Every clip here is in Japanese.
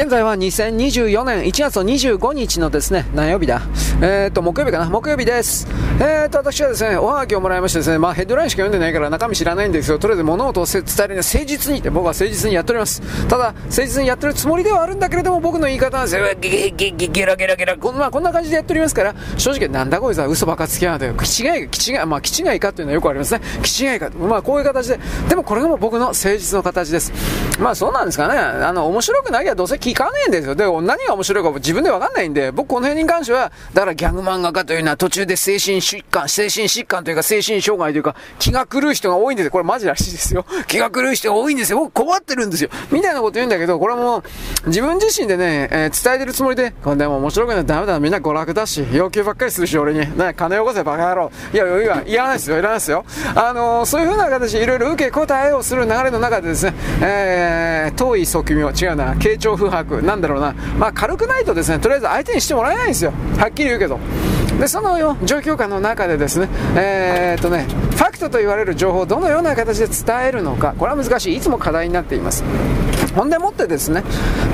現在は2024年1月25日のですね、何曜日だ？えっ、ー、と、木曜日かな？木曜日です。えっ、ー、と、私はですね、おはがきをもらいましてですね、まあヘッドラインしか読んでないから中身知らないんですけど、とりあえず物事を伝えるには誠実にって僕は誠実にやっております。ただ、誠実にやってるつもりではあるんだけれども、僕の言い方なんですよ。ゲゲゲゲゲラゲラゲラ。こん,、まあ、こんな感じでやっておりますから、正直なんだこいつは嘘ばかつきやがって、気違い、気違、まあ違いかっていうのはよくありますね。気違いか。まあこういう形で、でもこれがも僕の誠実の形です。まあそうなんですかね。あの、面白くなきゃどうせ聞かねえんですよ。で、何が面白いか自分でわかんないんで、僕この辺に関しては、だからギャグ漫画家というのは途中で精神疾患、精神疾患というか精神障害というか、気が狂う人が多いんですよ。これマジらしいですよ。気が狂う人が多いんですよ。僕困ってるんですよ。みたいなこと言うんだけど、これも自分自身でね、えー、伝えてるつもりで、これでも面白くないダメだ。みんな娯楽だし、要求ばっかりするし、俺に。ね、金よこせバカ野郎。いや、いや、いらないですよ。いらないですよ。あのー、そういう風な形でいろいろ受け答えをする流れの中でですね、えー、遠い側面、違うな、傾聴白、なんだろうな。まあ軽くないとですね、とりあえず相手にしてもらえないんですよ。はっきり言うけど。で、その状況下の中でですね、えー、っとね、ファクトと言われる情報をどのような形で伝えるのか、これは難しい。いつも課題になっています。ほんでもってですね、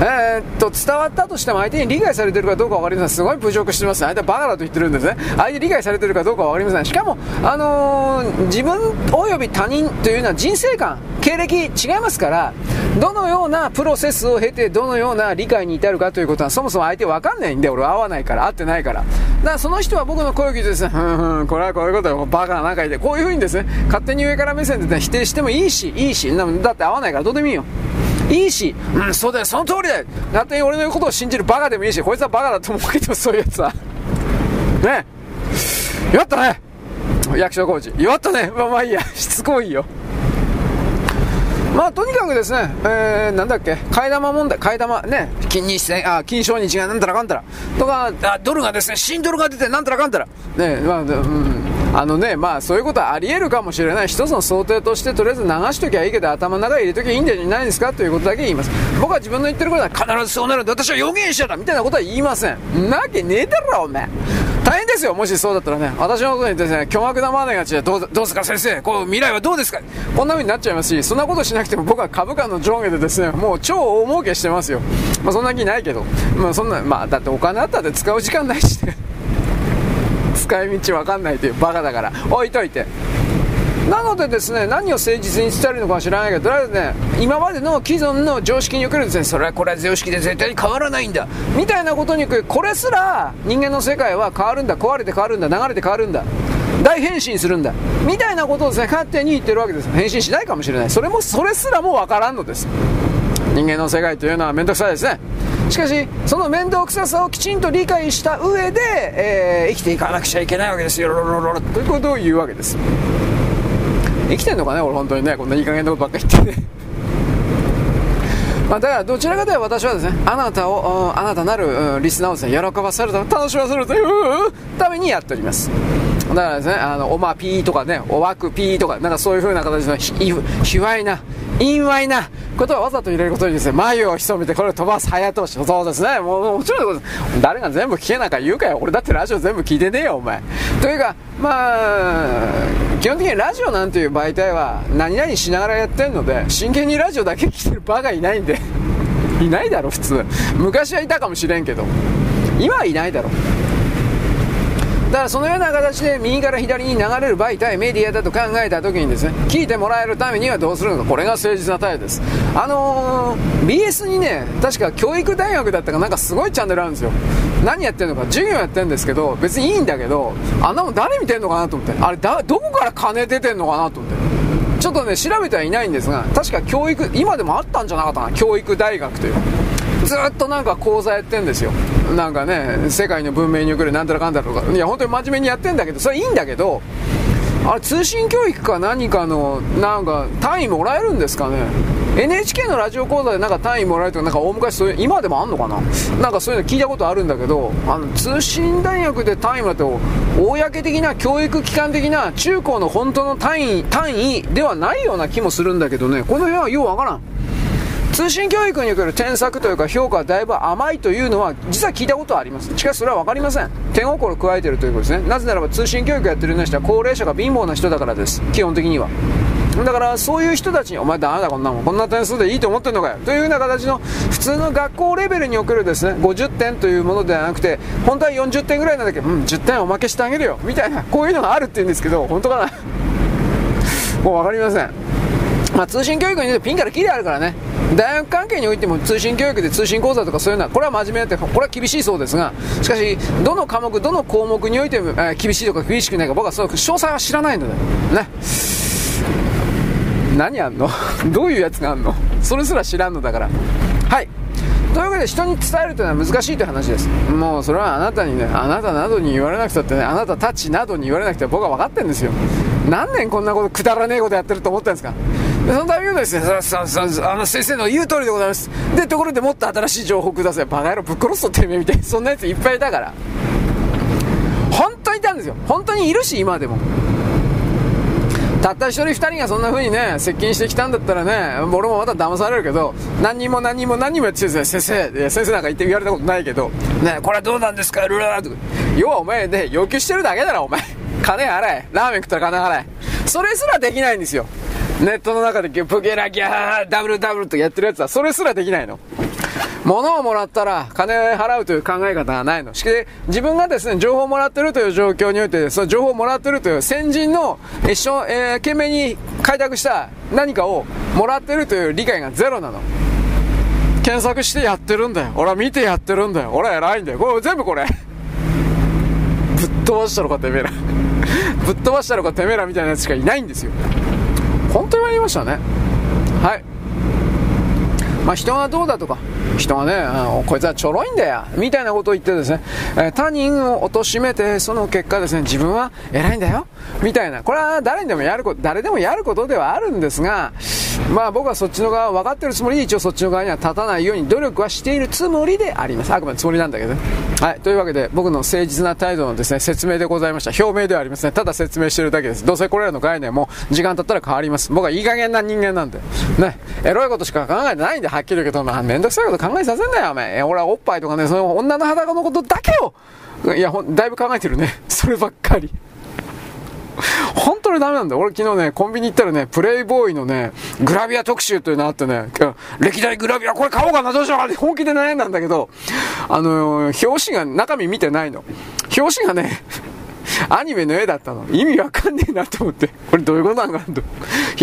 えー、っと、伝わったとしても相手に理解されてるかどうか分かりません。すごい侮辱してます。相手はバカだと言ってるんですね。相手理解されてるかどうか分かりません。しかも、あのー、自分及び他人というのは人生観、経歴違いますから、どのようなプロセスを経て、どのような理解に至るかということは、そもそも相手分かんないんで、俺は会わないから、会ってないから。だからその人は僕の声を聞いてですね、うんうん、これはこういうことよ、バカな仲いいで、こういうふうにですね、勝手に上から目線で、ね、否定してもいいし、いいし、だって会わないからどうでもいいよ。いいし、うん、そうだよ、その通りだよ。勝手に俺の言うことを信じるバカでもいいし、こいつはバカだと思うけど、そういうやつは。ね。えやったね。役所工事。やったね。まあまあいいや。しつこいよ。まあとにかくですね、えー、なんだっけ、替え玉問題、替え玉ね、金日線、あ、金賞日がなんたらかんたら、とか、あドルがですね、新ドルが出てなんたらかんたら、ね、まあ、うん、あのね、まあそういうことはあり得るかもしれない。一つの想定としてとりあえず流しときゃいいけど頭の中に入れときゃいいんじゃないですかということだけ言います。僕は自分の言ってることは必ずそうなるんで私は予言者だみたいなことは言いません。なわけねえだろ、お前。大変ですよ、もしそうだったらね。私のことにですね、巨額なマネーがちで、どうどうですか先生、こう未来はどうですかこんな風になっちゃいますし、そんなことしなくても僕は株価の上下でですね、もう超大儲けしてますよ。まあそんな気ないけど。まあそんな、まあだってお金あったって使う時間ないしね。使い道わかんないというバカだから。置いといて。なのでですね何を誠実に伝えるのかは知らないけどとりあえずね今までの既存の常識におけるですねそれはこれは常識で絶対に変わらないんだ。みたいなことにく。これすら人間の世界は変わるんだ。壊れて変わるんだ。流れて変わるんだ。大変身するんだ。みたいなことをですね勝手に言ってるわけです。変身しないかもしれない。それもそれすらもわからんのです。人間の世界というのは面倒くさいですね。しかしその面倒くささをきちんと理解した上で、えー、生きていかなくちゃいけないわけですよ。ロロロロということを言うわけです。生きてんのかね俺本当にね。こんないい加減なことばっか言って。ね まあ、だからどちらかというと私はですねあなたをあなたなるリスナーをですね喜ばせる楽しませるというためにやっております。だからですねあのおまピーとかねおわくピーとかなんかそういう風な形の卑猥な陰猥なことはわざと入れることにですね、眉を潜めてこれを飛ばす早通し。そうですね。もうもちろん誰が全部聞けなんか言うかよ。俺だってラジオ全部聞いてねえよ、お前。というか、まあ、基本的にラジオなんていう媒体は何々しながらやってるので、真剣にラジオだけ聞いてるバカいないんで。いないだろ、普通。昔はいたかもしれんけど。今はいないだろ。だからそのような形で右から左に流れる媒体、メディアだと考えた時にですね、聞いてもらえるためにはどうするのか、これが誠実な態度です。あのー、BS にね、確か教育大学だったかなんかすごいチャンネルあるんですよ。何やってんのか、授業やってんですけど、別にいいんだけど、あんなもん誰見てんのかなと思って、あれだ、どこから金出てんのかなと思って。ちょっとね、調べてはいないんですが、確か教育、今でもあったんじゃなかったかな、教育大学という。ずっとなんか講座やってんですよ。なんかね、世界の文明に送るなんたらかんだとか。いや、本当に真面目にやってんだけど、それいいんだけど、あれ通信教育か何かの、なんか単位もらえるんですかね NHK のラジオ講座でなんか単位もらえるとか、なんか大昔そういう、今でもあんのかななんかそういうの聞いたことあるんだけど、あの、通信大学で単位もらって、公的な教育機関的な中高の本当の単位、単位ではないような気もするんだけどね、この辺はようわからん。通信教育における添削というか評価はだいぶ甘いというのは実は聞いたことはあります。しかしそれは分かりません。点心を加えてるということですね。なぜならば通信教育やってるような人は高齢者が貧乏な人だからです。基本的には。だからそういう人たちに、お前ダメだこんなもん、こんな点数でいいと思ってんのかよ、というような形の普通の学校レベルにおけるですね、50点というものではなくて、本当は40点ぐらいなんだけど、うん、10点おまけしてあげるよ、みたいな、こういうのがあるって言うんですけど、本当かな？もう分かりません。まあ、通信教育にピンからキリあるからね、大学関係においても通信教育で通信講座とかそういうのは、これは真面目で、これは厳しいそうですが、しかし、どの科目、どの項目においても、えー、厳しいとか厳しくないか、僕はその詳細は知らないので、ね。何あんの？どういうやつがあんの？それすら知らんのだから。はい。というわけで人に伝えるというのは難しいという話です。もうそれはあなたにね、あなたなどに言われなくたってね、あなたたちなどに言われなくて僕は分かってるんですよ。何年こんなことくだらねえことやってると思ってるんですか？そのためにですね、あの先生の言う通りでございます。で、ところでもっと新しい情報ください。バカ野郎ぶっ殺すとてめえみたいな、そんなやついっぱいいたから。本当にいたんですよ。本当にいるし、今でも。たった一人二人がそんな風にね、接近してきたんだったらね、俺もまた騙されるけど、何人も何人も何人もやってですね、先生、先生なんか言って言われたことないけど、ね、これはどうなんですか、ルラーとか。要はお前ね、要求してるだけだろ、お前。金払え。ラーメン食ったら金払え。それすらできないんですよ。ネットの中でプゲラギャー、ダブルダブルとやってるやつは、それすらできないの。物をもらったら金払うという考え方はないの。しかし、自分がですね、情報をもらってるという状況において、その情報をもらってるという先人の一緒、えー、懸命に開拓した何かをもらってるという理解がゼロなの。検索してやってるんだよ。俺は見てやってるんだよ。俺は偉いんだよ。これ全部これ。ぶっ飛ばしたのかてめえら。ぶっ飛ばしたのかてめえらみたいなやつしかいないんですよ。本当に参りましたね。はい。まあ、人がどうだとか、人がね、こいつはちょろいんだよ、みたいなことを言ってですね、え他人を貶めて、その結果ですね、自分は偉いんだよ、みたいな。これは誰にでもやること、誰でもやることではあるんですが、まあ僕はそっちの側、分かってるつもりで一応そっちの側には立たないように努力はしているつもりであります。あくまでつもりなんだけどね。はい。というわけで、僕の誠実な態度のですね、説明でございました。表明ではありますね。ただ説明してるだけです。どうせこれらの概念も時間経ったら変わります。僕はいい加減な人間なんで。ね。エロいことしか考えてないんで、はっきり言うけど、まあ、めんどくさいこと考えさせんなよ、お前。俺はおっぱいとかね、その女の裸のことだけを、いや、ほん、だいぶ考えてるね。そればっかり。本当にダメなんだよ。俺昨日ね、コンビニ行ったらね、プレイボーイのね、グラビア特集というのあってね、歴代グラビア、これ買おうかな、どうしようかって本気で悩んだんだけど、あのー、表紙が、中身見てないの。表紙がね、アニメの絵だったの。意味わかんねえなと思って。これどういうことなんかと。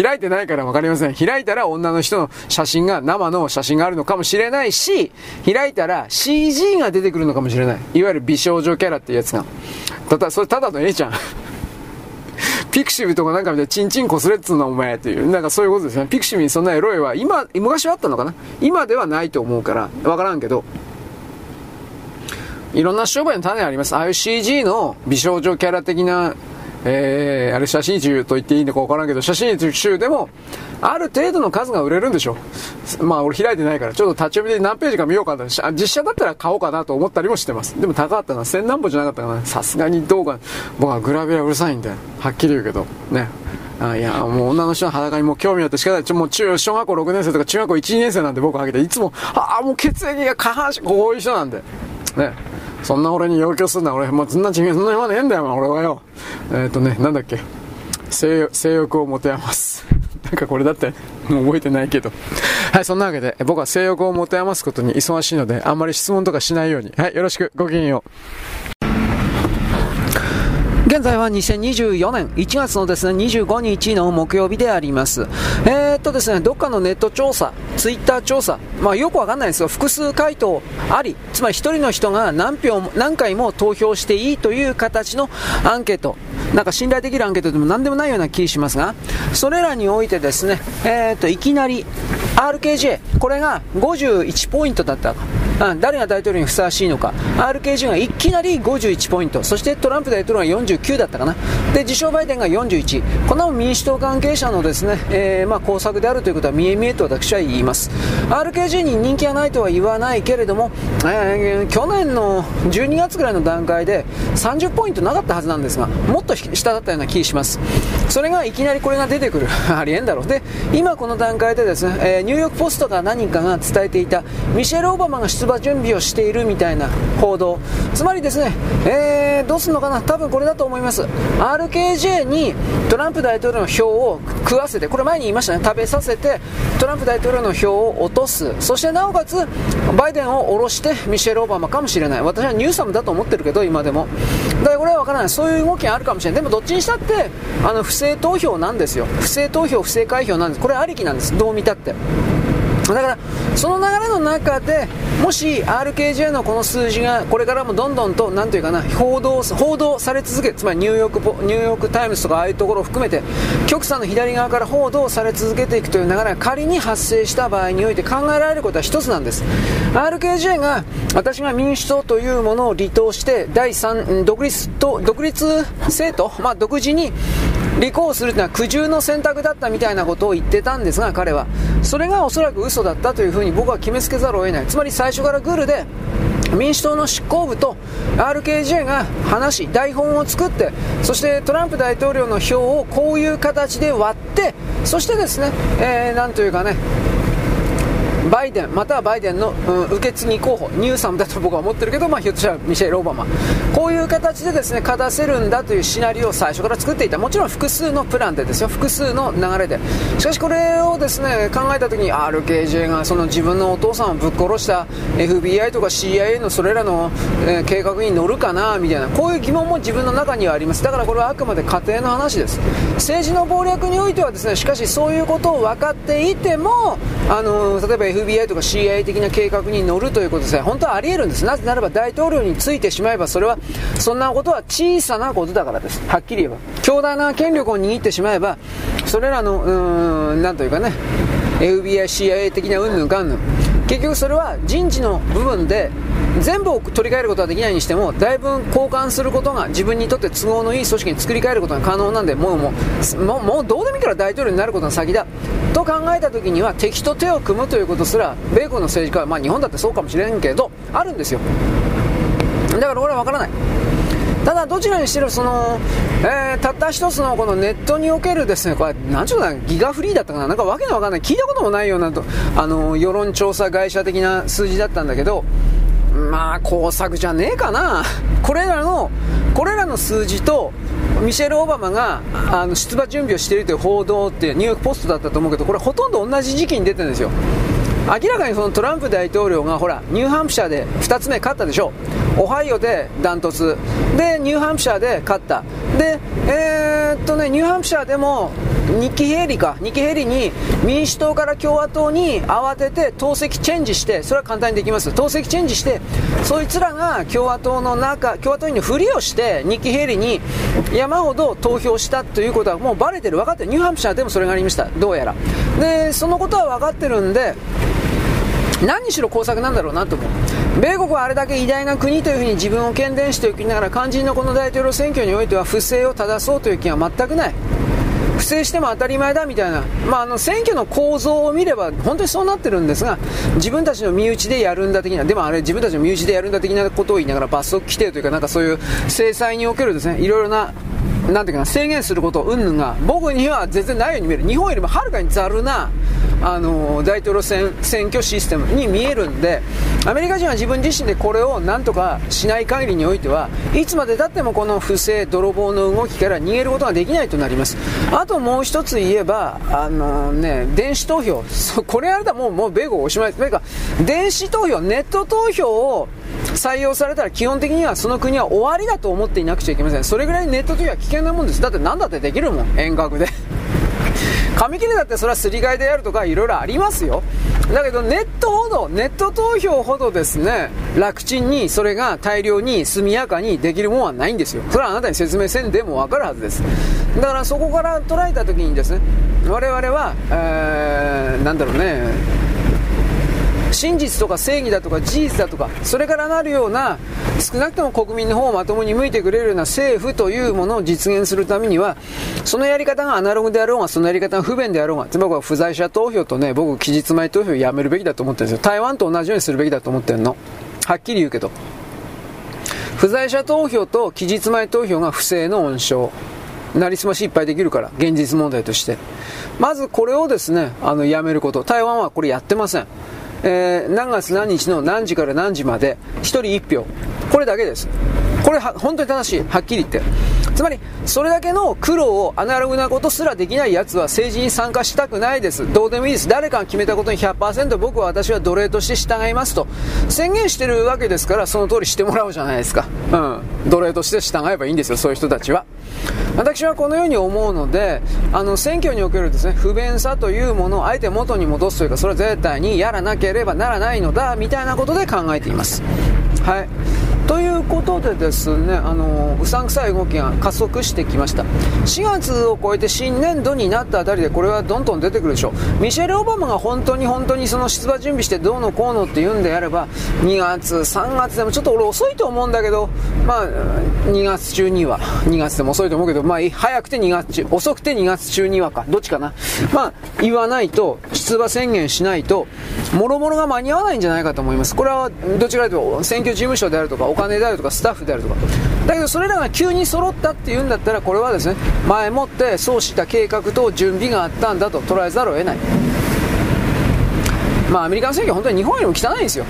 開いてないからわかりません。開いたら女の人の写真が、生の写真があるのかもしれないし、開いたら CG が出てくるのかもしれない。いわゆる美少女キャラっていうやつが。ただ、それただの絵じゃん。pixiv とかなんか見てチンチンこすれっつうのお前っていう、なんかそういうことですね。 pixiv にそんなエロいは、今、昔はあったのかな今ではないと思うから、わからんけど、いろんな商売の種あります。ああいう CG の美少女キャラ的な、えー、あれ写真集と言っていいのかわからんけど、写真集でも、ある程度の数が売れるんでしょ。まあ俺開いてないから、ちょっと立ち読みで何ページか見ようかな。実写だったら買おうかなと思ったりもしてます。でも高かったな。千何本じゃなかったかな。さすがにどうか。僕はグラビアうるさいんで、はっきり言うけど。ね。あいや、もう女の人の裸にもう興味あって仕方ない。ちょ、もう中、小学校6年生とか中学校1、2年生なんで僕はげて、いつも、ああ、もう血液が下半身、こういう人なんで。ね。そんな俺に要求するな、俺、もうそんな人間、そんな暇ねえんだよ、俺はよ。えっ、ー、とね、なんだっけ。性欲を持て余す。なんかこれだって、もう覚えてないけど。はい、そんなわけで、僕は性欲を持て余すことに忙しいので、あんまり質問とかしないように。はい、よろしく、ごきげんよう。現在は2024年1月のですね、25日の木曜日であります。えー、っとですね、どっかのネット調査、ツイッター調査、まあよくわかんないですが、複数回答あり、つまり1人の人が何票何回も投票していいという形のアンケート、なんか信頼できるアンケートでも何でもないような気しますが、それらにおいてですね、えー、っと、いきなり RKJ、これが51ポイントだった。うん、誰が大統領にふさわしいのか RKG がいきなり51ポイントそしてトランプ大統領が49 9だったかな。で自称バイデンが41この民主党関係者のですね、えー、まあ、工作であるということは見え見えと私は言います。RKG に人気がないとは言わないけれども、えー、去年の12月ぐらいの段階で30ポイントなかったはずなんですがもっと下だったような気がします。それがいきなりこれが出てくる。ありえんだろう。で、今この段階でですね、えー、ニューヨークポストか何かが伝えていた、ミシェル・オバマが出馬準備をしているみたいな報道。つまりですね、えー、どうすんのかな多分これだと思います。RKJ にトランプ大統領の票を食わせて、これ前に言いましたね、食べさせて、トランプ大統領の票を落とす。そしてなおかつ、バイデンを下ろしてミシェル・オバマかもしれない。私はニューサムだと思ってるけど、今でも。だからこれは分からない。そういう動きがあるかもしれない。でもどっちにしたって、あの、正投票なんですよ。不正投票、不正開票なんです。これありきなんです。どう見たって。だからその流れの中でもし RKJ のこの数字がこれからもどんどんと何というかな報道報道され続けつまりニューヨークニューヨーク・タイムズとかああいうところを含めて極左の左側から報道され続けていくという流れが仮に発生した場合において考えられることは一つなんです RKJ が私が民主党というものを離党して第3独立と独立政党、まあ、独自に立候補するというのは苦渋の選択だったみたいなことを言ってたんですが彼は。それがおそらく嘘だったというふうに僕は決めつけざるを得ない。つまり最初からグルで民主党の執行部と RKJ が話し台本を作ってそしてトランプ大統領の票をこういう形で割ってそしてですね、えー、なんというかねバイデンまたはバイデンの、うん、受け継ぎ候補ニューサムだと僕は思ってるけど、まあ、ひょっとしたらミシェル・オバマ。こういう形でですね勝たせるんだというシナリオを最初から作っていた。もちろん複数のプランでですよ。複数の流れで。しかしこれをですね考えた時に RKJ がその自分のお父さんをぶっ殺した FBI とか CIA のそれらの、えー、計画に乗るかなみたいな。こういう疑問も自分の中にはあります。だからこれはあくまで家庭の話です。政治の謀略においてはですねしかしそういうことを分かっていてもあの例えば FBI FBI とか CIA 的な計画に乗るということですね、本当はあり得るんです。なぜならば大統領についてしまえば、それは、そんなことは小さなことだからです。はっきり言えば。強大な権力を握ってしまえば、それらの、うーん、なんというかね、FBI、CIA 的なうんぬんかんぬん。結局それは人事の部分で全部を取り替えることはできないにしてもだいぶ交換することが自分にとって都合のいい組織に作り変えることが可能なんでもうもうもうどうでもいいから大統領になることが先だ。と考えた時には敵と手を組むということすら米国の政治家は、まあ、日本だってそうかもしれんけどあるんですよ。だから俺は分からない。ただどちらにしろその、えー、たった一つのこのネットにおけるですねこれなんちゅうのギガフリーだったかななんかわけのわかんない聞いたこともないようなとあの世論調査会社的な数字だったんだけどまあ工作じゃねえかな。これらのこれらの数字とミシェル・オバマがあの出馬準備をしているという報道ってニューヨーク・ポストだったと思うけどこれほとんど同じ時期に出てるんですよ。明らかにそのトランプ大統領がほらニューハンプシャーで2つ目勝ったでしょ。オハイオでダントツ。でニューハンプシャーで勝った。でえー、っとねニューハンプシャーでもニッキ・ヘイリか。ニッキ・ヘイリに民主党から共和党に慌てて党籍チェンジしてそれは簡単にできます。党籍チェンジしてそいつらが共和党の中共和党員のふりをしてニッキ・ヘイリに山ほど投票したということはもうバレてる。分かってる。ニューハンプシャーでもそれがありました。どうやら。でそのことは分かってるんで何しろ工作なんだろうなと思う。米国はあれだけ偉大な国というふうに自分を喧伝しておきながら肝心のこの大統領選挙においては不正を正そうという気は全くない。不正しても当たり前だみたいな、まあ、あの選挙の構造を見れば本当にそうなってるんですが自分たちの身内でやるんだ的なでもあれ自分たちの身内でやるんだ的なことを言いながら罰則規定というかなんかそういう制裁におけるですねいろいろななんていうかな制限することうんぬんが僕には全然ないように見える。日本よりもはるかにざるなあの大統領選選挙システムに見えるんでアメリカ人は自分自身でこれをなんとかしない限りにおいてはいつまでたってもこの不正泥棒の動きから逃げることができないとなります。ああともう一つ言えばあの、ね、電子投票。これやるともうもう米国おしまい。ですか電子投票ネット投票を採用されたら基本的にはその国は終わりだと思っていなくちゃいけません。それぐらいネット投票は危険なもんです。だって何だってできるもん。遠隔で。紙切れだってそれはすり替えでやるとかいろいろありますよ。だけどネットほどネット投票ほどですね楽ちんにそれが大量に速やかにできるもんはないんですよ。それはあなたに説明せんでも分かるはずです。だからそこから捉えた時にですね我々は、えー、なんだろうね真実とか正義だとか事実だとかそれからなるような少なくとも国民の方をまともに向いてくれるような政府というものを実現するためにはそのやり方がアナログであろうがそのやり方が不便であろうが僕は不在者投票とね僕期日前投票をやめるべきだと思ってるんですよ台湾と同じようにするべきだと思ってるのはっきり言うけど不在者投票と期日前投票が不正の温床なりすましいっぱいできるから、現実問題として。まずこれをですね、あの、やめること。台湾はこれやってません。えー、何月何日の何時から何時まで、1人1票。これだけです。これは本当に正しい。はっきり言って。つまり、それだけの苦労をアナログなことすらできない奴は政治に参加したくないです。どうでもいいです。誰かが決めたことに100%僕は私は奴隷として従いますと宣言してるわけですから、その通りしてもらうじゃないですか。うん。奴隷として従えばいいんですよ、そういう人たちは。私はこのように思うので、あの、選挙におけるですね、不便さというものをあえて元に戻すというか、それは絶対にやらなければならないのだ、みたいなことで考えています。はい。ということでですね、あのうさんくさい動きが加速してきました。4月を超えて新年度になったあたりでこれはどんどん出てくるでしょう。ミシェル・オバマが本当に本当にその出馬準備してどうのこうのって言うんであれば2月3月でもちょっと俺遅いと思うんだけどまあ2月中には2月でも遅いと思うけどまあ早くて2月中遅くて2月中にはかどっちかな。まあ言わないと出馬宣言しないともろもろが間に合わないんじゃないかと思います。これはどちらかというと選挙事務所であるとかお金であるとかスタッフであるとか。だけどそれらが急に揃ったっていうんだったらこれはですね前もってそうした計画と準備があったんだと捉えざるを得ない。まあアメリカの選挙は本当に日本よりも汚いんですよ。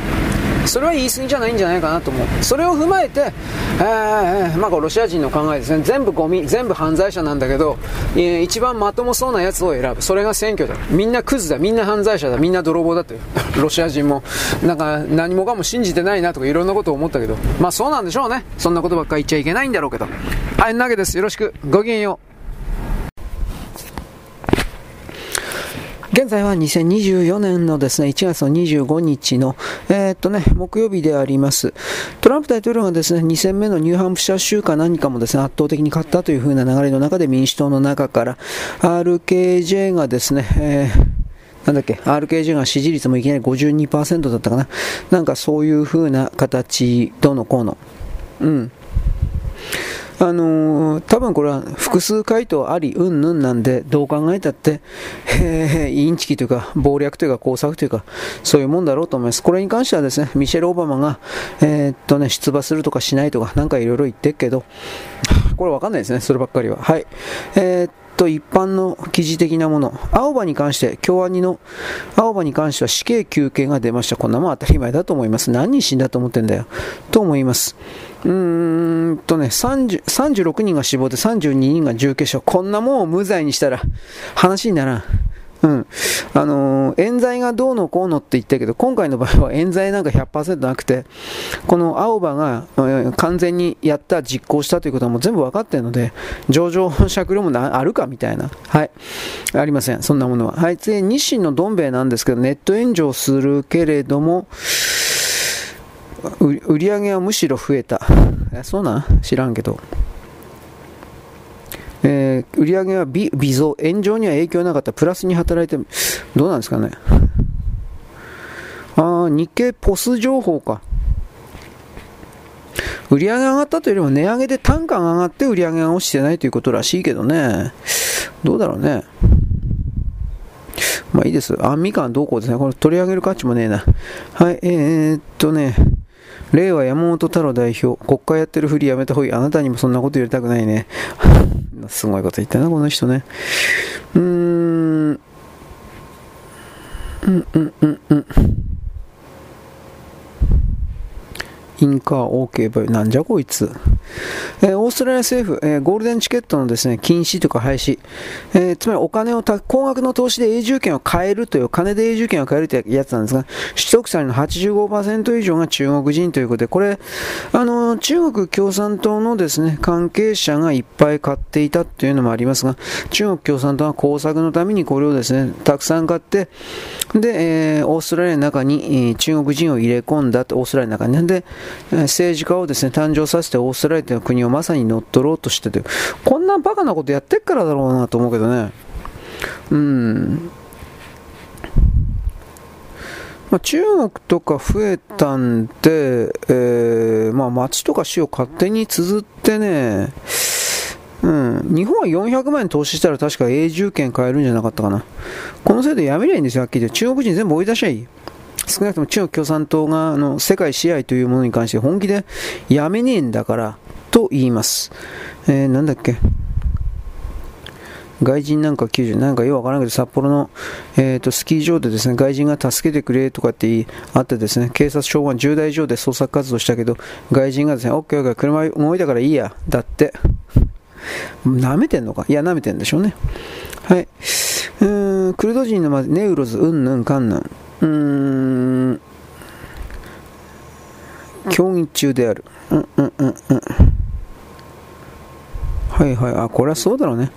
それは言い過ぎじゃないんじゃないかなと思う。それを踏まえて、えーまあ、ロシア人の考えですね。全部ゴミ全部犯罪者なんだけど、えー、一番まともそうなやつを選ぶ。それが選挙だ。みんなクズだ。みんな犯罪者だ。みんな泥棒だって。ロシア人も。なんか何もかも信じてないなとかいろんなことを思ったけど。まあそうなんでしょうね。そんなことばっか言っちゃいけないんだろうけど。はいなわけです。よろしく。ごきげんよう。現在は2024年のですね、1月の25日の、えー、っとね、木曜日であります。トランプ大統領がですね、2戦目のニューハンプシャー州か何かもですね、圧倒的に勝ったという風な流れの中で民主党の中から、RKJ がですね、えーなんだっけ、RKJ が支持率もいきなり52%だったかな。なんかそういう風な形、どのこうの。うん。あのー、多分これは複数回答あり、うんぬんなんで、どう考えたって、えー、インチキというか、謀略というか、工作というか、そういうもんだろうと思います。これに関してはですね、ミシェル・オバマが、えー、っとね、出馬するとかしないとか、なんかいろいろ言ってるけど、これわかんないですね、そればっかりは。はい。えー、っと一般の記事的なもの、青葉に関して、京アニの青葉に関しては死刑求刑が出ました。こんなもん当たり前だと思います。何人死んだと思ってんだよ。と思います。うーんとね、36人が死亡で32人が重軽傷。こんなもんを無罪にしたら話にならん。うん。あのー、冤罪がどうのこうのって言ったけど、今回の場合は冤罪なんか100%なくて、この青葉が、完全にやった、実行したということはもう全部分かってるので、上場酌量もあるかみたいな。はい。ありません。そんなものは。はい。次、日清のどん兵衛なんですけど、ネット炎上するけれども、売り上げはむしろ増えた。そうなん？知らんけど。えー、売り上げは微微増、炎上には影響なかった、プラスに働いて、どうなんですかね。あ日経ポス情報か。売り上げ上がったというよりも値上げで単価が上がって売り上げが落ちてないということらしいけどね。どうだろうね。まあいいです。あ、みかんどうこうですね。これ取り上げる価値もねえな。はい、えー、っとね。令和山本太郎代表、国会やってるふりやめた方がいい。あなたにもそんなこと言りたくないね。すごいこと言ったな、この人ね。うーん。うんうんうんうん。インカー OK バイなんじゃこいつ。えー、オーストラリア政府、えー、ゴールデンチケットのですね、禁止とか廃止、えー、つまりお金を高額の投資で永住権を買えるという、金で永住権を買えるというやつなんですが、取得者の85%以上が中国人ということで、これ、あの、中国共産党のですね、関係者がいっぱい買っていたというのもありますが、中国共産党は工作のためにこれをですね、たくさん買って、で、えー、オーストラリアの中に、えー、中国人を入れ込んだと、オーストラリアの中に。で、政治家をですね、誕生させてオーストラリアという国をまさに乗っ取ろうとしてて、こんなバカなことやってっからだろうなと思うけどね。うん。まあ、中国とか増えたんで、えー、まあ、町とか市を勝手に綴ってね、うん、日本は400万円投資したら確か永住権買えるんじゃなかったかな。この制度やめりゃいいんですよ、はっきり言って。中国人全部追い出しゃいい。少なくとも中国共産党があの世界支配というものに関して本気でやめねえんだからと言います。えー、なんだっけ？外人なんか90、なんかよくわからんけど、札幌の、えーと、スキー場でですね、外人が助けてくれとかってあってですね、警察消防10台以上で捜索活動したけど、外人がですね、オッケーオッケー、車動いたからいいや、だって。舐めてんのか？いや、舐めてんでしょうね。はい。うん、クルド人のネウロズ、うんぬんかんぬん。競技中である。うんうんうんうん。はいはい、あ、これはそうだろうね。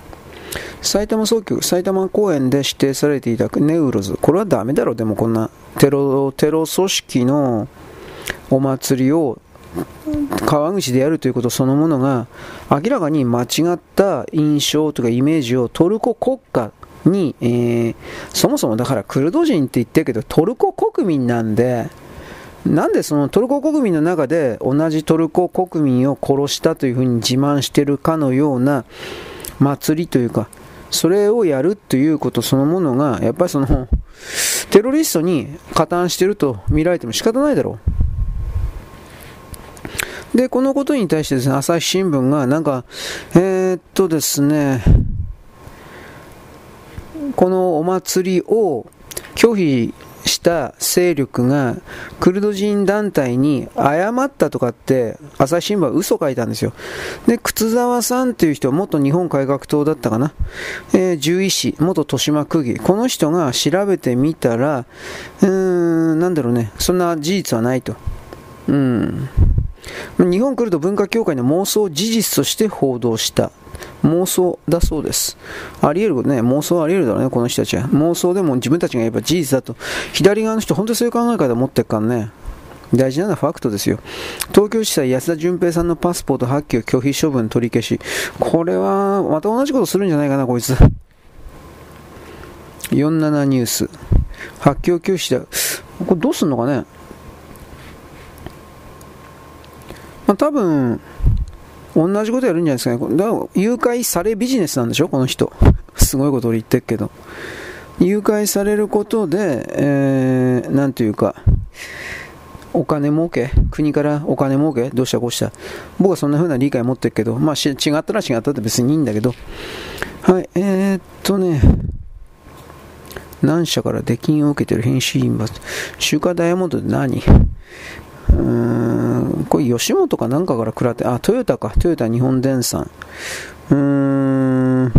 埼玉総局、埼玉公園で指定されていたネウロズ。これはダメだろ、でもこんなテロ、テロ組織のお祭りを川口でやるということそのものが明らかに間違った印象とかイメージをトルコ国家に、えー、そもそもだからクルド人って言ってるけどトルコ国民なんでなんでそのトルコ国民の中で同じトルコ国民を殺したというふうに自慢してるかのような祭りというかそれをやるということそのものがやっぱりそのテロリストに加担してると見られても仕方ないだろう。で、このことに対してですね、朝日新聞がなんか、えー、っとですね、このお祭りを拒否した勢力がクルド人団体に謝ったとかって朝日新聞は嘘書いたんですよ。で、靴沢さんっていう人は元日本改革党だったかな。えー、獣医師、元豊島区議。この人が調べてみたら、うーん、なんだろうね、そんな事実はないと。うん。日本来ると文化協会の妄想事実として報道した妄想だそうです。あり得ることね、妄想あり得るだろうね、この人たちは。妄想でも自分たちが言えば事実だと。左側の人、本当にそういう考え方を持ってるからね。大事なのはファクトですよ。東京地裁安田純平さんのパスポート発給拒否処分取り消し。これは、また同じことするんじゃないかな、こいつ。47ニュース。発給拒否だ。これどうすんのかねまあ、多分、同じことやるんじゃないですかね。だから誘拐されビジネスなんでしょ？この人。すごいことを言ってるけど。誘拐されることで、えー、なんていうか、お金儲け？国からお金儲け？どうしたこうした？僕はそんな風な理解持ってるけど、まあ違ったら違ったって別にいいんだけど。はい、えー、っとね、何社から出禁を受けてる編集員は、週刊ダイヤモンドで何？うん、これ吉本かなんかから食らって、あ、トヨタか、トヨタ日本電産。うーん、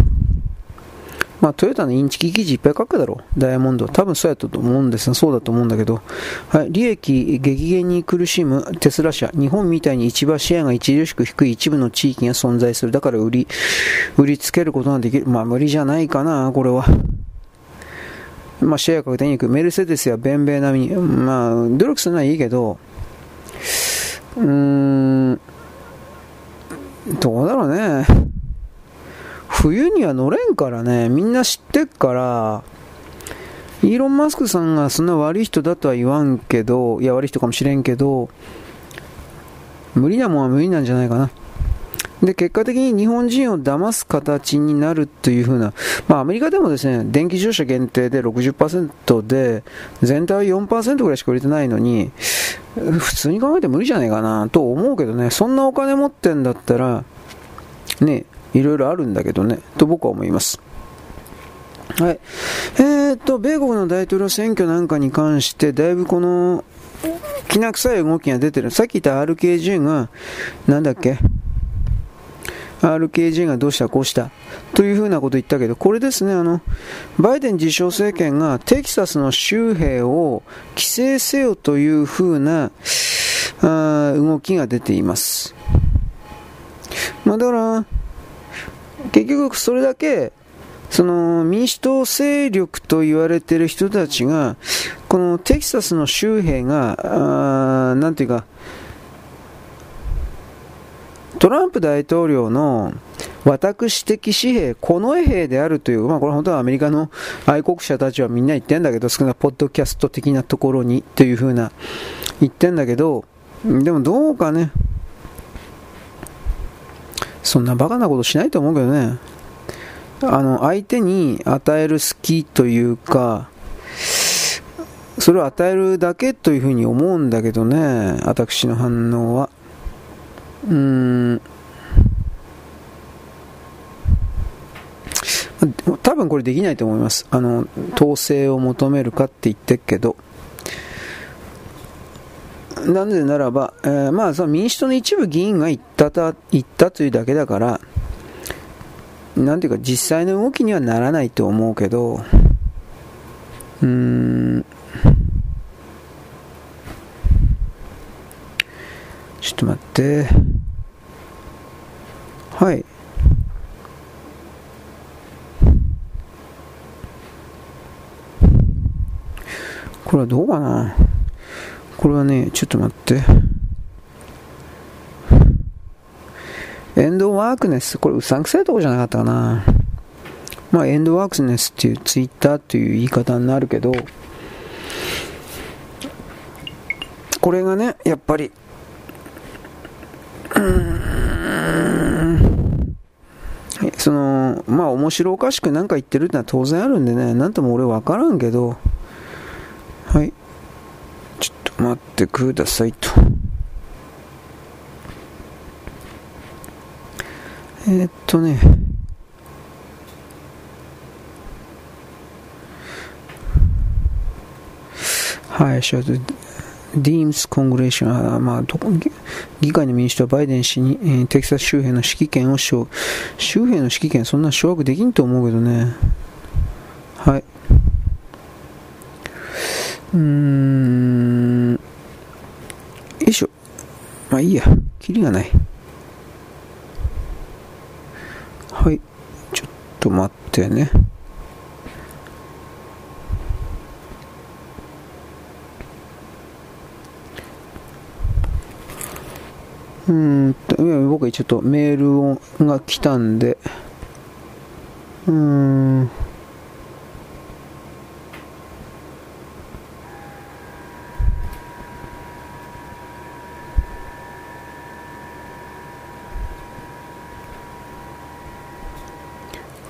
まあトヨタのインチキ記事いっぱい書くだろう、ダイヤモンド。多分そうやったと思うんですそうだと思うんだけど、はい、利益激減に苦しむテスラ社。日本みたいに市場シェアが著しく低い一部の地域が存在する。だから売り、売りつけることができる。まあ無理じゃないかな、これは。まあシェアかけてにく。メルセデスやベンベイ並みに、まあ努力するのはいいけど、うーん、どうだろうね。冬には乗れんからね、みんな知ってっから、イーロン・マスクさんがそんな悪い人だとは言わんけど、いや悪い人かもしれんけど、無理なもんは無理なんじゃないかな。で、結果的に日本人を騙す形になるというふうな、まあアメリカでもですね、電気自動車限定で60%で、全体は4%ぐらいしか売れてないのに、普通に考えて無理じゃないかなと思うけどね、そんなお金持ってんだったら、ね、いろいろあるんだけどね、と僕は思います。はい。えー、っと、米国の大統領選挙なんかに関して、だいぶこの、きな臭い動きが出てる。さっき言った RKJ が、なんだっけ？RKJ がどうしたこうしたというふうなことを言ったけど、これですね、あの、バイデン自称政権がテキサスの州兵を規制せよというふうなあ動きが出ています。まあ、だから、結局それだけ、その民主党勢力と言われている人たちが、このテキサスの州兵が、あなんていうか、トランプ大統領の私的紙幣、近衛兵であるという、まあこれ本当はアメリカの愛国者たちはみんな言ってんだけど、少なポッドキャスト的なところにというふうな言ってんだけど、でもどうかね、そんなバカなことしないと思うけどね、あの、相手に与える好きというか、それを与えるだけというふうに思うんだけどね、私の反応は。うーん多分これできないと思います。あの、統制を求めるかって言ってっけど。なぜならば、えー、まあ、その民主党の一部議員が言ったた言ったというだけだから、なんていうか実際の動きにはならないと思うけど、うーん、ちょっと待って。はい。これはどうかな？これはね、ちょっと待って。エンドワークネス、これうさんくさいとこじゃなかったかな？まあ、エンドワークネスっていうツイッターっていう言い方になるけど、これがね、やっぱり、その、まあ面白おかしく何か言ってるってのは当然あるんでね、なんとも俺わからんけど、はい。ちょっと待ってくださいと。えー、っとね、はい、ディームス・コングレーションは、まあ、議会の民主党はバイデン氏に、えー、テキサス州兵の指揮権を掌州兵の指揮権そんな掌握できんと思うけどね。はい。うーん。よいしょ。まあいいや。キリがない。はい。ちょっと待ってね。うん、僕はちょっとメールが来たんで、うん。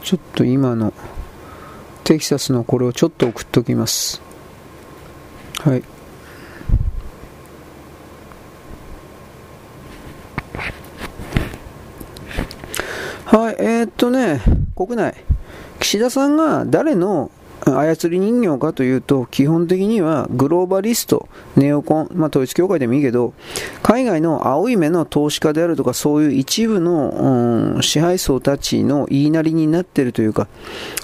ちょっと今のテキサスのこれをちょっと送っときます。はい。はい、えー、っとね、国内、岸田さんが誰の操り人形かというと、基本的にはグローバリスト、ネオコン、まあ、統一教会でもいいけど、海外の青い目の投資家であるとか、そういう一部の、うん、支配層たちの言いなりになっているというか、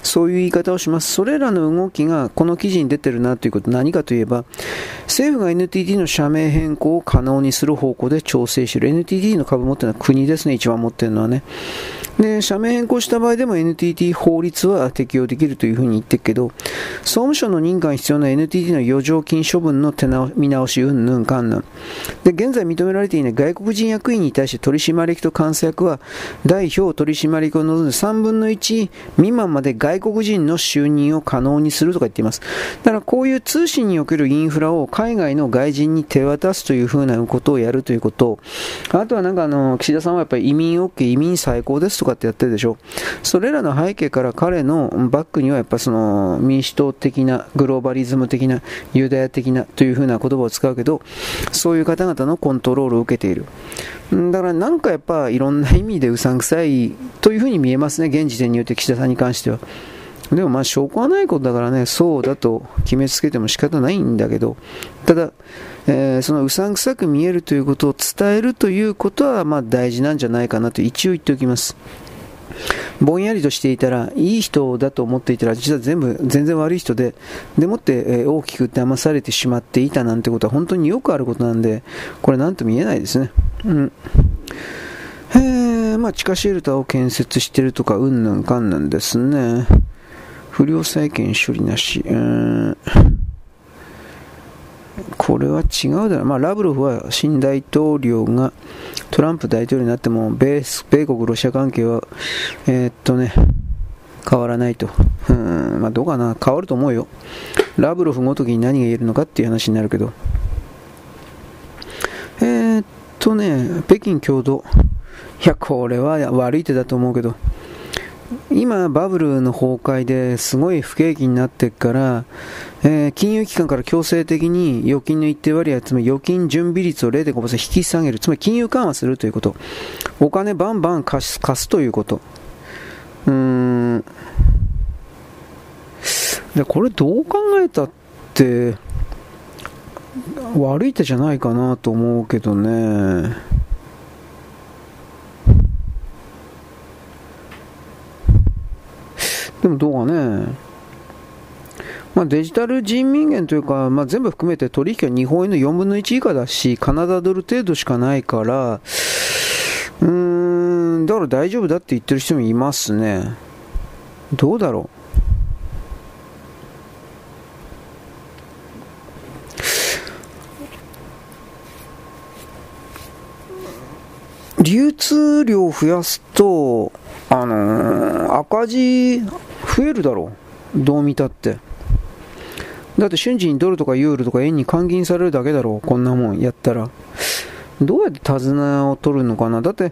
そういう言い方をします。それらの動きがこの記事に出てるなということ、何かといえば、政府が NTT の社名変更を可能にする方向で調整している。NTT の株持ってるのは国ですね、一番持ってるのはね。で、社名変更した場合でも NTT 法律は適用できるというふうに言ってるけど、総務省の認可に必要な NTT の余剰金処分の手直見直し、うんぬんかんぬん。で、現在認められていない外国人役員に対して取締役と監査役は、代表取締役を除んで3分の1未満まで外国人の就任を可能にするとか言っています。だからこういう通信におけるインフラを海外の外人に手渡すというふうなことをやるということ、あとはなんかあの、岸田さんはやっぱり移民 OK、移民最高ですととかってやってるでしょ。それらの背景から彼のバックにはやっぱその民主党的なグローバリズム的なユダヤ的なというふうな言葉を使うけど、そういう方々のコントトロールを受けている。だからなんかやっぱいろんな意味でうさんくさいというふうに見えますね、現時点によって岸田さんに関しては。でもまあ証拠はないことだからね、そうだと決めつけても仕方ないんだけど、ただ、えー、そのうさんくさく見えるということを伝えるということはまあ大事なんじゃないかなと一応言っておきます。ぼんやりとしていたら、いい人だと思っていたら、実は全部、全然悪い人で、でもって、えー、大きく騙されてしまっていたなんてことは本当によくあることなんで、これなんとも言えないですね。うん。えー、まあ、地下シェルターを建設してるとか、うんぬんかんぬんですね。不良債権処理なし。うん。これは違うだろう。まあ、ラブロフは新大統領がトランプ大統領になっても、米米国ロシア関係は、えー、っとね、変わらないと。うん、まあ、どうかな。変わると思うよ。ラブロフごときに何が言えるのかっていう話になるけど。えー、っとね、北京共同。いや、これは悪い手だと思うけど。今、バブルの崩壊ですごい不景気になってから、えー、金融機関から強制的に預金の一定割合、つまり預金準備率を0.5%引き下げる、つまり金融緩和するということ、お金バンバン貸す貸すということ。うーん。でこれどう考えたって悪い手じゃないかなと思うけどね。でもどうかねまあ、デジタル人民元というか、まあ、全部含めて取引は日本円の4分の1以下だし、カナダドル程度しかないから、うーん、だから大丈夫だって言ってる人もいますね。どうだろう。流通量増やすと、あのー、赤字増えるだろう。どう見たって。だって瞬時にドルとかユーロとか円に換金されるだけだろう、こんなもんやったら。どうやって手綱を取るのかなだって、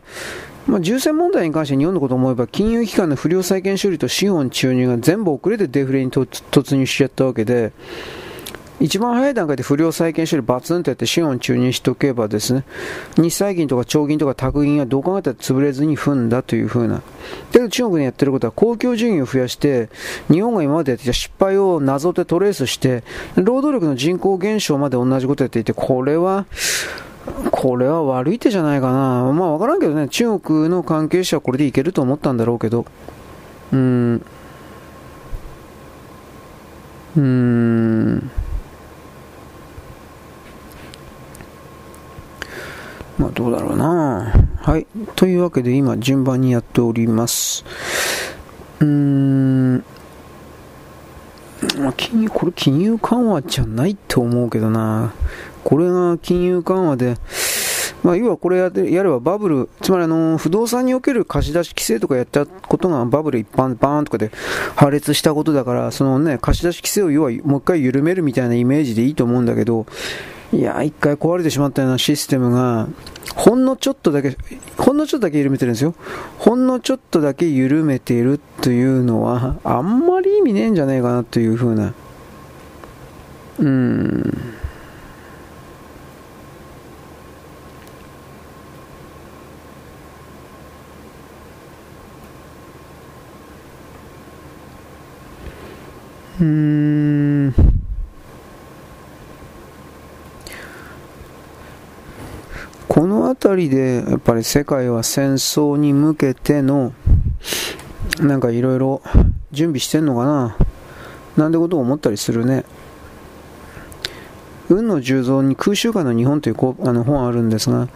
まあ、重戦問題に関して日本のことを思えば金融機関の不良債権処理と資本注入が全部遅れてデフレに突入しちゃったわけで、一番早い段階で不良債権処理バツンとやって資本注入しておけばですね、日債銀とか長銀とか宅銀はどう考えたら潰れずに踏んだというふうな。だけど中国でやってることは公共順位を増やして、日本が今までやってきた失敗をなぞってトレースして、労働力の人口減少まで同じことやっていて、これは、これは悪い手じゃないかな。まあわからんけどね、中国の関係者はこれでいけると思ったんだろうけど、うーん。うーん。まあどうだろうなはい。というわけで今順番にやっております。うーん。ま、金融、これ金融緩和じゃないと思うけどなこれが金融緩和で、まあ、要はこれややればバブル、つまりあの不動産における貸し出し規制とかやったことがバブル一般バーンとかで破裂したことだから、そのね、貸し出し規制を要はもう一回緩めるみたいなイメージでいいと思うんだけど、いや、一回壊れてしまったようなシステムが、ほんのちょっとだけ、ほんのちょっとだけ緩めてるんですよ。ほんのちょっとだけ緩めているというのは、あんまり意味ねえんじゃねえかなというふうな。うん。うーん。この辺りでやっぱり世界は戦争に向けてのなんかいろいろ準備してんのかな？なんてことを思ったりするね。運の重蔵に空襲下の日本というあの本あるんですが、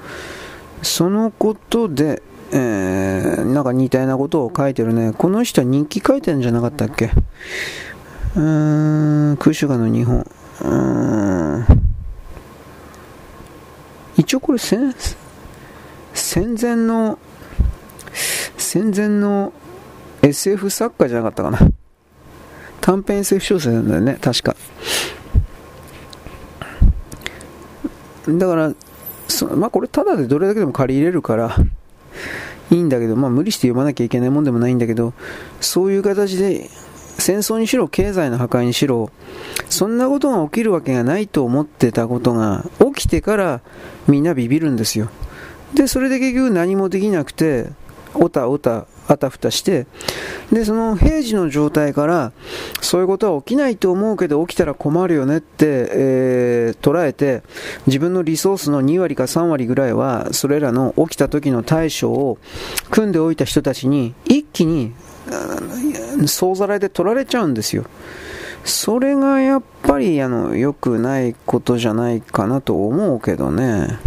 そのことで、えー、なんか似たようなことを書いてるね。この人は日記書いてるんじゃなかったっけ？うーん、空襲下の日本。うーん一応これ戦戦前の戦前の SF 作家じゃなかったかな。短編 SF 小説なんだよね確か。だからそまあこれただでどれだけでも借り入れるからいいんだけどまあ無理して読まなきゃいけないもんでもないんだけどそういう形で戦争にしろ経済の破壊にしろそんなことが起きるわけがないと思ってたことが起きてからみんなビビるんですよ。でそれで結局何もできなくておたおたあたふたしてでその平時の状態からそういうことは起きないと思うけど起きたら困るよねって、えー、捉えて自分のリソースの2割か3割ぐらいはそれらの起きた時の対処を組んでおいた人たちに一気に総ざらいで取られちゃうんですよ。それがやっぱりあの良くないことじゃないかなと思うけどね。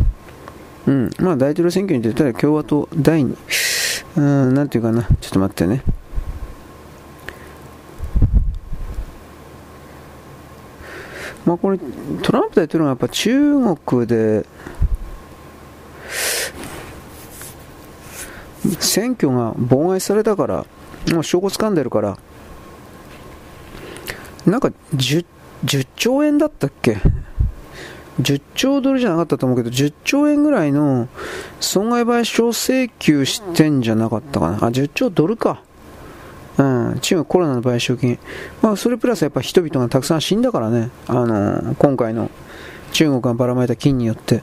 うん。まあ大統領選挙に出たら共和党第2、うん、なんていうかな。ちょっと待ってね。まあこれ、トランプ大統領がやっぱ中国で、選挙が妨害されたから、もう証拠掴んでるから、なんか 10, 10兆円だったっけ ?10 兆ドルじゃなかったと思うけど、10兆円ぐらいの損害賠償請求してんじゃなかったかな。あ、10兆ドルか。うん、中国コロナの賠償金。まあ、それプラスやっぱ人々がたくさん死んだからね。あのー、今回の中国がばらまいた金によって。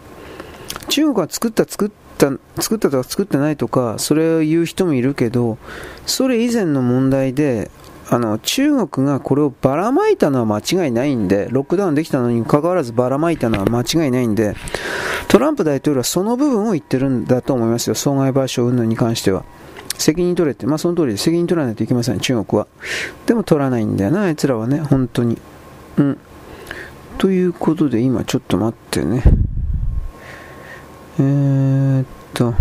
中国が作った作った作ったとか作ってないとかそれを言う人もいるけどそれ以前の問題であの中国がこれをばらまいたのは間違いないんで、ロックダウンできたのにかかわらずばらまいたのは間違いないんで、トランプ大統領はその部分を言ってるんだと思いますよ、損害賠償云々に関しては。責任取れって、まあその通りで責任取らないといけません、中国は。でも取らないんだよな、あいつらはね、本当に。うん。ということで、今ちょっと待ってね。えー、っと。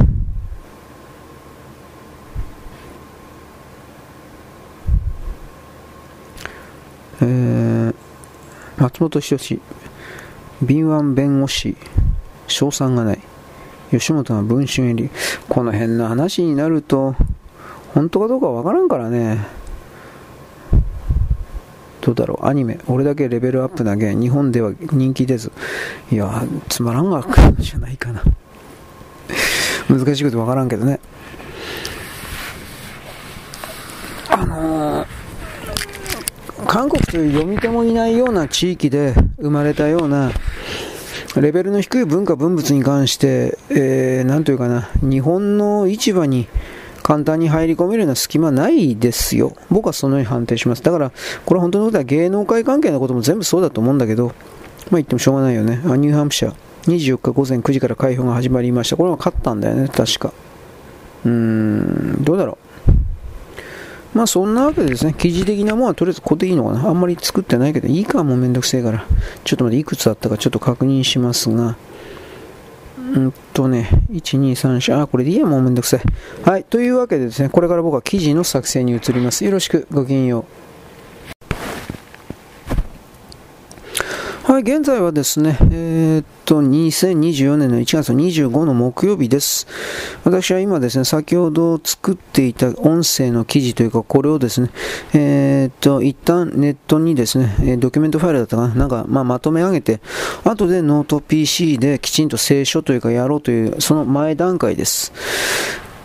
えー、松本人志、敏腕弁護士、賞賛がない。吉本が文春入り。この辺の話になると、本当かどうかわからんからね。どうだろう、アニメ。俺だけレベルアップだけ、日本では人気出ず。いや、つまらんが じゃないかな。難しいことわからんけどね。あのー、韓国という読み手もいないような地域で生まれたようなレベルの低い文化文物に関して、えー、というかな、日本の市場に簡単に入り込めるような隙間ないですよ。僕はそのように判定します。だから、これ本当のことは芸能界関係のことも全部そうだと思うんだけど、まあ言ってもしょうがないよね。あニューハンプシャー、24日午前9時から開票が始まりました。これは勝ったんだよね、確か。うーん、どうだろう。まあそんなわけでですね、記事的なものはとりあえずここでいいのかな。あんまり作ってないけど、いいかもうめんどくせえから。ちょっと待って、いくつあったかちょっと確認しますが。うんとね、1、2、3、4、あ、これでいいや、もうめんどくさい。はい、というわけでですね、これから僕は記事の作成に移ります。よろしく、ごきげんよう。はい、現在はですね、えー、っと、2024年の1月25の木曜日です。私は今ですね、先ほど作っていた音声の記事というか、これをですね、えー、っと、一旦ネットにですね、ドキュメントファイルだったかな、なんか、まあ、まとめ上げて、後でノート PC できちんと清書というかやろうという、その前段階です。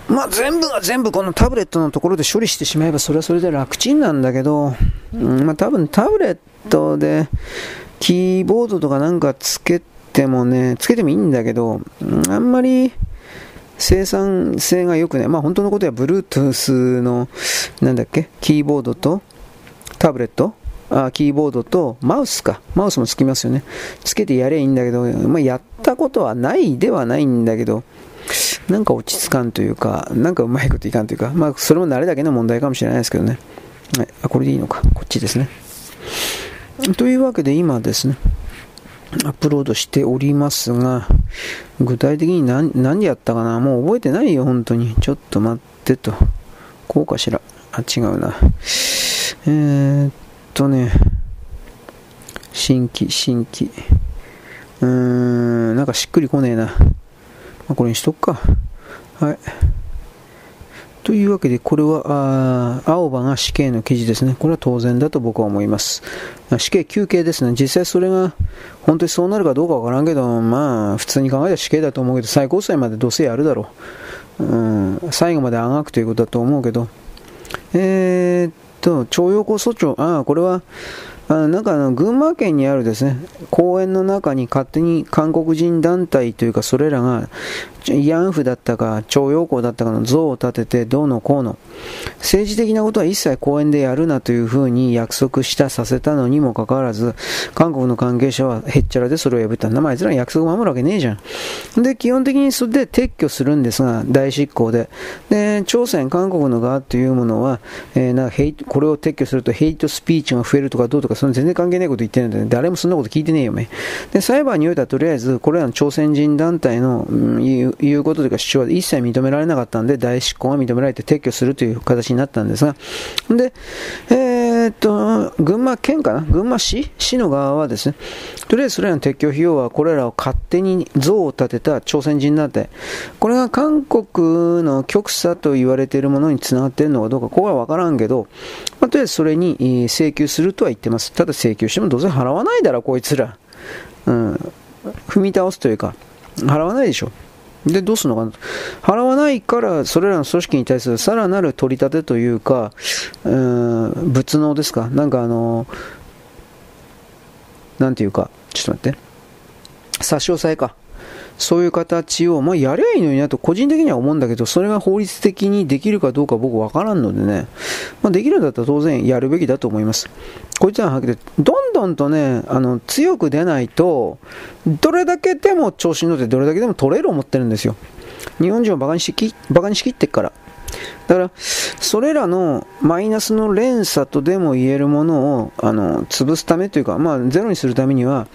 まあ、全部が全部このタブレットのところで処理してしまえばそれはそれで楽ちんなんだけど、うん、まあ多分タブレットでキーボードとかなんかつけてもね、つけてもいいんだけど、あんまり生産性が良くない。まあ本当のことは Bluetooth の、なんだっけ、キーボードとタブレット？あキーボードとマウスか。マウスもつきますよね。つけてやればいいんだけど、まあ、やったことはないではないんだけど、なんか落ち着かんというか、なんかうまいこといかんというか、まあそれも慣れだけの問題かもしれないですけどね。はい、あこれでいいのか。こっちですね。というわけで今ですね、アップロードしておりますが、具体的に何何やったかな？もう覚えてないよ、本当に。ちょっと待ってと。こうかしら？あ、違うな。えー、っとね、新規、新規。うーん、なんかしっくりこねえな。まあ、これにしとくか。はい。というわけで、これは、青葉が死刑の記事ですね。これは当然だと僕は思います。死刑休刑ですね。実際それが本当にそうなるかどうかわからんけど、まあ、普通に考えたら死刑だと思うけど、最高裁までどうせやるだろう。うん、最後まであがくということだと思うけど、えー、っと、徴用工訴訟、ああ、これは、あなんかあの群馬県にあるですね公園の中に勝手に韓国人団体というかそれらが慰安婦だったか徴用工だったかの像を立ててどうのこうの。政治的なことは一切公園でやるなというふうに約束したさせたのにもかかわらず韓国の関係者はへっちゃらでそれを破った。んだまあいつら約束守るわけねえじゃん。で基本的にそれで撤去するんですが大執行で。で朝鮮韓国の側というものは、えー、なヘイこれを撤去するとヘイトスピーチが増えるとかどうとかその全然関係ないこと言ってるんで、誰もそんなこと聞いてねえよ、め。で、裁判においてはとりあえず、これらの朝鮮人団体の、うん、言うことというか主張は一切認められなかったんで、大執行が認められて撤去するという形になったんですが、で、えー、っと、群馬県かな？群馬市？市の側はですね、とりあえずそれらの撤去費用はこれらを勝手に像を立てた朝鮮人団体、これが韓国の極左と言われているものにつながっているのかどうか、ここはわからんけど、まあ、とりあえずそれに請求するとは言ってます。ただ請求してもどうせ払わないだろ、こいつら。うん。踏み倒すというか、払わないでしょ。で、どうするのかな？払わないから、それらの組織に対するさらなる取り立てというか、うん、仏能ですか？なんかあの、なんていうか、ちょっと待って。差し押さえか。そういう形を、まあ、やりゃいいのになと個人的には思うんだけど、それが法律的にできるかどうか僕わからんのでね、まあ、できるんだったら当然やるべきだと思います。こいつははっきりどんどんとね、あの、強く出ないと、どれだけでも調子に乗ってどれだけでも取れる思ってるんですよ。日本人をバカにしき、バカにしきってっから。だから、それらのマイナスの連鎖とでも言えるものを、あの、潰すためというか、まあ、ゼロにするためには、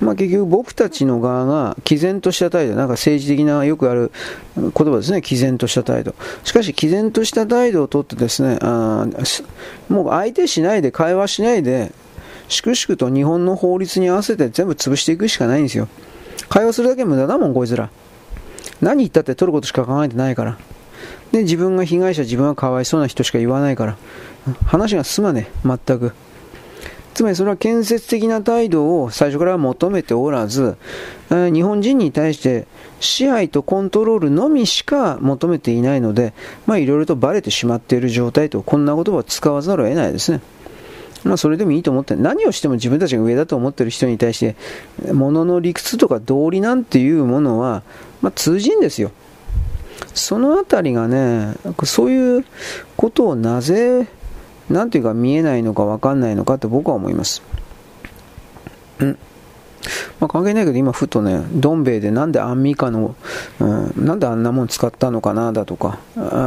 まあ、結局僕たちの側が毅然とした態度、なんか政治的なよくある言葉ですね、毅然とした態度。しかし、毅然とした態度をとってですね、あもう相手しないで、会話しないで、粛々と日本の法律に合わせて全部潰していくしかないんですよ。会話するだけ無駄だもん、こいつら。何言ったって取ることしか考えてないから。で、自分が被害者、自分はかわいそうな人しか言わないから。話が進まねえ、全く。つまりそれは建設的な態度を最初から求めておらず、日本人に対して支配とコントロールのみしか求めていないので、まあいろいろとバレてしまっている状態と、こんな言葉を使わざるを得ないですね。まあそれでもいいと思って、何をしても自分たちが上だと思っている人に対して、物の理屈とか道理なんていうものは、まあ通じんですよ。そのあたりがね、そういうことをなぜなんていうか見えないのか分かんないのかって僕は思います。ん。まあ、関係ないけど今ふとね、どん兵衛でなんでアンミカの、うん、なんであんなもん使ったのかなだとか、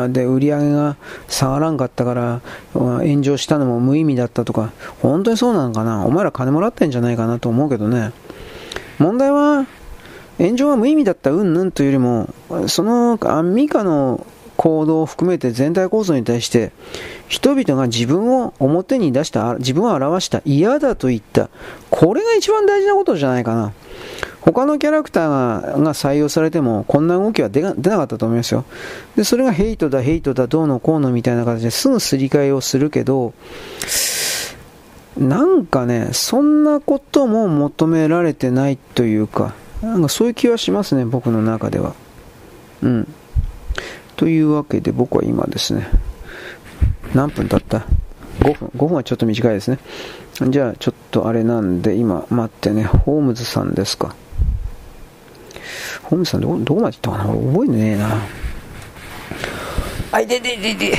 で、売り上げが下がらんかったから、炎上したのも無意味だったとか、本当にそうなのかな？お前ら金もらってんじゃないかなと思うけどね。問題は、炎上は無意味だったうんぬんというよりも、そのアンミカの行動を含めて全体構造に対して人々が自分を表に出した自分を表した嫌だと言った。これが一番大事なことじゃないかな。他のキャラクターが採用されてもこんな動きは出なかったと思いますよ。でそれがヘイトだヘイトだどうのこうのみたいな形ですぐすり替えをするけどなんかねそんなことも求められてないというかなんかそういう気はしますね僕の中では。うん。というわけで僕は今ですね、何分経った ?5 分。5分はちょっと短いですね。じゃあちょっとあれなんで今待ってね、ホームズさんですか？ホームズさんどこどこまで行ったかな？俺覚えねえな。あいでででで。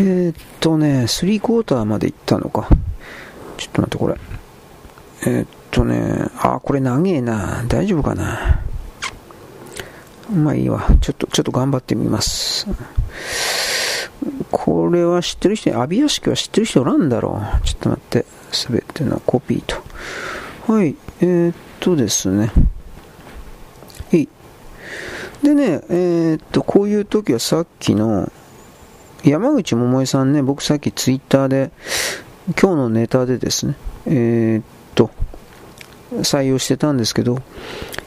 えー、っとね、3クォーターまで行ったのか。ちょっと待ってこれ。えー、っとね、あ、これ長えな。大丈夫かな？まあいいわ。ちょっと、ちょっと頑張ってみます。これは知ってる人、阿ビ屋敷は知ってる人おらんだろう。ちょっと待って。すべてのコピーと。はい。えー、っとですね。いい。でね、えー、っと、こういう時はさっきの、山口百恵さんね、僕さっきツイッターで、今日のネタでですね、えー、っと、採用してたんですけど、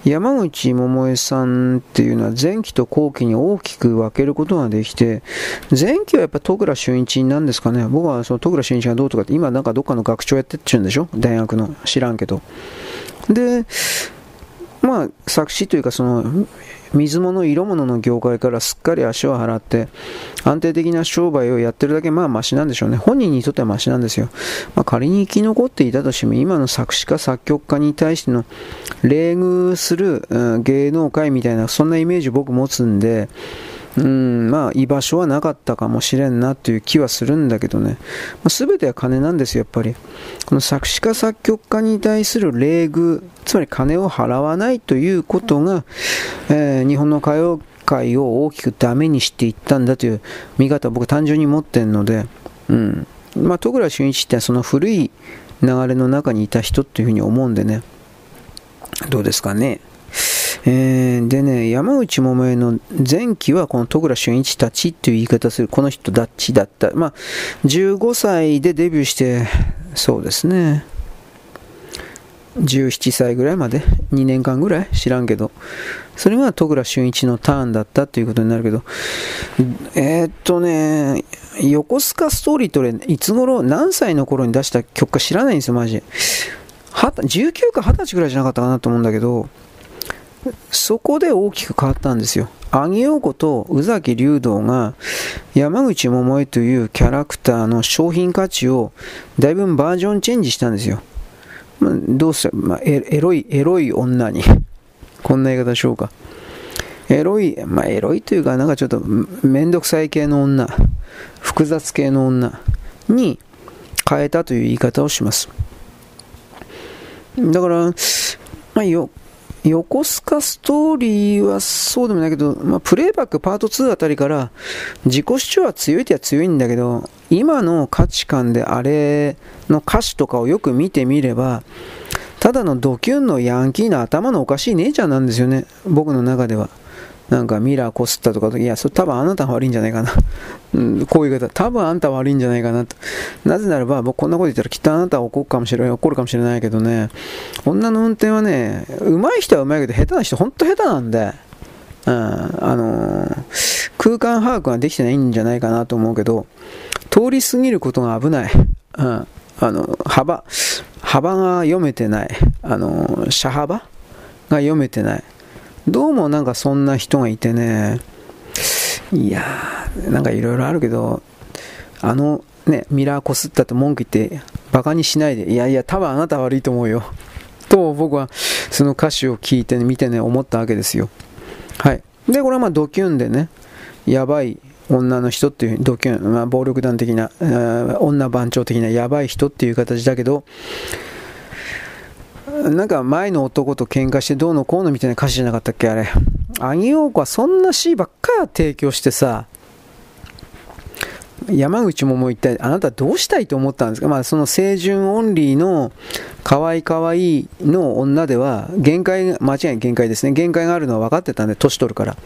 山口百恵さんっていうのは前期と後期に大きく分けることができて、前期はやっぱ戸倉俊一なんですかね。僕はその戸倉俊一がどうとかって、今なんかどっかの学長やってっちゅうんでしょ？大学の。知らんけど。で、まあ、作詞というかその、水物、色物の業界からすっかり足を払って、安定的な商売をやってるだけ、まあ、マシなんでしょうね。本人にとってはマシなんですよ。まあ、仮に生き残っていたとしても、今の作詞家、作曲家に対しての冷遇する、うん、芸能界みたいな、そんなイメージ僕持つんで、うん、まあ、居場所はなかったかもしれんなという気はするんだけどね。まあ、全ては金なんですよ、やっぱり。この作詞家、作曲家に対する礼遇、つまり金を払わないということが、えー、日本の歌謡界を大きくダメにしていったんだという見方を僕単純に持ってるので、うん。まあ、戸倉俊一ってその古い流れの中にいた人っていうふうに思うんでね。どうですかね。えー、でね、山内百恵の前期はこの戸倉俊一たちっていう言い方する、この人ダッチだった。まあ、15歳でデビューして、そうですね。17歳ぐらいまで？2年間ぐらい？知らんけど。それが戸倉俊一のターンだったということになるけど。えー、っとね横須賀ストーリーと俺いつ頃何歳の頃に出した曲か知らないんですよマジ19か20歳ぐらいじゃなかったかなと思うんだけど。そこで大きく変わったんですよ。アギオコと宇崎竜道が山口百恵というキャラクターの商品価値をだいぶバージョンチェンジしたんですよ。まあ、どうせ、まあ、エロい、エロい女にこんな言い方しようか。エロい、まあエロいというか、なんかちょっとめんどくさい系の女、複雑系の女に変えたという言い方をします。だから、まあよ、横須賀ストーリーはそうでもないけど、まあ、プレイバックパート2あたりから自己主張は強いっては強いんだけど、今の価値観であれの歌詞とかをよく見てみれば、ただのドキュンのヤンキーな頭のおかしい姉ちゃんなんですよね、僕の中では。なんかミラーこすったとか、いや、それ多分あなたが悪いんじゃないかな。うん、こういう方、多分あんた悪いんじゃないかなと。なぜならば、僕こんなこと言ったらきっとあなたは怒るかもしれない、怒るかもしれないけどね、女の運転はね、上手い人は上手いけど、下手な人、ほんと下手なんで、うん、あのー、空間把握ができてないんじゃないかなと思うけど、通り過ぎることが危ない。うん、あの、幅、幅が読めてない。あの、車幅が読めてない。どうもなんかそんな人がいてね、いやー、なんかいろいろあるけど、あのね、ミラーこすったと文句言って、バカにしないで、いやいや、多分あなた悪いと思うよ。と僕はその歌詞を聞いて、ね、見てね、思ったわけですよ。はい。で、これはまあドキュンでね、やばい女の人っていう、ドキュン、まあ、暴力団的な、女番長的なやばい人っていう形だけど、なんか前の男と喧嘩してどうのこうのみたいな歌詞じゃなかったっけあれ。アニオーコはそんな詩ばっか提供してさ、山口ももう一体あなたどうしたいと思ったんですか？まあその清純オンリーの可愛い可愛いの女では限界、間違いない限界ですね。限界があるのは分かってたんで、年取るから。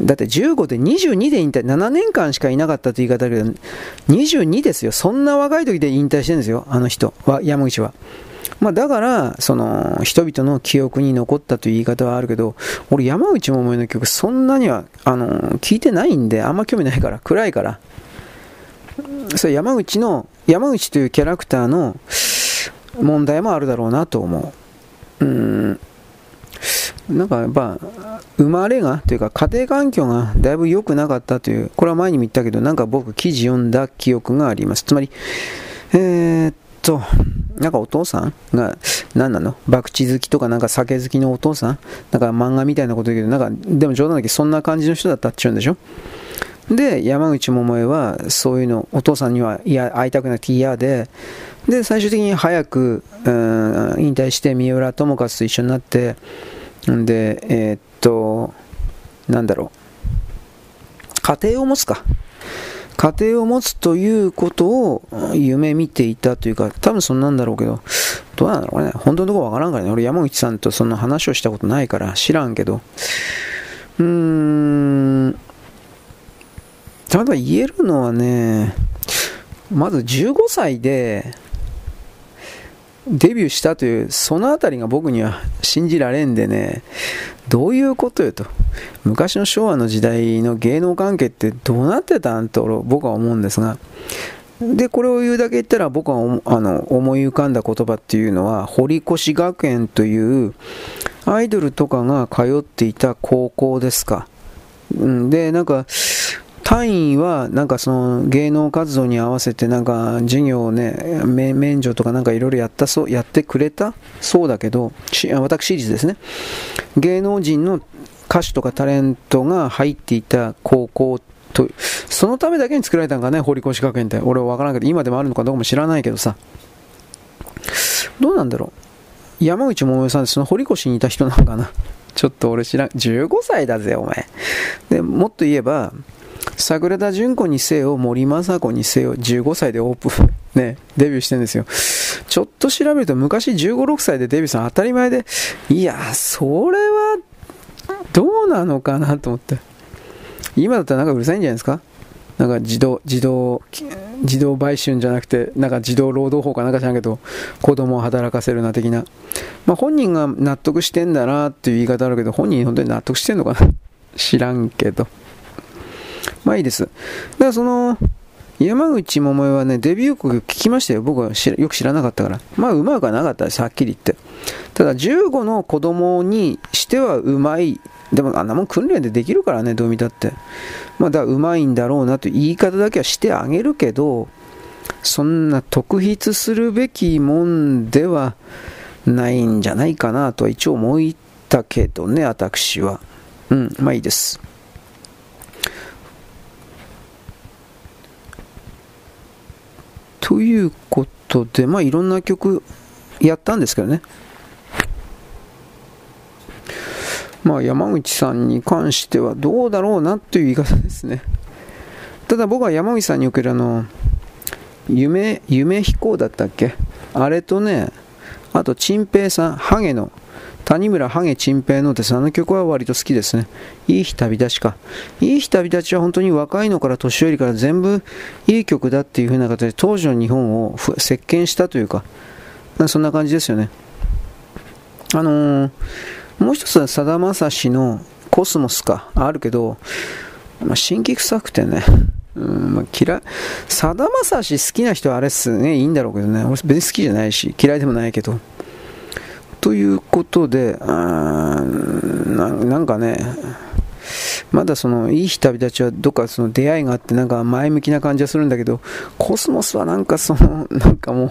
だって15で22で引退、7年間しかいなかったという言い方だけど、22ですよ。そんな若い時で引退してるんですよ、あの人は、山口は。まあ、だから、その、人々の記憶に残ったという言い方はあるけど、俺山口百恵の曲そんなには、あの、聞いてないんで、あんま興味ないから、暗いから。それ山口の、山口というキャラクターの問題もあるだろうなと思う。うん。なんかやっぱ、生まれが、というか家庭環境がだいぶ良くなかったという、これは前にも言ったけど、なんか僕記事読んだ記憶があります。つまり、えー、っと、なんかお父さん？が、何なの？博打好きとかなんか酒好きのお父さん？なんか漫画みたいなこと言うけど、なんか、でも冗談だけどそんな感じの人だったって言うんでしょ？で、山口百恵はそういうの、お父さんにはいや会いたくなくて嫌で、で、最終的に早く、うん、引退して三浦友和と一緒になって、んで、えー、っと、なんだろう、家庭を持つか。家庭を持つということを夢見ていたというか、多分そんなんだろうけど、どうなんだろうね。本当のところわからんからね。俺山口さんとその話をしたことないから知らんけど。うーん。ただ言えるのはね、まず15歳で、デビューしたという、そのあたりが僕には信じられんでね、どういうことよと。昔の昭和の時代の芸能関係ってどうなってたんと僕は思うんですが、で、これを言うだけ言ったら僕はあの思い浮かんだ言葉っていうのは、堀越学園というアイドルとかが通っていた高校ですか。で、なんか、単位はなんかその芸能活動に合わせてなんか授業をね免除とかなんかいろいろやったそうやってくれたそうだけど私立ですね。芸能人の歌手とかタレントが入っていた高校とそのためだけに作られたんかね堀越学園って。俺は分からんけど今でもあるのかどうかも知らないけどさ。どうなんだろう。山口百恵さんってその堀越にいた人なのかな。ちょっと俺知らん。15歳だぜお前。でもっと言えば桜田淳子にせよ、森昌子にせよ、15歳でオープン、ね、デビューしてるんですよ。ちょっと調べると昔15、6歳でデビューしたの当たり前で、いや、それは、どうなのかなと思って。今だったらなんかうるさいんじゃないですか？なんか自動、自動、自動売春じゃなくて、なんか児童労働法かなんかじゃんけど、子供を働かせるな的な。まあ本人が納得してんだなっていう言い方あるけど、本人本当に納得してんのかな？知らんけど。まあいいです。だからその、山口百恵はね、デビュー曲聞きましたよ。僕はよく知らなかったから。まあ、うまくはなかったです、はっきり言って。ただ、15の子供にしてはうまい。でも、あんなもん訓練でできるからね、どう見たって。まあ、だうまいんだろうなと言い方だけはしてあげるけど、そんな特筆するべきもんではないんじゃないかなとは一応思ったけどね、私は。うん、まあいいです。ということで、まあいろんな曲やったんですけどね。まあ山口さんに関してはどうだろうなという言い方ですね。ただ僕は山口さんにおけるあの、夢、夢飛行だったっけ？あれとね、あと、チンペイさん、ハゲの、谷村ハゲチンペイのです、あの曲は割と好きですね。いい日旅立ちか。いい日旅立ちは本当に若いのから年寄りから全部いい曲だっていう風な形で当時の日本を席巻したというか、そんな感じですよね。あのー、もう一つはさだまさしのコスモスか、あるけど、まあ、新規臭くてね、うんまあ、嫌い、さだまさし好きな人はあれっすね、いいんだろうけどね、俺別に好きじゃないし、嫌いでもないけど。ということで、ななんかね、まだそのいい日旅立ちはどっかその出会いがあってなんか前向きな感じはするんだけど、コスモスはなんかその、なんかもう、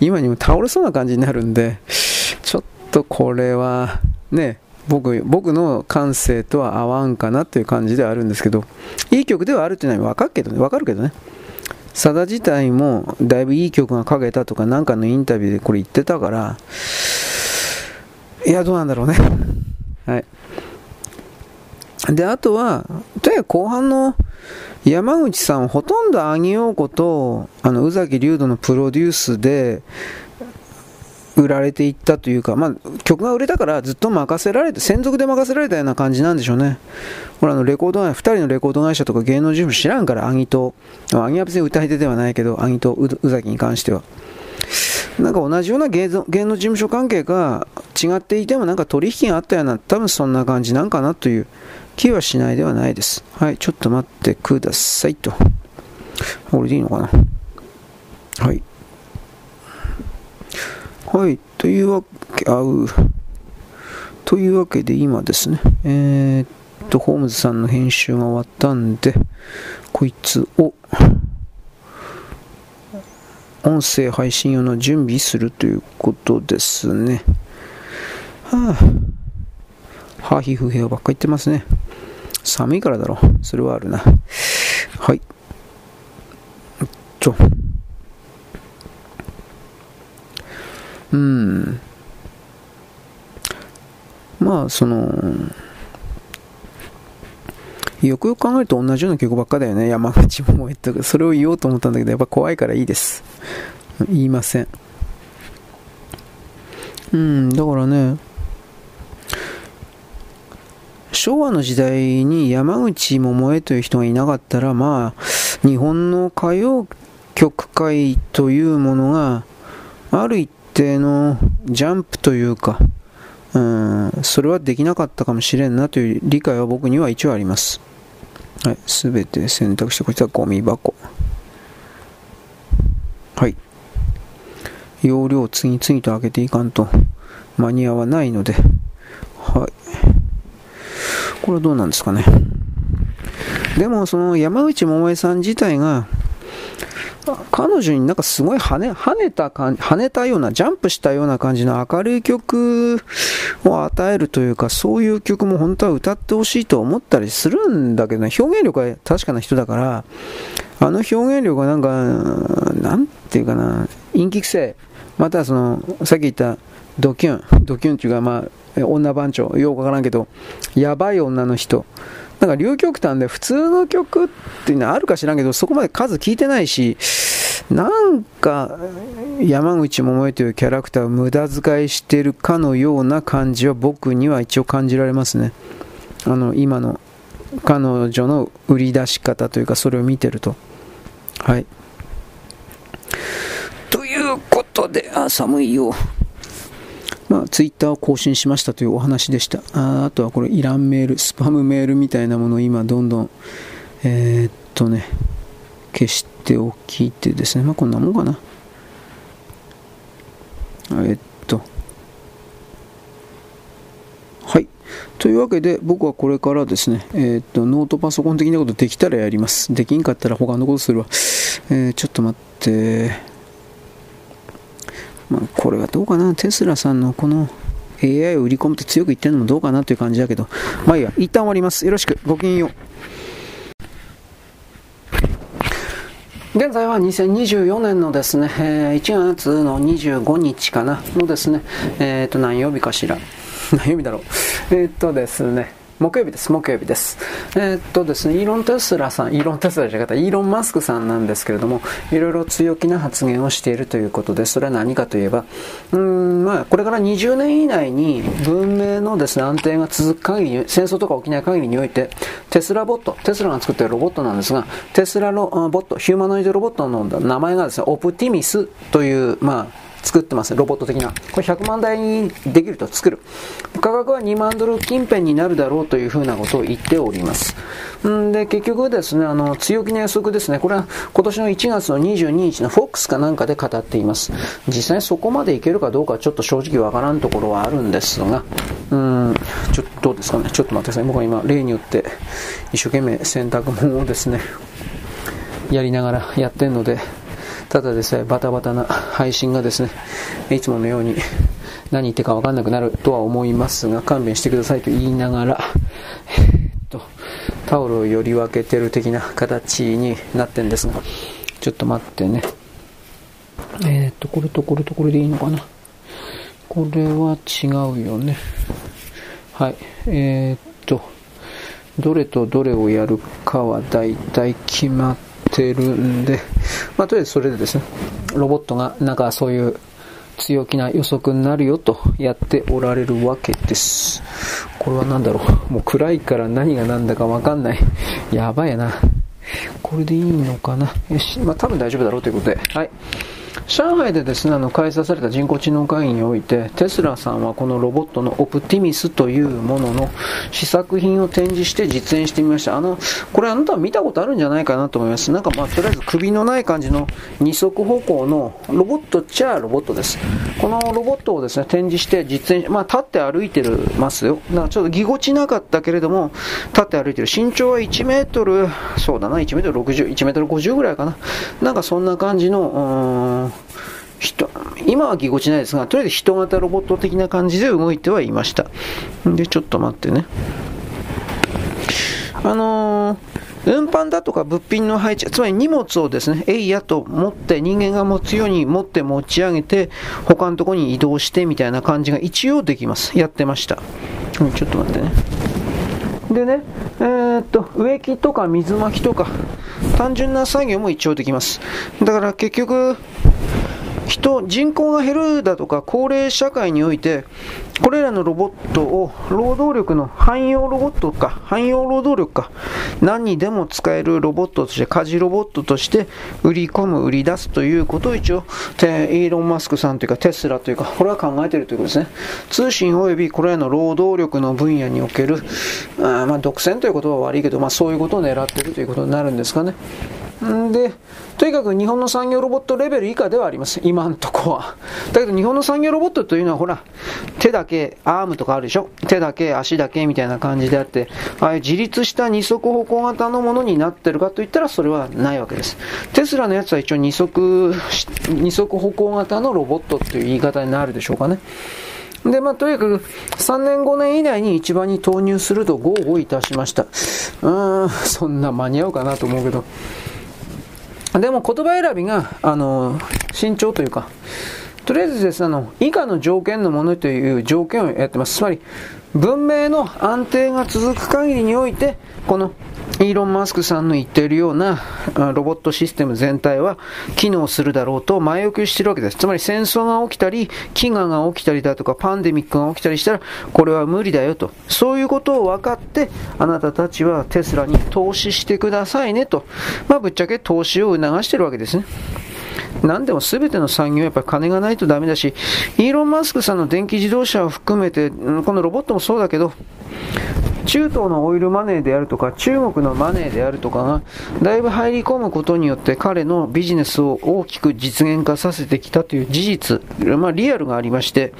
今にも倒れそうな感じになるんで、ちょっとこれはね、僕僕の感性とは合わんかなという感じではあるんですけど、いい曲ではあるっていうのは分かるけどね、分かるけどね。さだ自体もだいぶいい曲が書けたとか、なんかのインタビューでこれ言ってたから、いや、どうなんだろうね。はい。で、あとは、とにかく後半の山口さんほとんどあげようこと、あの、宇崎竜斗のプロデュースで、売られていったというか、まあ、曲が売れたからずっと任せられて、専属で任せられたような感じなんでしょうね。ほら、あの、レコード会、2人のレコード会社とか芸能事務所知らんから、アギと、アギは別に歌い手ではないけど、アギと宇崎に関しては。なんか同じような芸能芸能事務所関係が違っていてもなんか取引があったような、多分そんな感じなんかなという気はしないではないです。はい、ちょっと待ってくださいと。これでいいのかなはい。はい、というわけ、あう。というわけで今ですね、えー、っと、ホームズさんの編集が終わったんで、こいつを、音声配信用の準備するということですね。はあ、はあ、皮膚部屋ばっか言ってますね。寒いからだろ。それはあるな。はい。ちょ。うん。まあ、その、よくよく考えると同じような曲ばっかだよね。山口百恵とか。それを言おうと思ったんだけど、やっぱ怖いからいいです。言いません。うん、だからね、昭和の時代に山口百恵という人がいなかったら、まあ、日本の歌謡曲界というものが、ある一定のジャンプというか、うん、それはできなかったかもしれんなという理解は僕には一応あります。はい、すべて選択して、こちらゴミ箱。はい。容量を次々と開けていかんと間に合わないので、はい。これはどうなんですかね。でも、その山内百恵さん自体が、彼女になんかすごい跳ね、跳ねた感じ、跳ねたような、ジャンプしたような感じの明るい曲を与えるというか、そういう曲も本当は歌ってほしいと思ったりするんだけどね、表現力は確かな人だから、あの表現力がなんか、なんていうかな、陰気性、またその、さっき言ったドキュン、ドキュンっていうかまあ、女番長、よくわからんけど、やばい女の人、なんか両極端で普通の曲っていうのはあるか知らんけど、そこまで数聞いてないし、なんか山口百恵というキャラクターを無駄遣いしてるかのような感じは僕には一応感じられますね。あの、今の彼女の売り出し方というか、それを見てると。はい。ということで、あ、寒いよ。まあ、ツイッターを更新しましたというお話でした。ああとはこれ、いらんメール、スパムメールみたいなものを今、どんどん、えー、っとね、消しておきてですね、まあ、こんなもんかな。えっと、はい。というわけで、僕はこれからですね、えー、っと、ノートパソコン的なことできたらやります。できんかったら他のことするわ。えー、ちょっと待って、まあ、これはどうかな、テスラさんのこの AI を売り込むって強く言ってるのもどうかなという感じだけど、まあいいや、一旦終わります。よろしく。ごきげんよう。現在は2024年のですね、えー、1月の25日かな、のですね、えっ、ー、と、何曜日かしら。何曜日だろう。えっ、ー、とですね、木曜日です、木曜日です。えー、っとですね、イーロン・テスラさん、イーロン・テスラじゃなかった、イーロン・マスクさんなんですけれども、いろいろ強気な発言をしているということで、それは何かといえば、うん、まあ、これから20年以内に文明のですね、安定が続く限り、戦争とか起きない限りにおいて、テスラボット、テスラが作っているロボットなんですが、テスラのボット、ヒューマノイドロボットの名前がですね、オプティミスという、まあ、作ってます、ロボット的な。これ100万台にできると作る。価格は2万ドル近辺になるだろうというふうなことを言っております。んで、結局ですね、あの、強気な予測ですね。これは今年の1月の22日の FOX かなんかで語っています。実際そこまでいけるかどうかちょっと正直わからんところはあるんですが、うん、ちょっとどうですかね。ちょっと待ってください。僕は今、例によって一生懸命洗濯物をですね、やりながらやってるので、ただでさえバタバタな配信がですね、いつものように何言ってかわかんなくなるとは思いますが、勘弁してくださいと言いながら、えっと、タオルをより分けてる的な形になってんですが、ちょっと待ってね。えー、っと、これとこれとこれでいいのかな。これは違うよね。はい。えー、っと、どれとどれをやるかは大体決まっててるんで、まあ、とりあえずそれでですね、ロボットがなんかそういう強気な予測になるよとやっておられるわけです。これは何だろう。もう暗いから何が何だかわかんない。やばいな。これでいいのかな。よし。まあ多分大丈夫だろうということで。はい。上海でですね、あの開催された人工知能会議において、テスラさんはこのロボットのオプティミスというものの試作品を展示して実演してみました。あの、これあなたは見たことあるんじゃないかなと思います。なんかまあ、とりあえず首のない感じの二足歩行のロボットっちゃロボットです。このロボットをですね、展示して実演、まあ立って歩いてるますよ。なんかちょっとぎこちなかったけれども、立って歩いてる。身長は1メートル、そうだな、1メートル60、1メートル50ぐらいかな。なんかそんな感じの、人、今はぎこちないですが、とりあえず人型ロボット的な感じで動いてはいました。で、ちょっと待ってね。あのー、運搬だとか物品の配置、つまり荷物をですね、えいやと持って、人間が持つように持って持ち上げて、他のとこに移動してみたいな感じが一応できます。やってました。うん、ちょっと待ってね。でね、えー、っと、植木とか水まきとか、単純な作業も一応できます。だから結局、人、人口が減るだとか高齢社会において、これらのロボットを労働力の汎用ロボットか、汎用労働力か、何にでも使えるロボットとして、家事ロボットとして売り込む、売り出すということを一応、イーロン・マスクさんというかテスラというか、これは考えているということですね。通信及びこれらの労働力の分野における、あまあ、独占ということは悪いけど、まあ、そういうことを狙っているということになるんですかね。んで、とにかく日本の産業ロボットレベル以下ではあります。今んとこは。だけど日本の産業ロボットというのはほら、手だけ、アームとかあるでしょ？手だけ、足だけみたいな感じであって、ああいう自立した二足歩行型のものになってるかといったらそれはないわけです。テスラのやつは一応二足、二足歩行型のロボットっていう言い方になるでしょうかね。で、まあ、とにかく、3年5年以内に市場に投入すると豪語いたしました。うーん、そんな間に合うかなと思うけど。でも言葉選びが、あの、慎重というか、とりあえずですね、あの、以下の条件のものという条件をやってます。つまり、文明の安定が続く限りにおいて、このイーロン・マスクさんの言っているようなロボットシステム全体は機能するだろうと前置きしているわけです。つまり戦争が起きたり、飢餓が起きたりだとか、パンデミックが起きたりしたら、これは無理だよと。そういうことを分かって、あなたたちはテスラに投資してくださいねと。まあ、ぶっちゃけ投資を促しているわけですね。何でも全ての産業はやっぱり金がないとダメだし、イーロン・マスクさんの電気自動車を含めて、このロボットもそうだけど、中東のオイルマネーであるとか、中国のマネーであるとかが、だいぶ入り込むことによって彼のビジネスを大きく実現化させてきたという事実、まあリアルがありまして、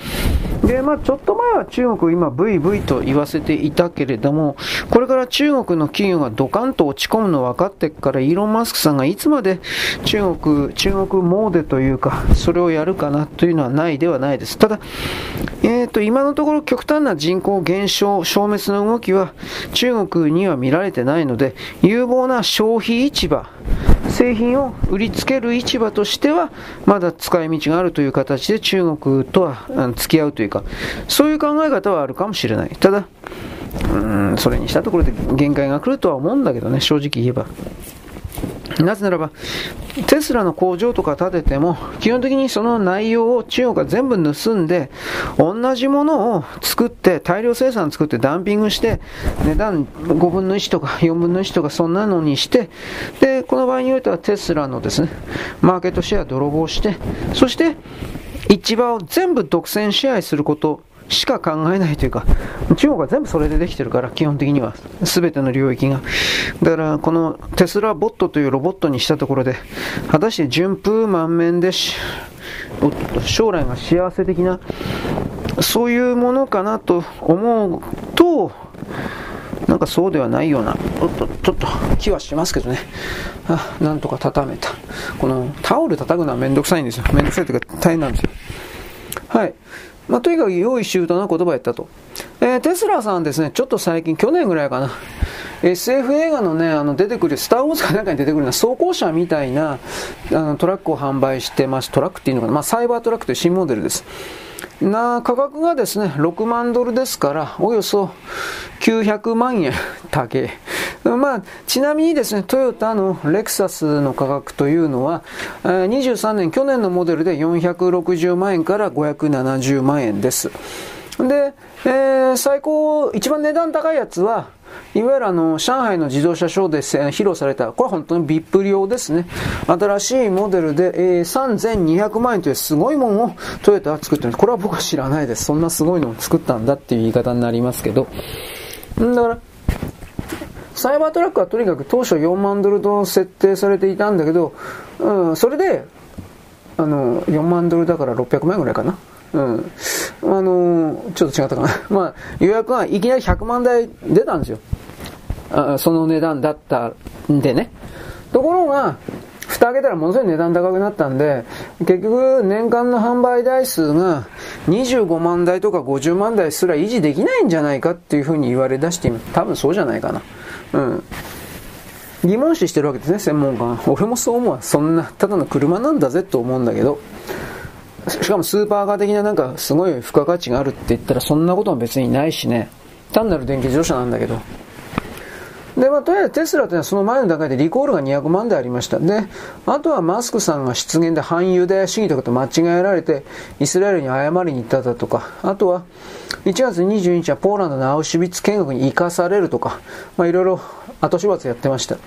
で、まあちょっと前は中国今 VV と言わせていたけれども、これから中国の企業がドカンと落ち込むの分かってから、イーロン・マスクさんがいつまで中国、中国モーデというか、それをやるかなというのはないではないです。ただ、え、ー、と、今のところ極端な人口減少、消滅の動きは中国には見られてないので、有望な消費市場、製品を売りつける市場としては、まだ使い道があるという形で中国とは付き合うというか、そういう考え方はあるかもしれない。ただ、うん、それにしたところで限界が来るとは思うんだけどね、正直言えば。なぜならば、テスラの工場とか建てても、基本的にその内容を中国が全部盗んで、同じものを作って、大量生産作ってダンピングして、値段5分の1とか4分の1とかそんなのにして、で、この場合においてはテスラのですね、マーケットシェア泥棒して、そして、市場を全部独占支配することしか考えないというか、中国は全部それでできてるから、基本的には。すべての領域が。だから、このテスラボットというロボットにしたところで、果たして順風満面でし、将来が幸せ的な、そういうものかなと思うと、なんかそうではないような、おっと、ちょっと気はしますけどね。あ、なんとか畳めた。このタオル叩くのはめんどくさいんですよ。めんどくさいというか大変なんですよ。はい。まあ、とにかく用意周到な言葉やったと。えー、テスラさんですね、ちょっと最近、去年ぐらいかな、SF 映画のね、あの出てくる、スター・ウォーズかなんかに出てくるような装甲車みたいなあのトラックを販売してます。トラックっていうのかな、まあ、サイバートラックという新モデルです。な価格がですね、6万ドルですから、およそ900万円、高い。まあ、ちなみにですね、トヨタのレクサスの価格というのは、23年、去年のモデルで460万円から570万円です。で、えー、最高、一番値段高いやつは、いわゆるあの、上海の自動車ショーで披露された、これは本当に VIP 用ですね。新しいモデルで、えー、3200万円というすごいものをトヨタは作ってる。これは僕は知らないです。そんなすごいのを作ったんだっていう言い方になりますけど。だから、サイバートラックはとにかく当初4万ドルと設定されていたんだけど、うん、それで、あの、4万ドルだから600万円ぐらいかな。うん。あのー、ちょっと違ったかな。まあ、予約はいきなり100万台出たんですよ。あその値段だったんでね。ところが、蓋開けたらものすごい値段高くなったんで、結局年間の販売台数が25万台とか50万台すら維持できないんじゃないかっていうふうに言われ出して多分そうじゃないかな。うん。疑問視してるわけですね、専門家が。俺もそう思うわ。そんな、ただの車なんだぜと思うんだけど。しかもスーパーカー的ななんかすごい付加価値があるって言ったらそんなことも別にないしね。単なる電気自動車なんだけど。で、まあ、とりあえずテスラというのはその前の段階でリコールが200万台ありました。で、あとはマスクさんが失言で反ユダヤ主義とかと間違えられて、イスラエルに謝りに行っただとか、あとは、1月22日はポーランドのアウシュビッツ見学に生かされるとか、まあ、いろいろ後始末やってました。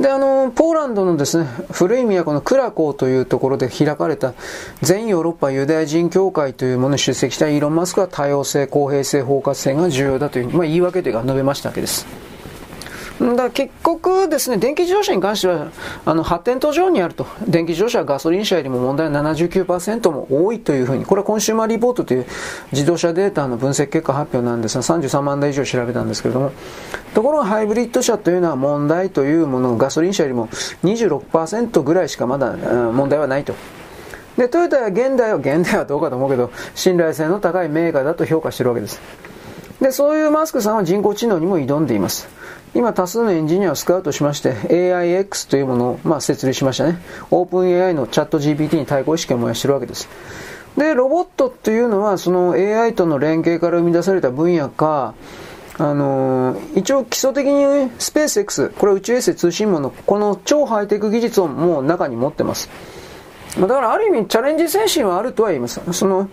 で、あの、ポーランドのですね、古い都のクラコーというところで開かれた全ヨーロッパユダヤ人協会というものに出席したイーロン・マスクは多様性、公平性、包括性が重要だという、まあ、言い訳というか述べましたわけです。だから結局ですね、電気自動車に関しては、あの、発展途上にあると。電気自動車はガソリン車よりも問題は79%も多いというふうに、これはコンシューマーリポートという自動車データの分析結果発表なんですが、33万台以上調べたんですけれども、ところがハイブリッド車というのは問題というものガソリン車よりも26%ぐらいしかまだ問題はないと。で、トヨタは現代は、現代はどうかと思うけど、信頼性の高いメーカーだと評価してるわけです。で、そういうマスクさんは人工知能にも挑んでいます。今多数のエンジニアをスカウトしまして AIX というものを、まあ、設立しましたね。オープン AI のチャット GPT に対抗意識を燃やしてるわけです。で、ロボットというのはその AI との連携から生み出された分野か、あのー、一応基礎的にスペース X、これは宇宙衛星通信網のこの超ハイテク技術をもう中に持ってます。だからある意味チャレンジ精神はあるとは言います。その、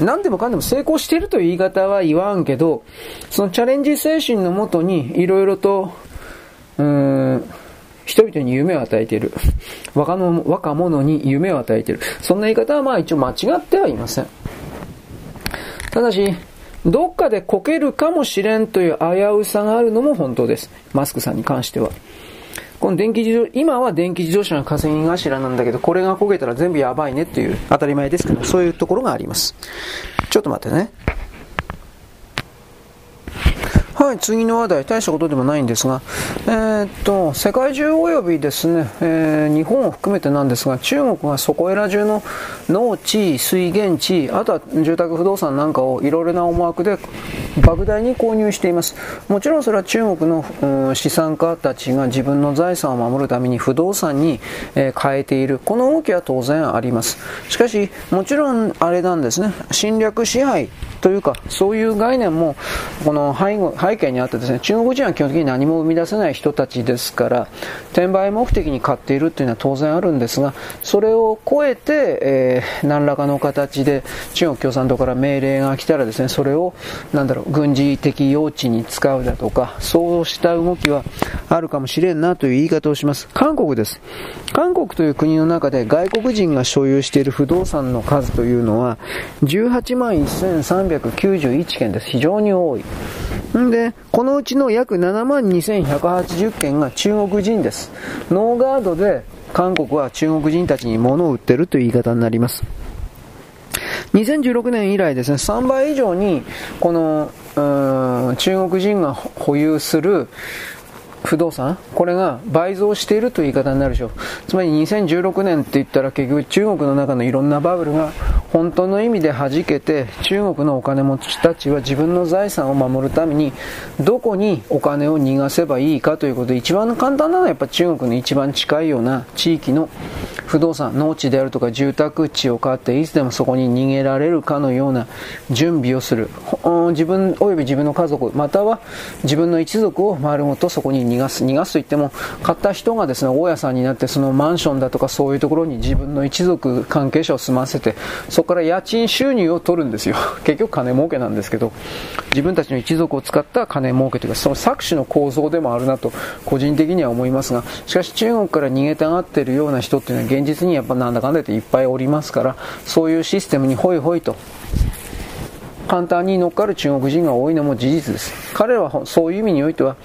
何でもかんでも成功してるという言い方は言わんけど、そのチャレンジ精神のもとにいろいろと、うーん、人々に夢を与えている。若の若者に夢を与えている。そんな言い方はまあ一応間違ってはいません。ただし、どっかでこけるかもしれんという危うさがあるのも本当です。マスクさんに関しては。この電気自動、今は電気自動車の稼ぎ頭なんだけど、これが焦げたら全部やばいねっていう、当たり前ですけど、そういうところがあります。ちょっと待ってね。はい、次の話題、大したことでもないんですが、えー、っと、世界中及びですね、えー、日本を含めてなんですが、中国がそこら中の農地、水源地、あとは住宅不動産なんかをいろいろな思惑で莫大に購入しています。もちろんそれは中国の、うん、資産家たちが自分の財産を守るために不動産に、えー、変えている。この動きは当然あります。しかし、もちろんあれなんですね、侵略支配というか、そういう概念も、この背後、景にあってですね、中国人は基本的に何も生み出せない人たちですから、転売目的に買っているっていうのは当然あるんですが、それを超えて、えー、何らかの形で中国共産党から命令が来たらですね、それを、なんだろう、軍事的用地に使うだとか、そうした動きはあるかもしれんなという言い方をします。韓国です。韓国という国の中で外国人が所有している不動産の数というのは、18万1391件です。非常に多い。んで、このうちの約7万2180件が中国人です。ノーガードで韓国は中国人たちに物を売ってるという言い方になります。2016年以来ですね、3倍以上に、この、中国人が保有する不動産？これが倍増しているという言い方になるでしょう。つまり2016年って言ったら結局中国の中のいろんなバブルが本当の意味で弾けて中国のお金持ちたちは自分の財産を守るためにどこにお金を逃がせばいいかということで一番簡単なのはやっぱ中国に一番近いような地域の不動産、農地であるとか住宅地を買っていつでもそこに逃げられるかのような準備をする。自分及び自分の家族または自分の一族を丸ごとそこに逃がす。逃がすと言っても買った人がですね、大家さんになってそのマンションだとかそういうところに自分の一族関係者を住ませてそこから家賃収入を取るんですよ。結局金儲けなんですけど、自分たちの一族を使った金儲けというか、その搾取の構造でもあるなと、個人的には思いますが、しかし中国から逃げたがっているような人っていうのは現実にやっぱなんだかんだ言っていっぱいおりますから、そういうシステムにホイホイと、簡単に乗っかる中国人が多いのも事実です。彼らはそういう意味においては、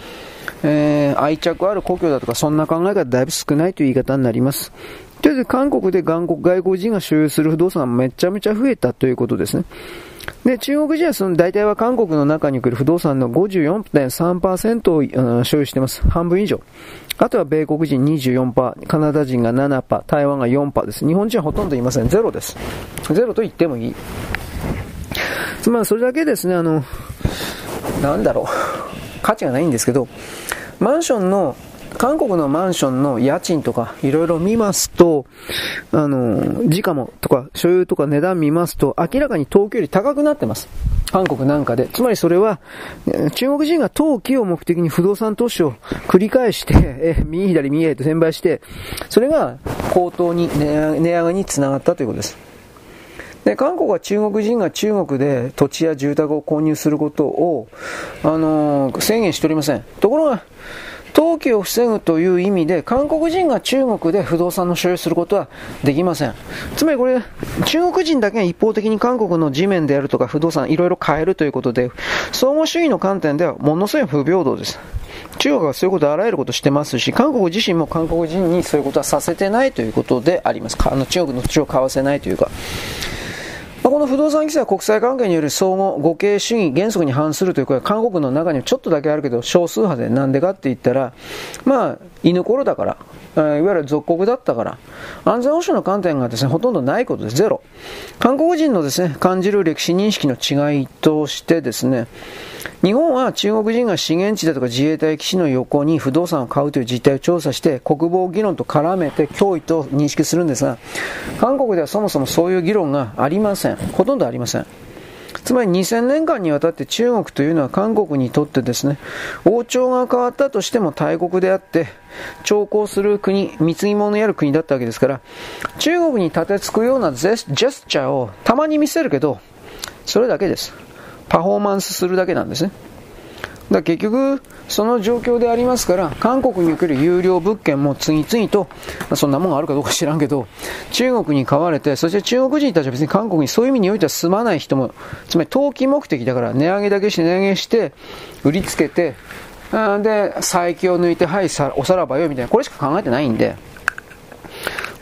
えー、愛着ある故郷だとか、そんな考えがだいぶ少ないという言い方になります。とりあえず韓国で外国人が所有する不動産がめちゃめちゃ増えたということですね。で、中国人はその大体は韓国の中に来る不動産の54.3%を所有しています。半分以上。あとは米国人24%、カナダ人が7%、台湾が4%です。日本人はほとんどいません。ゼロです。ゼロと言ってもいい。つまりそれだけですね、あの、なんだろう。価値がないんですけど、マンションの韓国のマンションの家賃とかいろいろ見ますと、あの、時価もとか所有とか値段見ますと明らかに東京より高くなってます。韓国なんかで。つまりそれは、中国人が投機を目的に不動産投資を繰り返して、え、右左右へと転売して、それが高騰に、値上がりにつながったということです。で、韓国は中国人が中国で土地や住宅を購入することを、あのー、制限しておりません。ところが、投機を防ぐという意味で、韓国人が中国で不動産の所有することはできません。つまりこれ、中国人だけが一方的に韓国の地面であるとか不動産いろいろ買えるということで、相互主義の観点ではものすごい不平等です。中国はそういうこと、あらゆることしてますし、韓国自身も韓国人にそういうことはさせてないということであります。あの中国の土地を買わせないというか。まあ、この不動産規制は国際関係による相互互恵主義原則に反するという声は韓国の中にはちょっとだけあるけど少数派でなんでかって言ったら、まあ、居所だから、いわゆる属国だったから、安全保障の観点がですね、ほとんどないことです。ゼロ。韓国人のですね、感じる歴史認識の違いとしてですね、日本は中国人が資源地だとか自衛隊基地の横に不動産を買うという実態を調査して国防議論と絡めて脅威と認識するんですが韓国ではそもそもそういう議論がありませんほとんどありませんつまり2000年間にわたって中国というのは韓国にとってですね王朝が変わったとしても大国であって徴工する国貢ぎ物やる国だったわけですから中国に立てつくようなジェスチャーをたまに見せるけどそれだけですパフォーマンスするだけなんですね。だ結局、その状況でありますから、韓国における有料物件も次々と、まあ、そんなもんあるかどうか知らんけど、中国に買われて、そして中国人たちは別に韓国にそういう意味においては住まない人も、つまり投機目的だから値上げだけして値上げして、売りつけて、で、最強を抜いて、はい、おさらばよみたいな、これしか考えてないんで、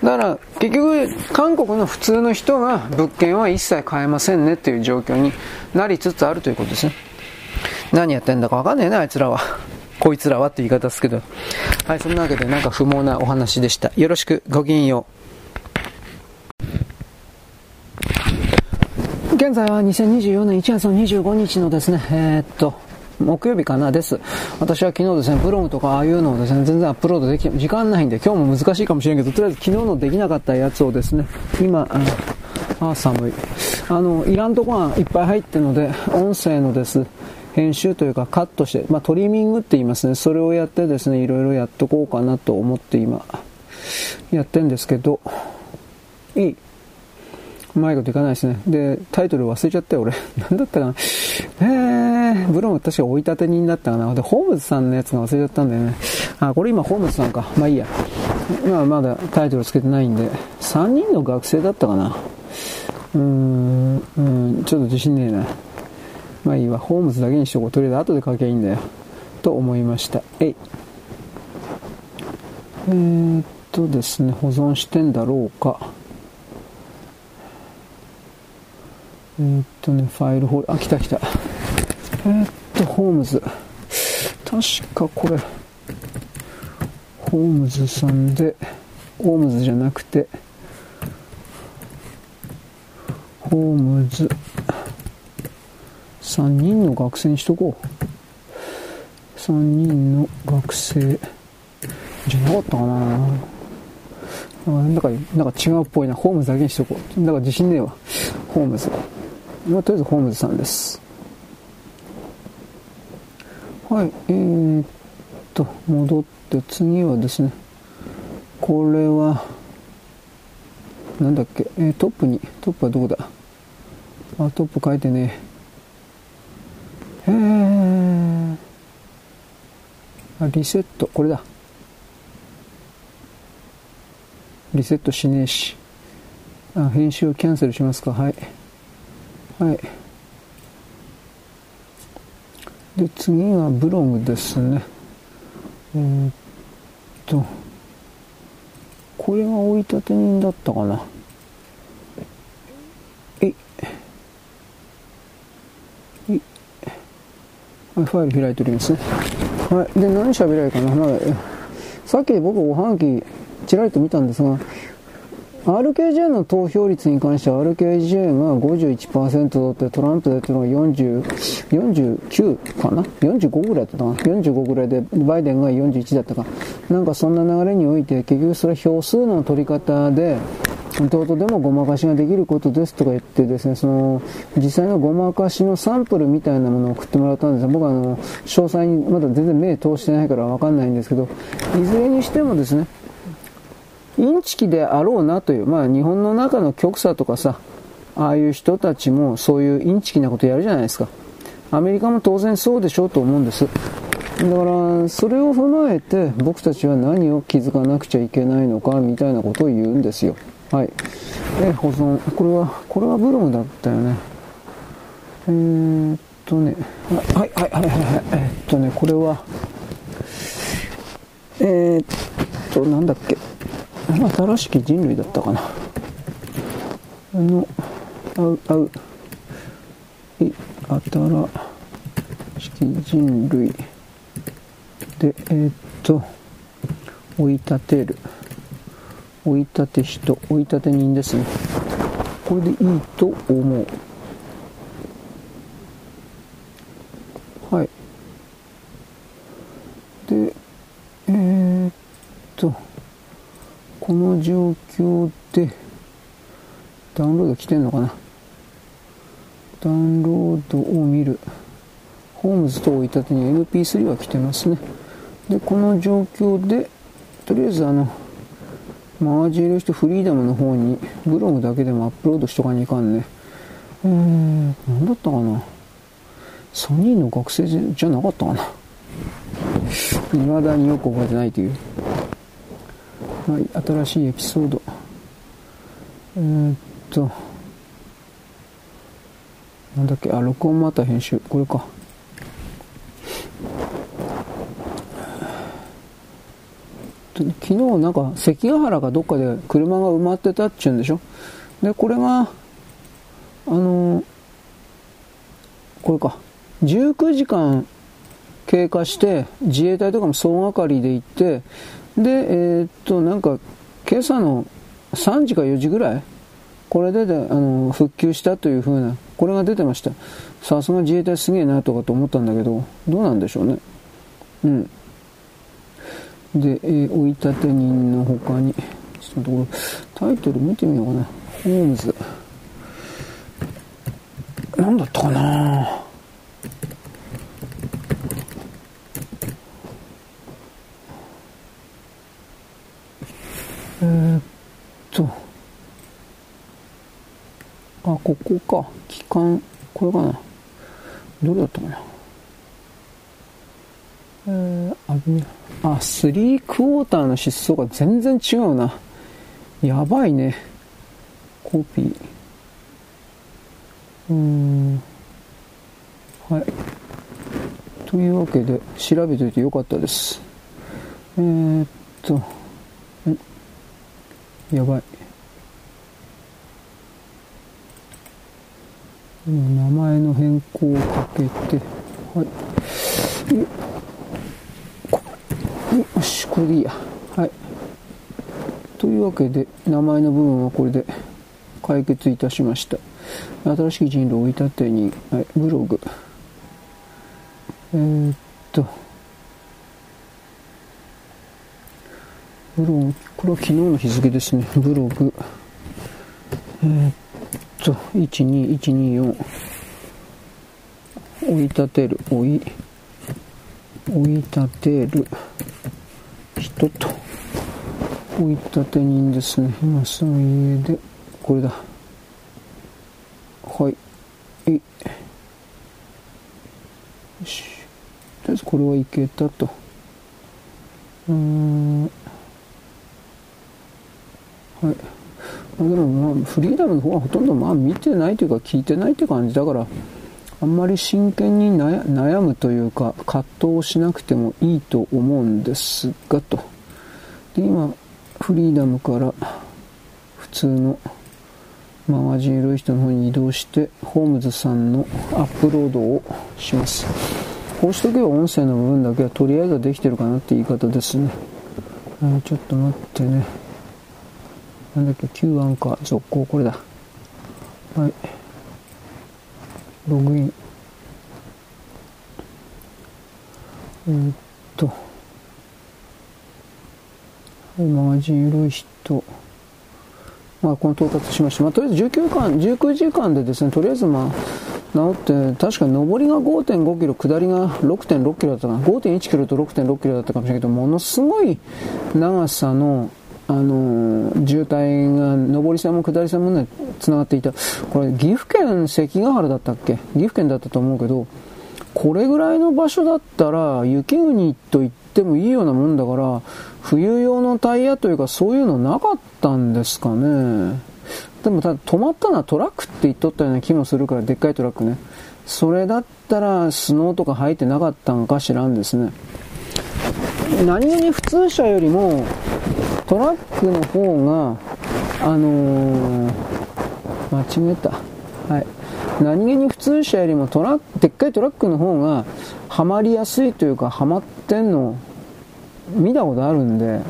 だから結局韓国の普通の人が物件は一切買えませんねっていう状況になりつつあるということですね。何やってんだかわかんねえな、あいつらは。こいつらはって言い方ですけど。はい、そんなわけでなんか不毛なお話でした。よろしく、ごきげんよう。現在は2024年1月25日のですね、えー、っと、木曜日かなです。私は昨日ですね、ブログとかああいうのをですね、全然アップロードでき、時間ないんで、今日も難しいかもしれんけど、とりあえず昨日のできなかったやつをですね、今、ああ、寒い。あの、いらんとこがいっぱい入ってるので、音声のです、編集というかカットして、まあ、トリミングって言いますね。それをやってですね、いろいろやっとこうかなと思って今、やってんですけど、いいうまいこといかないですね。で、タイトル忘れちゃったよ、俺。なんだったかな。えー、ブログ確か追い立て人だったかな。で、ホームズさんのやつが忘れちゃったんだよね。あ、これ今ホームズさんか。まあいいや。今はまだタイトルつけてないんで、3人の学生だったかな。うーん、うん、ちょっと自信ねえな。まあいいわ、ホームズだけにしとこう。とりあえず後で書けばいいんだよ。と思いました。えい。えー、っとですね、保存してんだろうか。えー、っとね、ファイルホール、あ、来た来た。えー、っと、ホームズ。確かこれ、ホームズさんで、ホームズじゃなくて、ホームズ。3人の学生にしとこう。3人の学生。じゃなかったかななんか、なんか違うっぽいな。ホームズだけにしとこう。だから自信ねえわ。ホームズ。まあ、とりあえずホームズさんです。はい、えー、っと、戻って次はですね、これは、なんだっけ、えー、トップに、トップはどこだあ、トップ書いてねへえリセットこれだ。リセットしねえし。あ編集をキャンセルしますか。はい。はい。で次はブログですね。えー、っと。これが追い立て人だったかな。ファイル開いておりますね。はい。で、何喋りゃいいかな。まあ、さっき僕おはがきちらりと見たんですが、RKJ の投票率に関しては RKJ が51%でトランプ大統領が40、49かな ?45 ぐらいだったかな ?45 ぐらいでバイデンが41だったか。なんかそんな流れにおいて結局それは票数の取り方で弟でもごまかしができることですとか言ってですね、その、実際のごまかしのサンプルみたいなものを送ってもらったんですが僕はあの、詳細にまだ全然目通してないからわかんないんですけど、いずれにしてもですね、インチキであろうなという、まあ日本の中の極左とかさ、ああいう人たちもそういうインチキなことやるじゃないですか。アメリカも当然そうでしょうと思うんです。だから、それを踏まえて僕たちは何を気づかなくちゃいけないのかみたいなことを言うんですよ。はい。え、保存。これは、これはブログだったよね。えー、っとね、はい、はい、はい、はい、はい。えー、っとね、これは、えー、っと、なんだっけ。新しき人類だったかな。あの、あう、あう、い、新しき人類で、えー、っと、追い立てる。追い立て人、追い立て人ですね。これでいいと思う。はい。で、えー、っと、この状況で、ダウンロード来てんのかな？ダウンロードを見る。ホームズと追い立てに MP3 は来てますね。で、この状況で、とりあえずあの、マージ入れしてフリーダムの方にブログだけでもアップロードしとかにいかんね。えー、なんだったかな？ソニーの学生じゃなかったかな？未だによく覚えてないという。はい、新しいエピソード。えー、っと、なんだっけ、あ、録音また編集。これか。昨日なんか関ヶ原かどっかで車が埋まってたっちゅうんでしょ？でこれがあのこれか19時間経過して自衛隊とかも総がかりで行ってでえー、っとなんか今朝の3時か4時ぐらいこれであの復旧したというふうなこれが出てましたさすが自衛隊すげえなとかと思ったんだけどどうなんでしょうねうんで、えー、追い立て人の他に、ちょっとこれ、タイトル見てみようかな。ホームズ。何だったかなえー、っと、あ、ここか。機関、これかな。どれだったかな。えー、あ、あ、スリークォーターの失踪が全然違うな。やばいね。コピー。うーん。はい。というわけで、調べといてよかったです。えー、っと、やばい。名前の変更をかけて、はい。よし、これでいいや。はい。というわけで、名前の部分はこれで解決いたしました。新しい人狼を追い立てに、はい、ブログ。えー、っと、ブログ、これは昨日の日付ですね。ブログ。えー、っと、12124。追い立てる、追い、追い立てる。人と、追い立て人ですね。今すぐ家で、これだ。はい。えよし。とりあえずこれはいけたと。うーん。はい。まあ、でもまあ、フリーダムの方はほとんどまあ見てないというか聞いてないって感じ。だから、あんまり真剣に悩むというか葛藤をしなくてもいいと思うんですがと。で今フリーダムから普通のマガジンエロイ人の方に移動してホームズさんのアップロードをします。こうしとけば音声の部分だけはとりあえずはできてるかなって言い方ですね。ちょっと待ってね。なんだっけ Q アンカー続行これだ。はい。ログイン。えー、っと。マガジン緩い人。まあこの到達しました。まあとりあえず19間19時間でですねとりあえずまあ治って確かに上りが5.5キロ下りが6.6キロだったかな。5.1キロと6.6キロだったかもしれないけどものすごい長さのあの渋滞が上り線も下り線もね繋がっていた。これ岐阜県関ヶ原だったっけ？岐阜県だったと思うけどこれぐらいの場所だったら雪国と言ってもいいようなもんだから冬用のタイヤというかそういうのなかったんですかね。でもただ止まったのはトラックって言っとったような気もするからでっかいトラックね。それだったらスノーとか入ってなかったんか知らんですね。何気に普通車よりもトラックの方が、あのー、間違えた。はい。何気に普通車よりもトラック、でっかいトラックの方が、はまりやすいというか、はまってんの、見たことあるんで、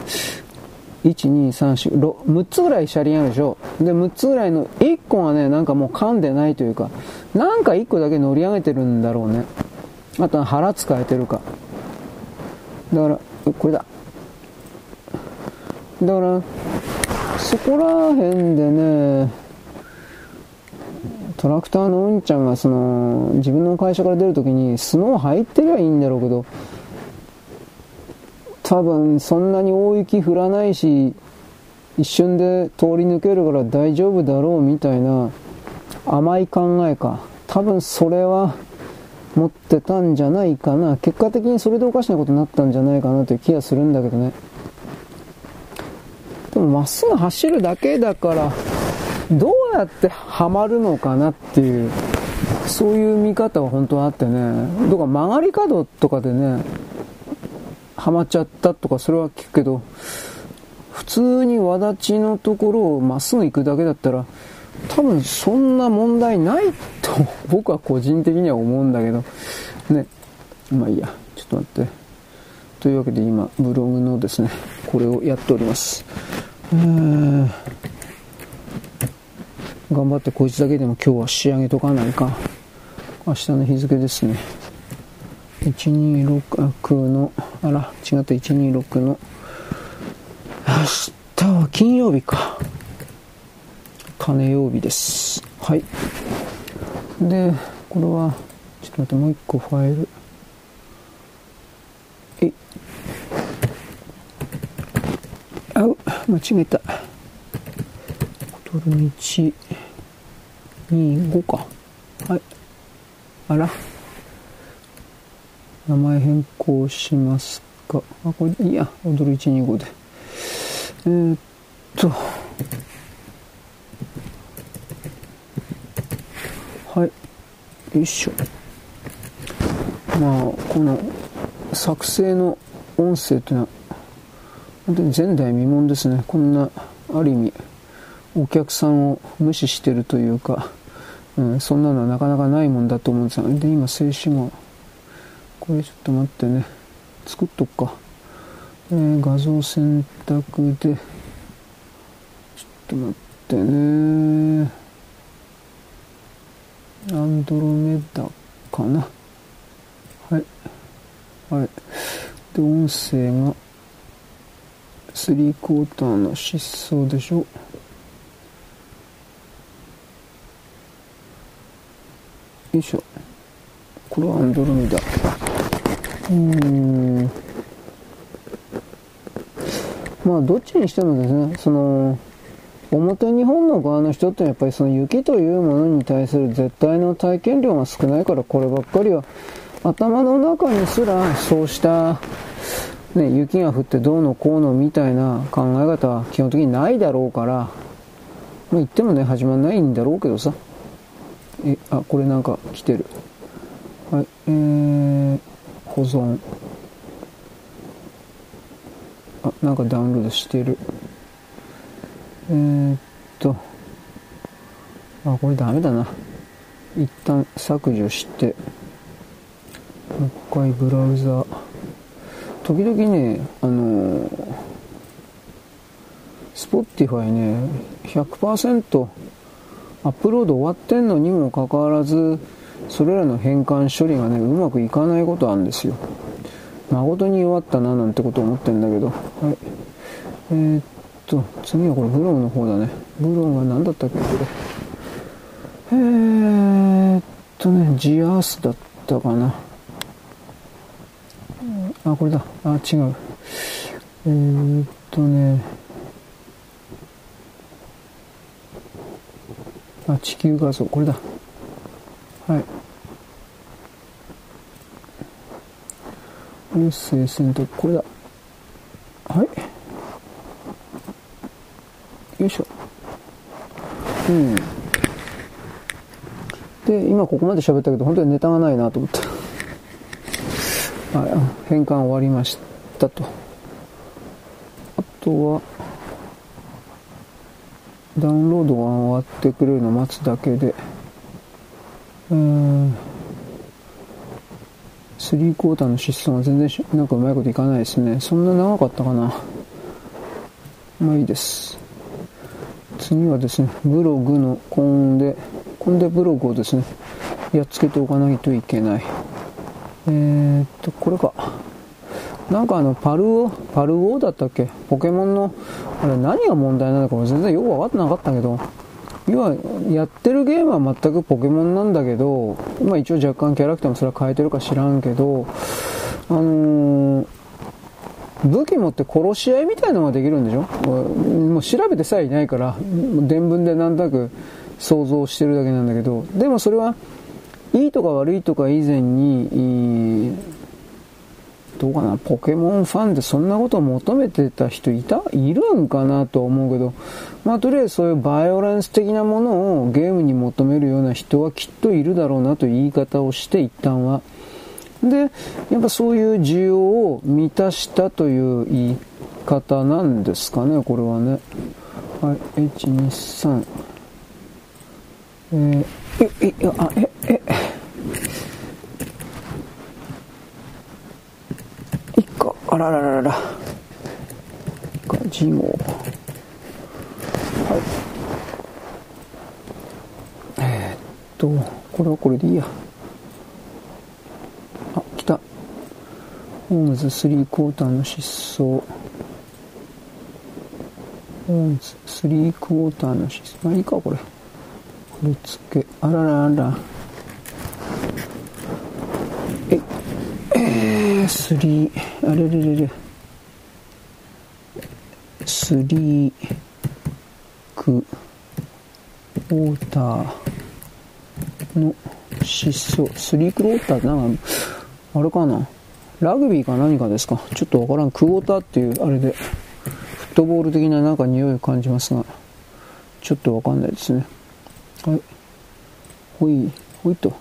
1、2、3、4、6つぐらい車輪あるでしょ。で、6つぐらいの1個がね、なんかもう噛んでないというか、なんか1個だけ乗り上げてるんだろうね。あとは腹使えてるか。だから、これだ。だから、そこら辺でね、トラクターのうんちゃんがその、自分の会社から出るときにスノー入ってりゃいいんだろうけど、多分そんなに大雪降らないし、一瞬で通り抜けるから大丈夫だろうみたいな甘い考えか。多分それは持ってたんじゃないかな。結果的にそれでおかしなことになったんじゃないかなという気がするんだけどね。でもまっすぐ走るだけだから、どうやってハマるのかなっていう、そういう見方は本当はあってね。どうか曲がり角とかでね、ハマっちゃったとかそれは聞くけど、普通に輪立ちのところをまっすぐ行くだけだったら、多分そんな問題ないと僕は個人的には思うんだけど、ね。まあいいや、ちょっと待って。というわけで今、ブログのですね、これをやっております。頑張ってこいつだけでも今日は仕上げとかないか。明日の日付ですね。126の、あら、違った126の、明日は金曜日か。金曜日です。はい。で、これは、ちょっと待って、もう一個ファイル。あ、間違えた。ボトル1、2、5か。はい。あら。名前変更しますか。あ、これいいや。踊る125で。えー、っと。はい。よいしょ。まあ、この作成の音声っていうのは、本当に前代未聞ですね。こんな、ある意味、お客さんを無視してるというか、うん、そんなのはなかなかないもんだと思うんですが、で、今、静止画、これちょっと待ってね、作っとくか。えー、画像選択で、ちょっと待ってねアンドロメダかな。はい。はい。で、音声が、スリークォーターの失踪でしょ。よいしょ。これはアンドロメダ。うん。まあ、どっちにしてもですね、その、表日本の側の人ってやっぱりその雪というものに対する絶対の体験量が少ないからこればっかりは頭の中にすらそうした、ね、雪が降ってどうのこうのみたいな考え方は基本的にないだろうから、まあ、言ってもね始まんないんだろうけどさ。えあこれなんか来てる。はいえー、保存。あなんかダウンロードしてる。えー、っと、あ、これダメだな。一旦削除して、もう一回ブラウザー、時々ね、あの Spotify ね、100%アップロード終わってんのにもかかわらず、それらの変換処理がね、うまくいかないことあるんですよ。誠に弱ったななんてこと思ってんだけど。はい。えー、っと、次はこれブログの方だね。ブログは何だったっけ？これ。えーっとね、ジアースだったかな。あ、これだ。あ、違う。えーっとね、あ、地球画像、これだ。はい。音声選択、これだ。はい。よいしょ。うん。で、今ここまで喋ったけど、本当にネタがないなと思って。はい、変換終わりましたと。あとは、ダウンロードが終わってくれるのを待つだけで、うん、3クォーターの失踪が全然なんかうまいこといかないですね。そんな長かったかな。まあいいです。次はですね、ブログのコーンデ、コンデブログをですね、やっつけておかないといけない。えー、っと、これか。なんかあの、パルオ、パルオだったっけ？ポケモンの、あれ何が問題なのかも全然よくわかってなかったけど、要は、やってるゲームは全くポケモンなんだけど、まあ一応若干キャラクターもそれは変えてるか知らんけど、あのー、武器持って殺し合いみたいなのができるんでしょ？もう調べてさえいないから、伝聞でなんとなく想像してるだけなんだけど、でもそれは、いいとか悪いとか以前に、どうかな、ポケモンファンでそんなことを求めてた人いた？いるんかなと思うけど、まあとりあえずそういうバイオレンス的なものをゲームに求めるような人はきっといるだろうなという言い方をして一旦は。で、やっぱそういう需要を満たしたという言い方なんですかね、これはね。はい、1、2、3えー、え、え、あ、え、え、いっか、あららららら。か、字号。はい。えー、っと、これはこれでいいや。あ、来た。ホームズ3クォーターの失踪。ホームズ3クォーターの失踪。まあいいか、これ。り付け、あららら。え、えー、スリー、あれれれれ。スリークウォーターの失踪。スリークウォーターってなんか、あれかな？ラグビーか何かですか？ちょっとわからん。クォーターっていうあれで、フットボール的ななんか匂いを感じますが、ちょっとわかんないですね。はい。ほい、ほいと。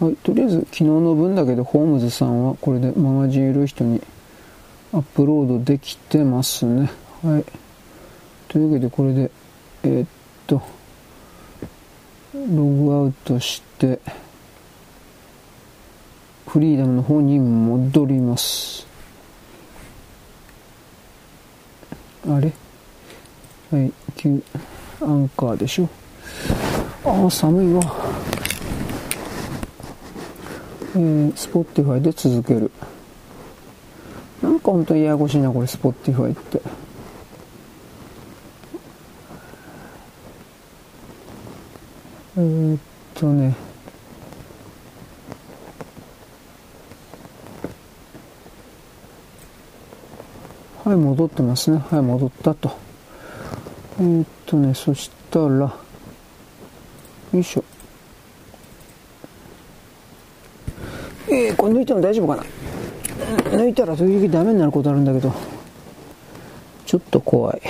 はい。とりあえず、昨日の分だけど、ホームズさんはこれでマガジンる人にアップロードできてますね。はい。というわけで、これで、えー、っと、ログアウトして、フリーダムの方に戻ります。あれ？はい、9。アンカーでしょ。ああ寒いわ。えー、 Spotify で続ける。なんか本当にややこしいなこれ Spotify って。えー、っとね。はい戻ってますね。はい戻ったと。えー、っとね、そしたら、よいしょ。えー、これ抜いても大丈夫かな？抜いたら時々ダメになることあるんだけど、ちょっと怖い。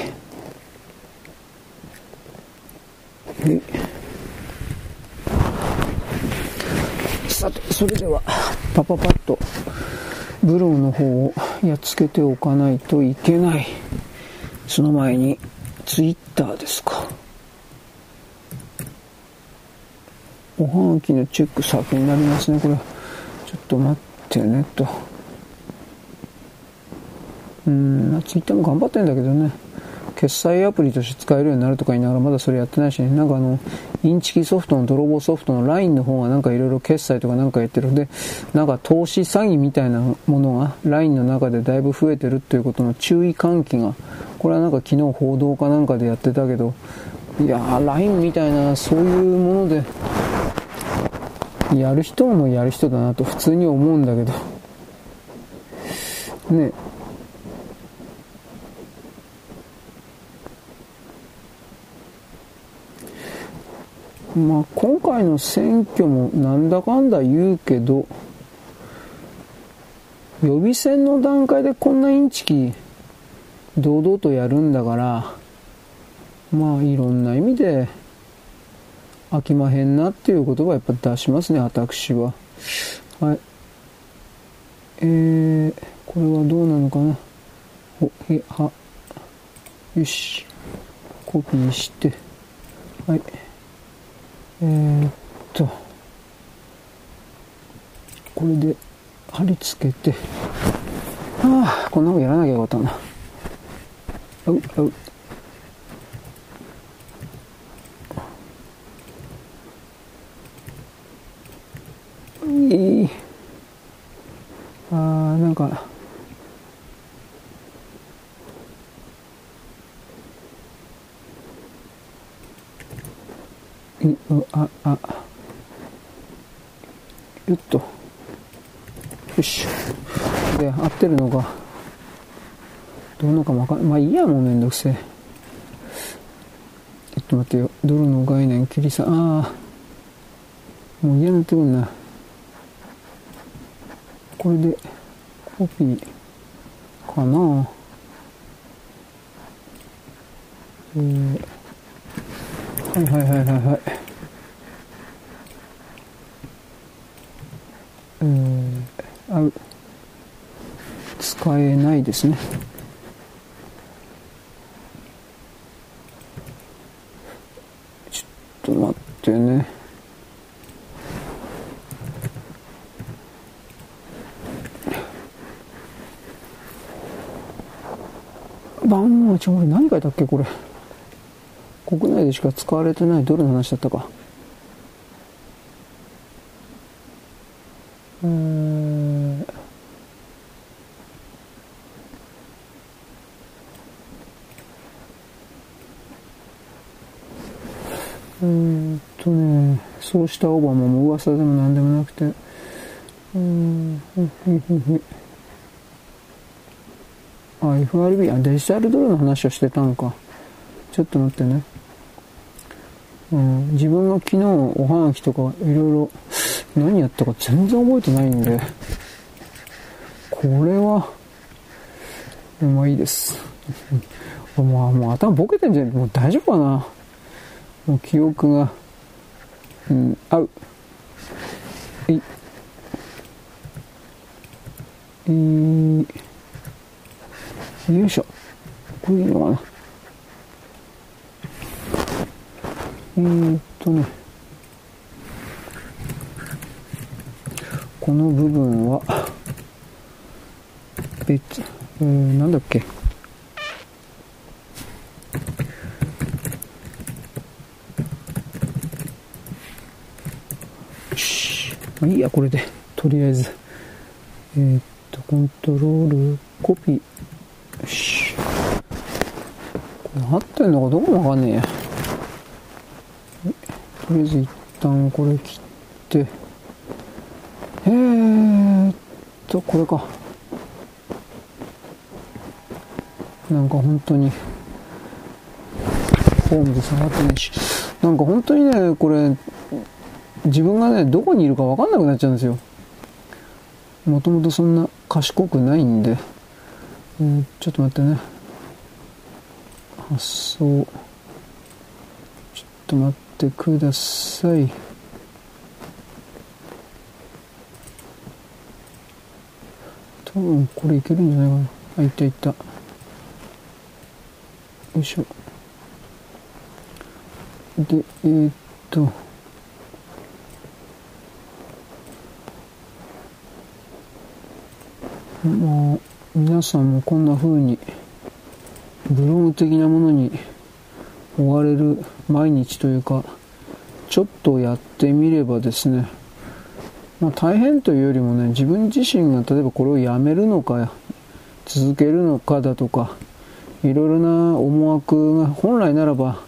さて、それでは、パパパッと、ブローの方をやっつけておかないといけない。その前に、ツイッターですか。おはがきのチェック先になりますね、これ。ちょっと待ってね、と。うん、ツイッターも頑張ってんだけどね。決済アプリとして使えるようになるとか言いながらまだそれやってないし、ね、なんかあの、インチキソフトの泥棒ソフトの LINE の方がなんかいろいろ決済とかなんかやってる。んで、なんか投資詐欺みたいなものが LINE の中でだいぶ増えてるっていうことの注意喚起が、これはなんか昨日報道かなんかでやってたけど、いやー、LINE みたいなそういうもので、やる人もやる人だなと普通に思うんだけど、ね、まあ、今回の選挙もなんだかんだ言うけど、予備選の段階でこんなインチキ堂々とやるんだから、まあいろんな意味で飽きまへんなっていう言葉やっぱ出しますね、私は。はい。えー、これはどうなのかな。お、へ、は。よし。コピーして。はい。えー、っと、これで貼り付けて、ああ、こんなのやらなきゃよかったな。う、う。いい。ああ、なんか、うああよっと。よし。で合ってるのがどうのかもわかんない。まあいいやもうめんどくせえ。ちょっと待ってよ。ドルの概念切りさあもう嫌になってくんな。これで、コピー、かな。えー、はいはいはいはいはい。えー、あ、使えないですね。ちょっと待ってね。番号ちょ、俺何書いたっけこれ。国内でしか使われてないドルの話だったか。えー、えー、っとね、そうしたオバマも噂でも何でもなくて、うん、あ、FRB、あ、デジタルドルの話をしてたのか。ちょっと待ってね。うん、自分が昨日おはがきとかいろいろ何やったか全然覚えてないんで、これは、まあいいです。もう、もう頭ボケてんじゃん。もう大丈夫かなもう記憶が、うん、合う。えい。えー、よいしょ。これいいのかなえー、っとね、この部分は、別、えー、なんだっけ。まあ、いいや、これで。とりあえず。えー、っと、コントロール、コピー。よし。これ合ってんのかどこもわかんねえや。とりあえず一旦これ切って、えーっと、これか。なんか本当に、ホームで下がってないし、なんか本当にね、これ、自分がね、どこにいるか分かんなくなっちゃうんですよ。もともとそんな賢くないんで、えー、ちょっと待ってね。発送。ちょっと待って。てください。多分これいけるんじゃないかな。あいったいった。よいしょ。でえー、っと。まあ皆さんもこんな風にブログ的なものに追われる毎日というか、ちょっとやってみればですね、まあ、大変というよりもね、自分自身が例えばこれをやめるのか、続けるのかだとか、いろいろな思惑が本来ならば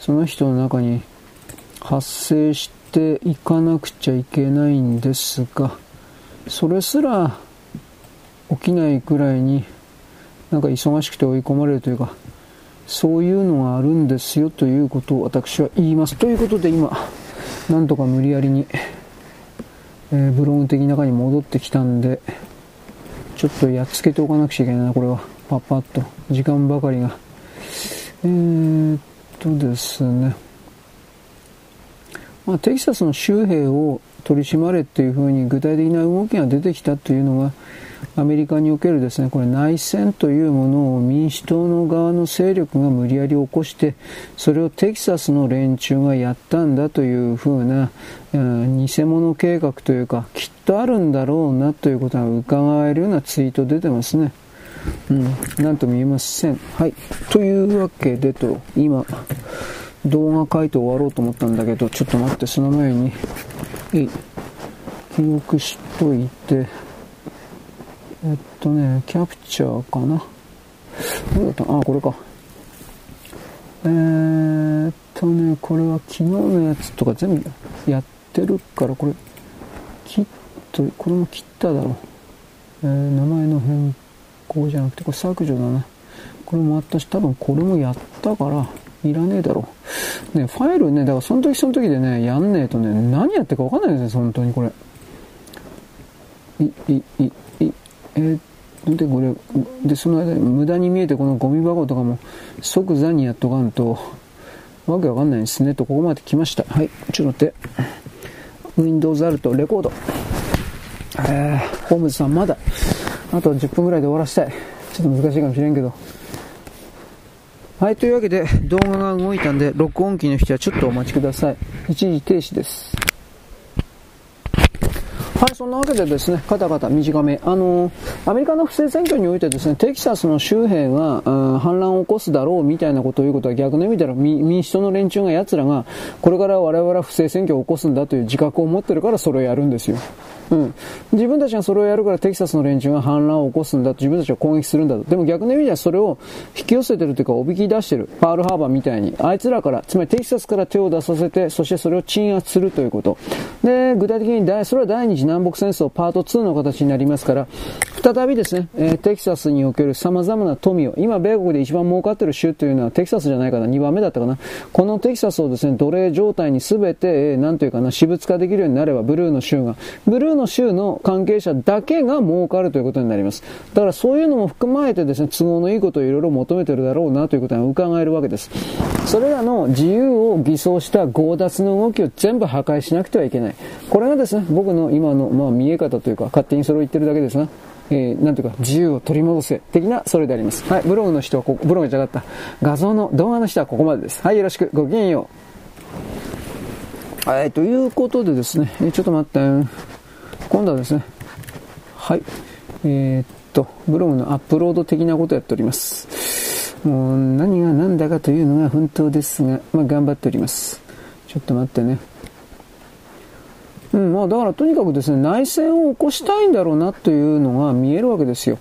その人の中に発生していかなくちゃいけないんですが、それすら起きないくらいになんか忙しくて追い込まれるというか、そういうのがあるんですよということを私は言います。ということで今、なんとか無理やりに、えー、ブログ的中に戻ってきたんで、ちょっとやっつけておかなくちゃいけないな、これは。パッパッと。時間ばかりが。えー、っとですね。まあ、テキサスの州兵を取り締まれっていうふうに具体的な動きが出てきたというのが、アメリカにおけるですね、これ内戦というものを民主党の側の勢力が無理やり起こして、それをテキサスの連中がやったんだというふうな、うん、偽物計画というか、きっとあるんだろうなということが伺えるようなツイート出てますね。うん、なんとも言えません。はい。というわけでと、今、動画書いて終わろうと思ったんだけど、ちょっと待って、その前に、記憶しといて、えっとね、キャプチャーかな。どうだった？あ、これか。えー、っとね、これは昨日のやつとか全部やってるから、これ、切っと、これも切っただろう。えー、名前の変更じゃなくて、これ削除だな。これもあったし、多分これもやったから、いらねえだろう。ね、ファイルね、だからその時その時でね、やんねえとね、何やってるかわかんないですよ、本当にこれ。い、い、い、えー、で、これ、で、その間に無駄に見えてこのゴミ箱とかも即座にやっとかんと、わけわかんないですね。と、ここまで来ました。はい、ちょっと待って。Windows あるとレコード。えー、ホームズさんまだ、あと10分ぐらいで終わらせたい。ちょっと難しいかもしれんけど。はい、というわけで動画が動いたんで、録音機の人はちょっとお待ちください。一時停止です。はい、そんなわけでですね、カタカタ短め。あの、アメリカの不正選挙においてですね、テキサスの州兵が、反乱を起こすだろうみたいなことを言うことは逆の意味では民主党の連中が奴らが、これから我々は不正選挙を起こすんだという自覚を持ってるからそれをやるんですよ。うん。自分たちがそれをやるからテキサスの連中が反乱を起こすんだと、自分たちを攻撃するんだと。でも逆の意味ではそれを引き寄せてるというか、おびき出してる。パールハーバーみたいに。あいつらから、つまりテキサスから手を出させて、そしてそれを鎮圧するということ。で、具体的にそれは第二次南北戦争パート2の形になりますから、再びですね、えー、テキサスにおける様々な富を、今米国で一番儲かってる州というのはテキサスじゃないかな、2番目だったかな。このテキサスをですね、奴隷状態に全て、えー、なんというかな、私物化できるようになれば、ブルーの州が、ブルーの州の関係者だけが儲かるということになります。だからそういうのも含まれてですね、都合のいいことをいろいろ求めてるだろうなということが伺えるわけです。それらの自由を偽装した強奪の動きを全部破壊しなくてはいけない。これがですね、僕の今の、まあ、見え方というか、勝手にそれを言ってるだけですが、えー、なんていうか、自由を取り戻せ、的な、それであります。はい、ブログの人はここ、ブログじゃなかった。画像の、動画の人はここまでです。はい、よろしく、ごきげんよう。はい、ということでですね、ちょっと待って、今度はですね、はい、えー、っと、ブログのアップロード的なことをやっております。もう何が何だかというのが本当ですが、まあ、頑張っております。ちょっと待ってね。うん、まあだからとにかくですね、内戦を起こしたいんだろうなというのが見えるわけですよ。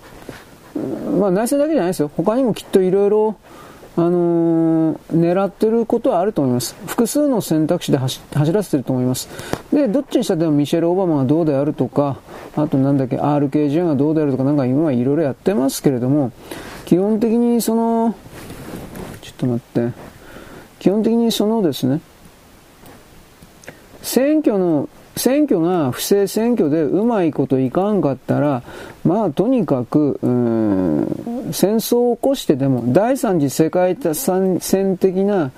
まあ内戦だけじゃないですよ。他にもきっといろいろ、あのー、狙ってることはあると思います。複数の選択肢で走らせてると思います。で、どっちにしたってもミシェル・オバマがどうであるとか、あとなんだっけ、RKJ がどうであるとかなんか今はいろいろやってますけれども、基本的にその、ちょっと待って、基本的にそのですね、選挙の選挙が不正選挙でうまいこといかんかったら、まあとにかく、戦争を起こしてでも、第三次世界大戦的な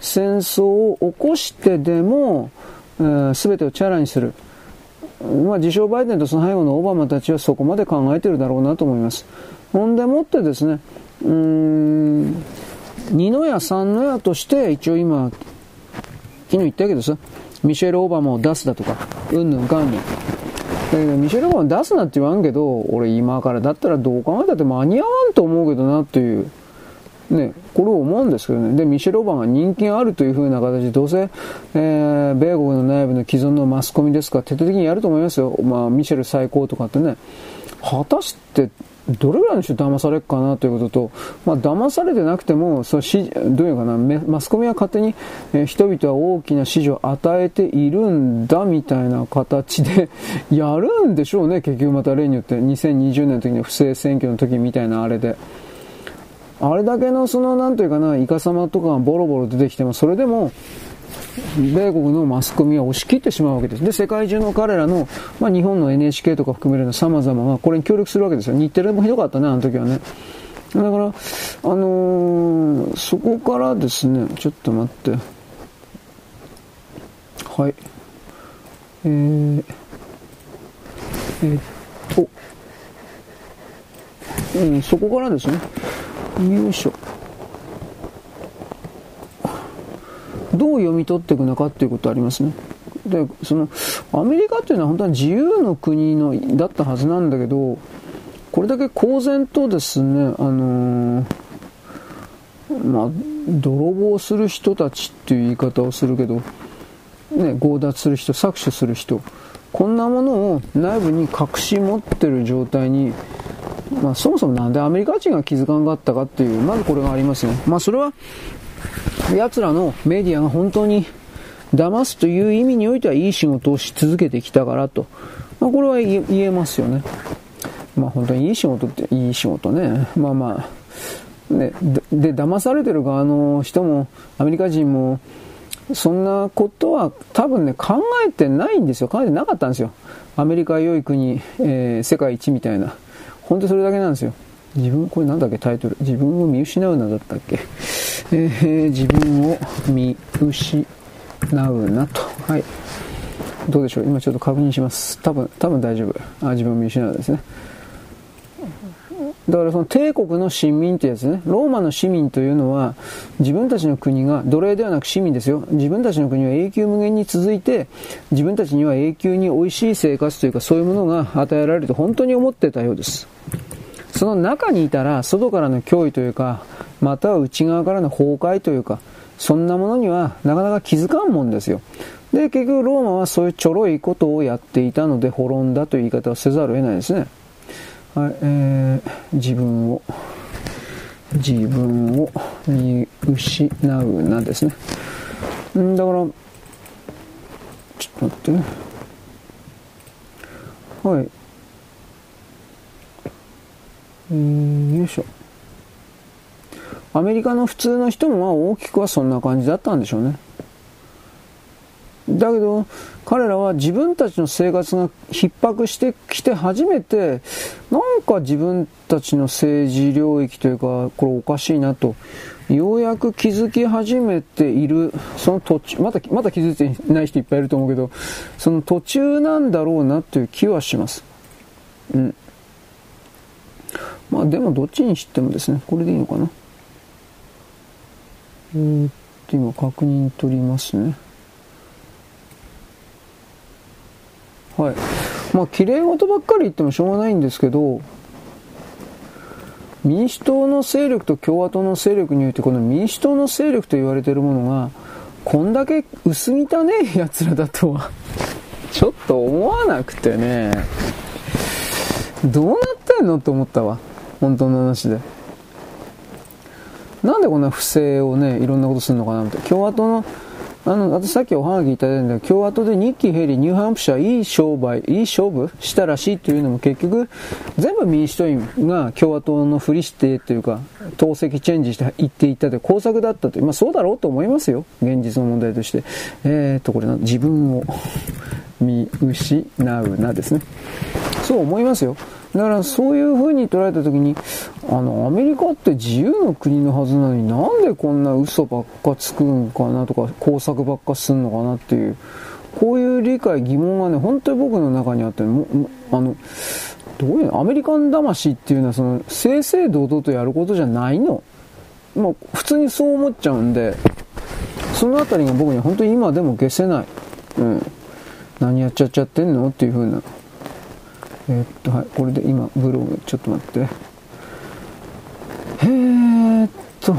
戦争を起こしてでも、すべてをチャラにする。まあ自称バイデンとその背後のオバマたちはそこまで考えてるだろうなと思います。ほんでもってですね、うーん、二の矢三の矢として一応今、昨日言ったわけどさ、ミシェル・オバマを出すだとか、うんぬんかんぬん。だけど、ミシェル・オバマ出すなって言わんけど、俺今からだったらどう考えたって間に合わんと思うけどなっていう、ね、これを思うんですけどね。で、ミシェル・オバマ人気があるという風な形で、どうせ、えー、米国の内部の既存のマスコミですから、徹底的にやると思いますよ。まあ、ミシェル最高とかってね。果たしてどれぐらいの人騙されるかなということと、まあ、騙されてなくても、そしどういうかな、マスコミは勝手に、え人々は大きな支持を与えているんだみたいな形で やるんでしょうね、結局また例によって、2020年の時に不正選挙の時みたいなあれで。あれだけのその、なんというかな、イカ様とかがボロボロ出てきても、それでも、米国のマスコミは押し切ってしまうわけです。で、世界中の彼らの、まあ、日本の NHK とか含めるような様々な、これに協力するわけですよ。日テレもひどかったね、あの時はね。だから、あのー、そこからですね、ちょっと待って。はい。えー、えー、っと、うん、そこからですね、よいしょ。どう読み取っていくのかっていうことありますね。で、その、アメリカっていうのは本当は自由の国の、だったはずなんだけど、これだけ公然とですね、あのー、まあ、泥棒する人たちっていう言い方をするけど、ね、強奪する人、搾取する人、こんなものを内部に隠し持ってる状態に、まあ、そもそもなんでアメリカ人が気づかんかったかっていう、まずこれがありますね。まあ、それは、奴らのメディアが本当に騙すという意味においてはいい仕事をし続けてきたからと。まあ、これは言えますよね。まあ本当にいい仕事っていい仕事ね。まあまあ、ね、で、騙されてる側の人も、アメリカ人も、そんなことは多分ね、考えてないんですよ。考えてなかったんですよ。アメリカ良い国、えー、世界一みたいな。本当それだけなんですよ。自分、これなんだっけタイトル。自分を見失うなだったっけ。えー、自分を見失うなと。はい。どうでしょう今ちょっと確認します。多分、多分大丈夫。あ、自分を見失うですね。だからその帝国の市民ってやつね、ローマの市民というのは、自分たちの国が、奴隷ではなく市民ですよ。自分たちの国は永久無限に続いて、自分たちには永久に美味しい生活というか、そういうものが与えられると本当に思ってたようです。その中にいたら、外からの脅威というか、または内側からの崩壊というか、そんなものにはなかなか気づかんもんですよ。で、結局ローマはそういうちょろいことをやっていたので滅んだという言い方をせざるを得ないですね。はい、えー、自分を、自分を見失うなですね。んだから、ちょっと待ってね。はい。よいしょ。アメリカの普通の人もまあ大きくはそんな感じだったんでしょうね。だけど、彼らは自分たちの生活が逼迫してきて初めて、なんか自分たちの政治領域というか、これおかしいなと、ようやく気づき始めている、その途中、まだ、まだ気づいてない人いっぱいいると思うけど、その途中なんだろうなという気はします。うん。まあでもどっちにしてもですね、これでいいのかな。えー、っと、今確認取りますね。はい。まあ、綺麗事ばっかり言ってもしょうがないんですけど、民主党の勢力と共和党の勢力において、この民主党の勢力と言われているものが、こんだけ薄汚え奴らだとはちょっと思わなくてね、どうなってんのって思ったわ。本当の話で。なんでこんな不正をね、いろんなことするのかなって。共和党のあの、私さっきおはがきいただいたんだけど、共和党でニッキー・ヘリ、ニューハンプシャー、いい商売、いい勝負したらしいというのも結局、全部民主党員が共和党のふりしてというか、党籍チェンジして言っていったという工作だったという、まあそうだろうと思いますよ。現実の問題として。えー、っと、これな、自分を見失うなですね。そう思いますよ。だからそういう風に捉えた時に、あの、アメリカって自由の国のはずなのになんでこんな嘘ばっかつくんかなとか、工作ばっかすんのかなっていう、こういう理解、疑問がね、本当に僕の中にあって、もあの、どういうのアメリカン魂っていうのはその、正々堂々とやることじゃないの。まあ、普通にそう思っちゃうんで、そのあたりが僕には本当に今でも消せない。うん。何やっちゃっちゃってんの？っていう風な。えー、っと、はい、これで今、ブログ、ちょっと待って。えーっと、ちょっ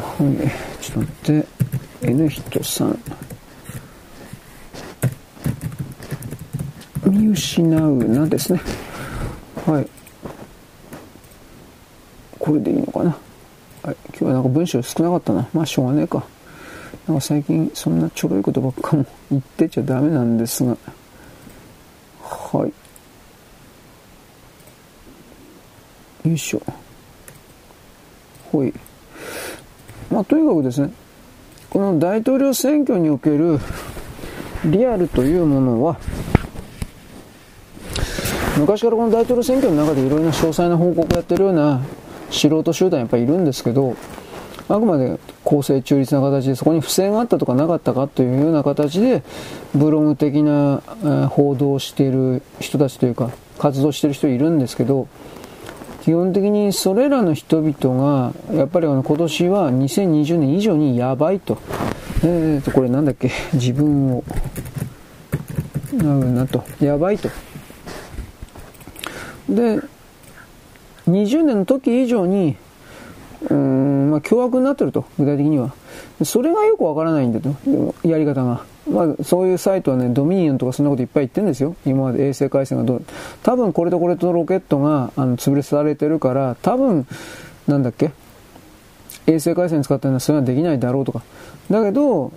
と待って、N 人さん。見失うなですね。はい。これでいいのかな。はい。今日はなんか文章少なかったな。まあ、しょうがねえか。なんか最近そんなちょろいことばっかも言ってちゃダメなんですが。はい。よいしょ。ほい。まあ、とにかくですね、この大統領選挙におけるリアルというものは、昔からこの大統領選挙の中でいろいろな詳細な報告をやってるような素人集団やっぱりいるんですけど、あくまで公正中立な形でそこに不正があったとかなかったかというような形でブログ的な報道をしている人たちというか活動している人いるんですけど基本的にそれらの人々が、やっぱりあの今年は2020年以上にやばいと。えーと、これなんだっけ、自分を、なるなと。やばいと。で、20年の時以上に、うん、まあ、凶悪になってると、具体的には。それがよくわからないんだと、やり方が。まあ、そういうサイトはね、ドミニオンとかそんなこといっぱい言ってるんですよ。今まで衛星回線がどう、多分これとこれとロケットが、あの、潰れされてるから、多分、なんだっけ？衛星回線使ったのはそれはできないだろうとか。だけど、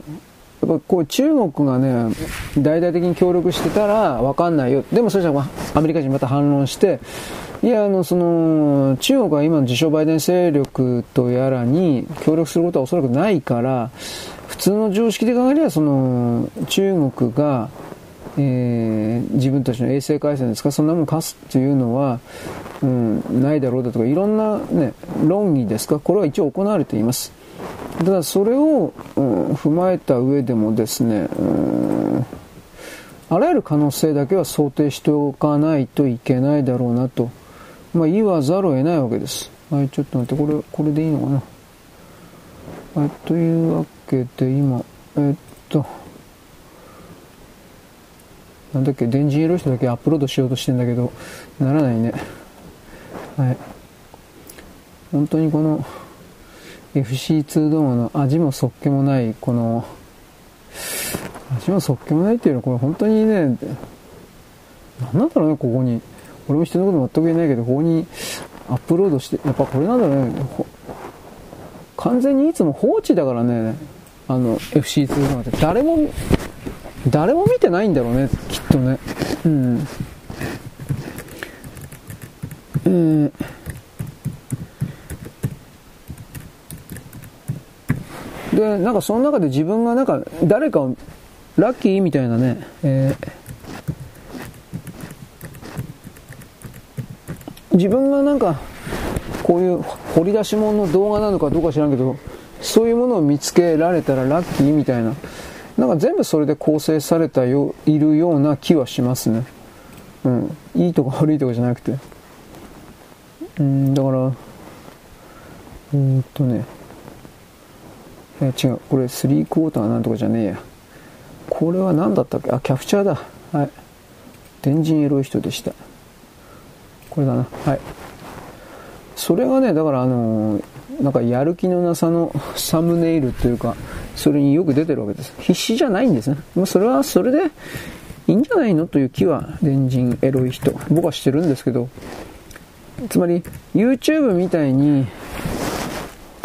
やっぱこう中国がね、大々的に協力してたらわかんないよ。でもそしたらアメリカ人また反論して、いや、あの、その、中国は今の自称バイデン勢力とやらに協力することはおそらくないから、普通の常識で考えれば、その、中国が、えー、自分たちの衛星回線ですか、そんなもん貸すっていうのは、うん、ないだろうだとか、いろんなね、論議ですか、これは一応行われています。ただ、それを、うん、踏まえた上でもですね、うんあらゆる可能性だけは想定しておかないといけないだろうなと、まあ、言わざるを得ないわけです。はい、ちょっと待って、これ、これでいいのかな。はい、というわけけで、今、えっと、なんだっけ、電池色人だけアップロードしようとしてんだけど、ならないね。はい。本当にこの FC2 ドームの味もそっけもない、この、味もそっけもないっていうのは、これ本当にね、なんなんだろうね、ここに。俺も人のこと全く言えないけど、ここにアップロードして、やっぱこれなんだろうね、完全にいつも放置だからね、あの、FC2 なんて誰も、誰も見てないんだろうね、きっとね。うん。えーで、なんかその中で自分がなんか誰かをラッキーみたいなね、えー、自分がなんかこういう掘り出し物の動画なのかどうか知らんけど、そういうものを見つけられたらラッキーみたいな、なんか全部それで構成されたよいるような気はしますね。うん。いいとか悪いとかじゃなくて。うん、だから、えー、っとね、え違う、これ3クォーターなんとかじゃねえや。これは何だったっけ？あ、キャプチャーだ。はい。電人エロい人でした。これだな。はい。それがね、だからあのー、なんかやる気のなさの サムネイルというか、それによく出てるわけです。必死じゃないんですね。もうそれはそれでいいんじゃないのという気は、電人エロい人。僕はしてるんですけど、つまり YouTube みたいに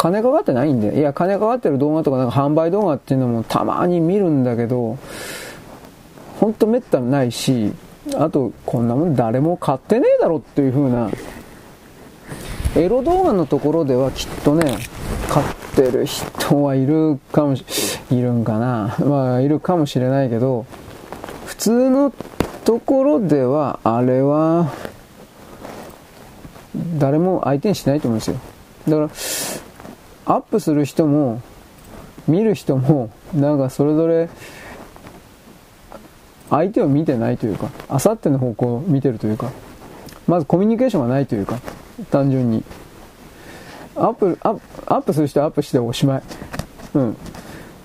金かかってないんで、いや、金かかってる動画とか、なんか販売動画っていうのもたまに見るんだけど、ほんとめったにないし、あと、こんなもん誰も買ってねえだろっていう風な、エロ動画のところではきっとね、買ってる人はいるかもし、いるんかな。まあ、いるかもしれないけど、普通のところでは、あれは、誰も相手にしないと思うんですよ。だから、アップする人も、見る人も、なんかそれぞれ、相手を見てないというか、あさっての方向を見てるというか、まずコミュニケーションがないというか、単純に。アップ、アップ、アップする人はアップしておしまい。うん。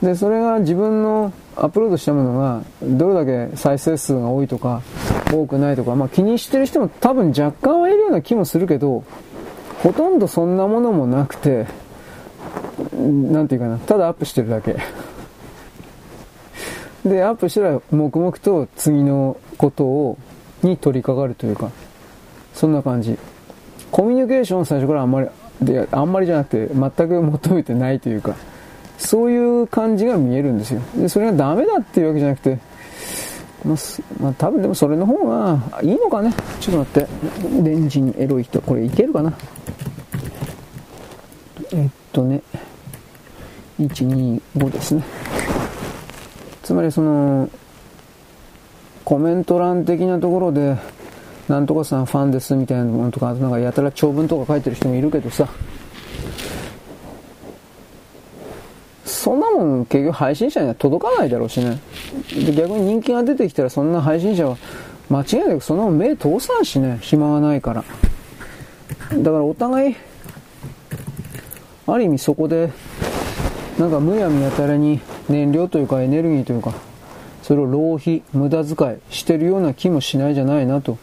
で、それが自分のアップロードしたものが、どれだけ再生数が多いとか、多くないとか、まあ気にしてる人も多分若干はいるような気もするけど、ほとんどそんなものもなくて、なんていうかな、ただアップしてるだけ。で、アップしたら黙々と次のことを、に取り掛かるというか、そんな感じ。コミュニケーション最初からあんまり、で、あんまりじゃなくて、全く求めてないというか、そういう感じが見えるんですよ。で、それがダメだっていうわけじゃなくて、まあ、まあ、多分でもそれの方がいいのかね。ちょっと待って。レンジにエロい人。これいけるかな？えっとね。125ですね。つまりその、コメント欄的なところで、なんとかさんファンですみたいなものとか、なんかやたら長文とか書いてる人もいるけどさ、そんなもん結局配信者には届かないだろうしね。で逆に人気が出てきたらそんな配信者は間違いなくその目通さんしね、暇がないから。だからお互い、ある意味そこでなんかむやみやたらに燃料というかエネルギーというか、それを浪費、無駄遣いしてるような気もしないじゃないなと、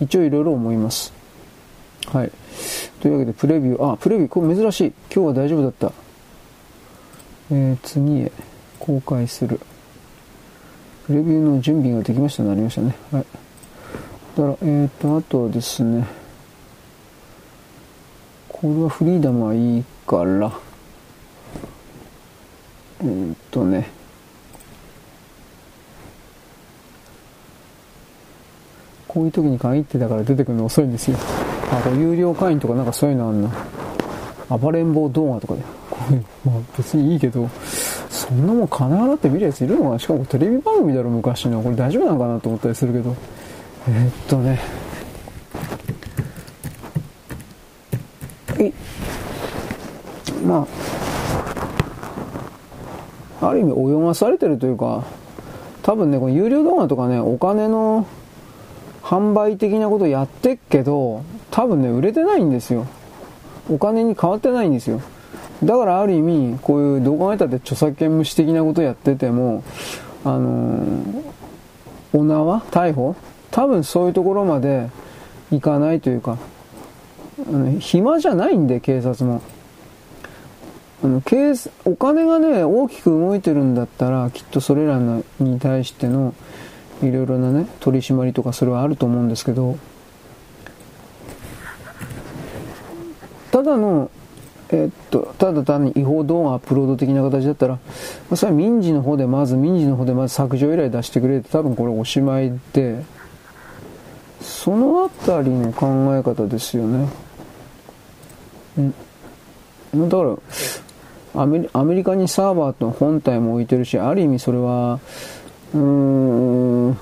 一応いろいろ思います。はい。というわけで、プレビュー、あ、プレビュー、これ珍しい。今日は大丈夫だった。えー、次へ公開する。プレビューの準備ができましたなりましたね。はい。だから、えっ、ー、と、あとはですね。これはフリーダムはいいから、うんとねこういう時に限ってだから出てくるの遅いんですよあ、これ有料会員とかなんかそういうのあんな。暴れん坊動画とかで。これ、まあ別にいいけど、そんなもん金払って見るやついるのかなしかもテレビ番組だろ、昔の。これ大丈夫なのかなと思ったりするけど。えー、っとね。いまあ、ある意味泳がされてるというか、多分ね、この有料動画とかね、お金の販売的なことやってっけど、多分ね、売れてないんですよ。お金に変わってないんですよ。だからある意味、こういう動画メーターで著作権無視的なことやってても、あのー、お縄逮捕多分そういうところまでいかないというか、あの暇じゃないんで、警察も。あのお金がね、大きく動いてるんだったら、きっとそれらに対してのいろいろなね、取り締まりとかそれはあると思うんですけど、ただの、えっと、ただ単に違法動画アップロード的な形だったら、まあ、それは民事の方でまず、民事の方でまず削除依頼出してくれて、多分これおしまいで、そのあたりの考え方ですよね。うん。だから、アメリアメリカにサーバーと本体も置いてるし、ある意味それは、うーん、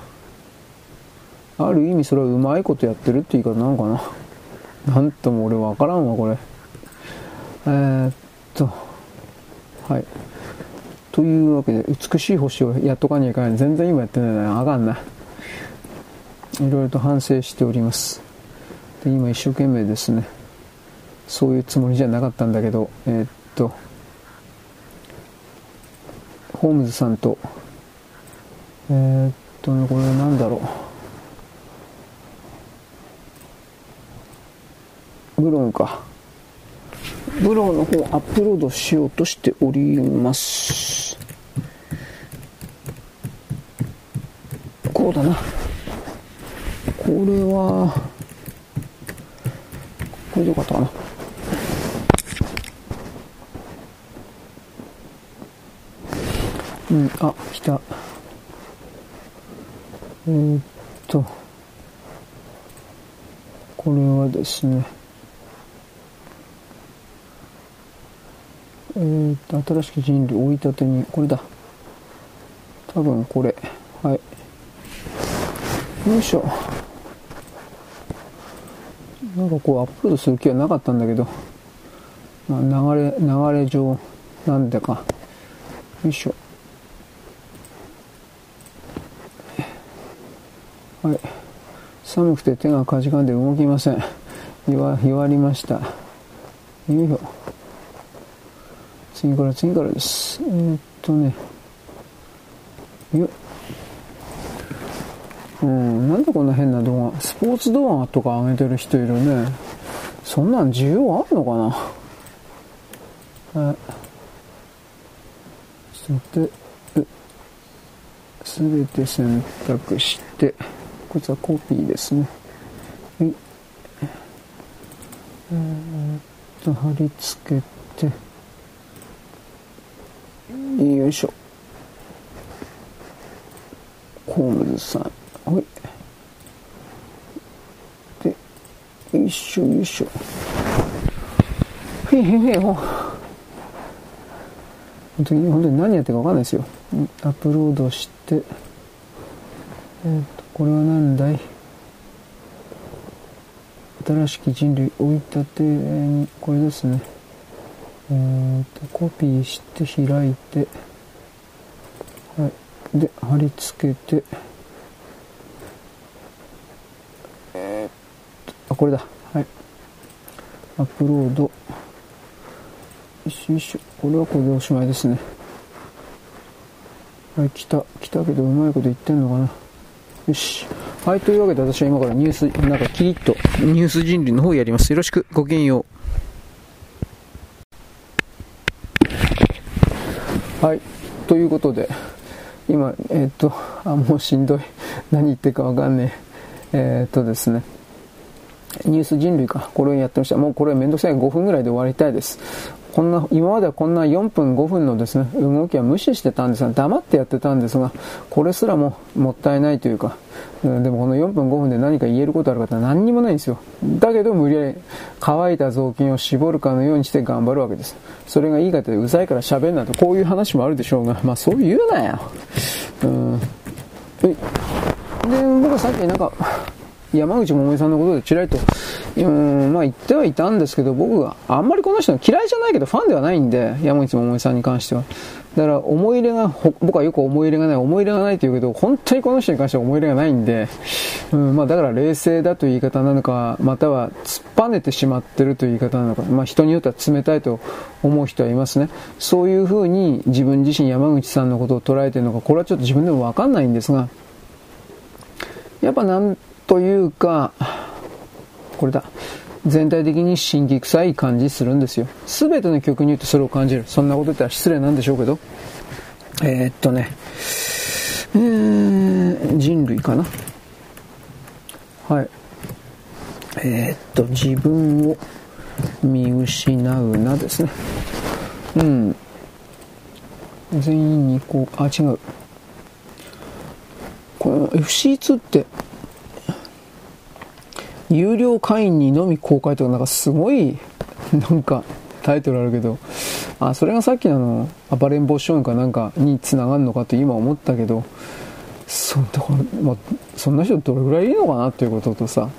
ある意味それはうまいことやってるって言い方なのかな。なんとも俺わからんわ、これ。えー、っと、はい。というわけで、美しい星をやっとかにゃいかない。全然今やってないな。あかんな。いろいろと反省しております。で、今一生懸命ですね。そういうつもりじゃなかったんだけど、えー、っと、ホームズさんと、えー、っと、これなんだろう。ブロンか。ブローの方アップロードしようとしております。こうだな。これは、これでよかったかな。うん、あ、来た。えー、っと、これはですね、えー、っと、新しき人類追い立てに、これだ。多分これ。はい。よいしょ。なんかこうアップロードする気はなかったんだけど、まあ、流れ、流れ上、なんでか。よいしょ。はい。寒くて手がかじかんで動きません。弱、弱りました。よいしょ。次から次からです。えー、っとね。よっうん、なんでこんな変な動画、スポーツ動画とか上げてる人いるね。そんなん需要あるのかな？はい。ちょっと待って。すべて選択して、こいつはコピーですね。はい。え、っと、貼り付けて、よいしょ。ホームズさん。はい。で、よいしょよいしょ。へへへほ。本当に、本当に何やってるかわかんないですよ。アップロードして、えっ、これは何だい？新しき人類追い立てに、これですね。えーと、コピーして開いて、はい。で、貼り付けて、えー、と、あ、これだ。はい。アップロード。よいしょよし。これはこれでおしまいですね。はい、来た。来たけどうまいこと言ってんのかな。よし。はい、というわけで私は今からニュース、なんかキリッとニュース人類の方をやります。よろしく。ごきげんよう。はい。ということで、今、えっ、と、あ、もうしんどい。何言ってるかわかんねえ。えっ、とですね。ニュース人類か。これをやってました。もうこれめんどくさい。5分ぐらいで終わりたいです。こんな、今まではこんな4分5分のですね、動きは無視してたんですが、黙ってやってたんですが、これすらももったいないというか、でもこの4分5分で何か言えることある方は何にもないんですよ。だけど無理やり乾いた雑巾を絞るかのようにして頑張るわけです。それがいい方でうざいから喋んなと、こういう話もあるでしょうが、まあそう言うなよ。うん。で、僕はさっきなんか、山口百恵さんのことでちらりと、うん、まあ言ってはいたんですけど、僕があんまりこの人嫌いじゃないけどファンではないんで、山口百恵さんに関しては。だから思い入れが、僕はよく思い入れがない、思い入れがないと言うけど、本当にこの人に関しては思い入れがないんで、うん、まあだから冷静だという言い方なのか、または突っぱねてしまってるという言い方なのか、まあ人によっては冷たいと思う人はいますね。そういうふうに自分自身山口さんのことを捉えてるのか、これはちょっと自分でもわかんないんですが、やっぱなんというか、これだ。全体的に神気臭い感じするんですよ。すべての曲に言ってそれを感じる。そんなこと言ったら失礼なんでしょうけど。えー、っとね、えー、人類かな。はい。えー、っと、自分を見失うなですね。うん。全員にこう、あ、違う。この FC2 って有料会員にのみ公開とかなんかすごいなんかタイトルあるけどあそれがさっきのの暴れん坊将軍かなんかにつながるのかと今思ったけどそだから、まあ、そんな人どれぐらいいいのかなっていうこととさ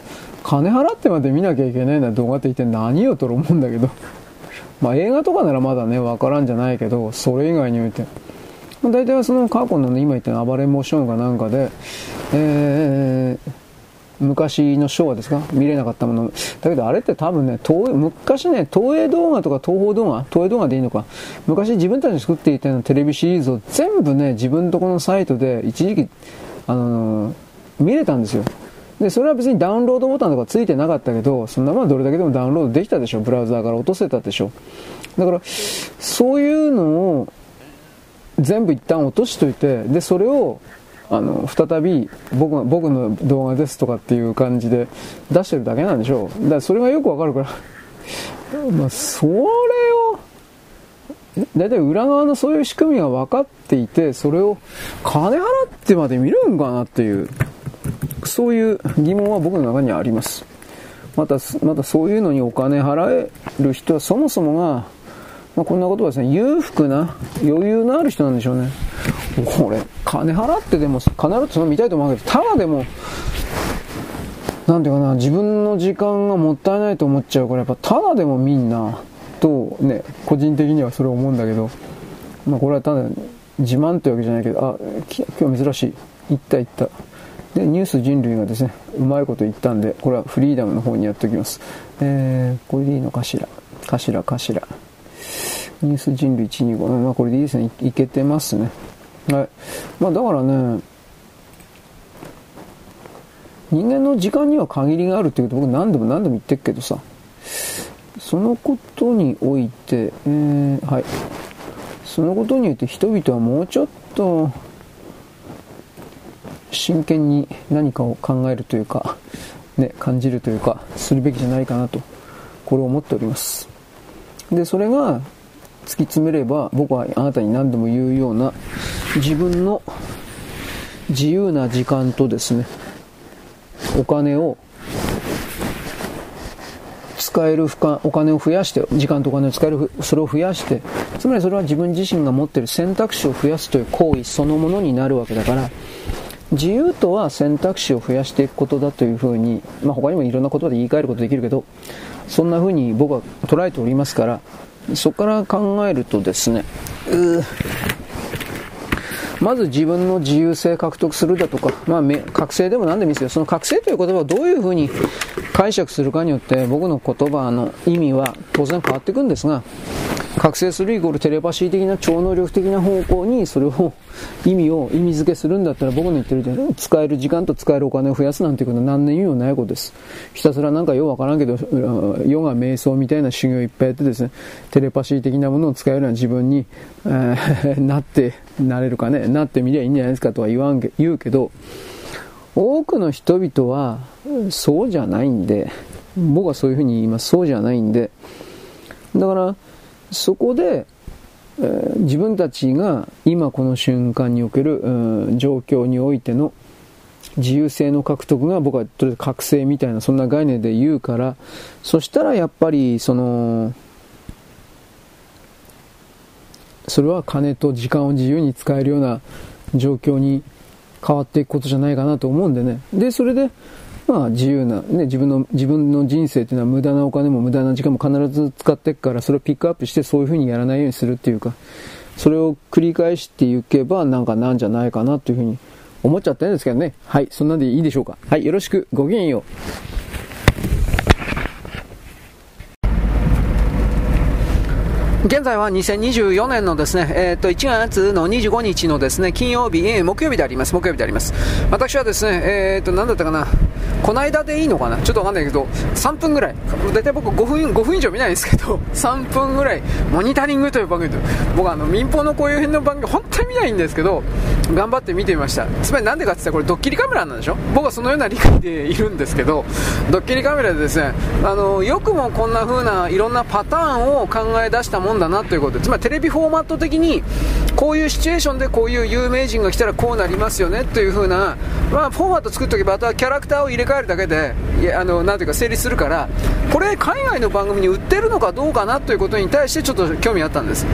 金払ってまで見なきゃいけないな動画って一体何よと思うんだけど まあ映画とかならまだね分からんじゃないけどそれ以外において。大体はその過去の、ね、今言った暴れん坊将軍かなんかでえー昔の昭和ですか？見れなかったもの。だけどあれって多分ね、東昔ね、東映動画とか東宝動画、東映動画でいいのか。昔自分たちで作っていたようなテレビシリーズを全部ね、自分とこのサイトで一時期、あのー、見れたんですよ。で、それは別にダウンロードボタンとかついてなかったけど、そんなものどれだけでもダウンロードできたでしょ。ブラウザーから落とせたでしょ。だから、そういうのを全部一旦落としといて、で、それをあの再び僕が僕の動画ですとかっていう感じで出してるだけなんでしょう。だからそれがよくわかるから。まあそれを大体裏側のそういう仕組みが分かっていてそれを金払ってまで見るんかなっていうそういう疑問は僕の中にあります。またまたそういうのにお金払える人はそもそもがまあ、こんなことはですね、裕福な、余裕のある人なんでしょうね。これ、金払ってでも、必ずその見たいと思うけど、ただでも、なんていうかな、自分の時間がもったいないと思っちゃうから、やっぱただでもみんな、とね、個人的にはそれ思うんだけど、まあこれはただ自慢ってわけじゃないけど、あ、今日珍しい。行った行った。で、ニュース人類がですね、うまいこと言ったんで、これはフリーダムの方にやっておきます。えー、これでいいのかしら。かしらかしら。ニュース人類125。まあこれでいいですね。いけてますね。はい。まあだからね、人間の時間には限りがあるっていうと僕何度も何度も言ってるけどさ、そのことにおいて、えー、はい。そのことにおいて人々はもうちょっと真剣に何かを考えるというか、ね、感じるというか、するべきじゃないかなと、これを思っております。で、それが、突き詰めれば僕はあなたに何度も言うような自分の自由な時間とですねお金を使えるお金を増やして時間とお金を使えるそれを増やしてつまりそれは自分自身が持ってる選択肢を増やすという行為そのものになるわけだから自由とは選択肢を増やしていくことだというふうに、まあ、他にもいろんな言葉で言い換えることできるけどそんなふうに僕は捉えておりますからそこから考えるとですね、まず自分の自由性獲得するだとか、まあ、覚醒でも何でもいいですよ。その覚醒という言葉をどういうふうに解釈するかによって僕の言葉の意味は当然変わっていくんですが、覚醒するイコールテレパシー的な超能力的な方向にそれを意味を意味付けするんだったら僕の言ってるように使える時間と使えるお金を増やすなんていうことは何の意味もないことです。ひたすらなんかようわからんけど、ヨガ瞑想みたいな修行いっぱいやってですね、テレパシー的なものを使えるような自分に、えー、なって、なれるかね、なってみりゃいいんじゃないですかとは言わんけ、言うけど、多くの人々はそうじゃないんで、僕はそういうふうに言います。そうじゃないんで、だから、そこで、自分たちが今この瞬間における、状況においての自由性の獲得が僕はとりあえず覚醒みたいなそんな概念で言うからそしたらやっぱりそのそれは金と時間を自由に使えるような状況に変わっていくことじゃないかなと思うんでね。でそれでまあ自由な、ね、自分の、自分の人生っていうのは無駄なお金も無駄な時間も必ず使っていくから、それをピックアップしてそういうふうにやらないようにするっていうか、それを繰り返していけばなんかなんじゃないかなというふうに思っちゃったんですけどね。はい、そんなんでいいでしょうか。はい、よろしく、ごきげんよう。現在は2024年のですね、えー、と1月の25日のですね金曜日、えー、木曜日であります、木曜日であります。私はですね、えー、と何だったかな、この間でいいのかな、ちょっとわかんないけど、3分ぐらい、大体僕5分 ,5 分以上見ないんですけど、3分ぐらい、モニタリングという番組で、僕はあの民放のこういう辺の番組、本当に見ないんですけど、頑張って見てみました。つまりなんでかって言ったら、これドッキリカメラなんでしょ？僕はそのような理解でいるんですけど、ドッキリカメラでですね、あのよくもこんな風ないろんなパターンを考え出したものんだなということで、つまりテレビフォーマット的に、こういうシチュエーションでこういう有名人が来たらこうなりますよねという風な、まあ、フォーマット作っておけば、あとはキャラクターを入れ替えるだけで、いやあのなんていうか成立するから、これ、海外の番組に売ってるのかどうかなということに対してちょっと興味あったんです。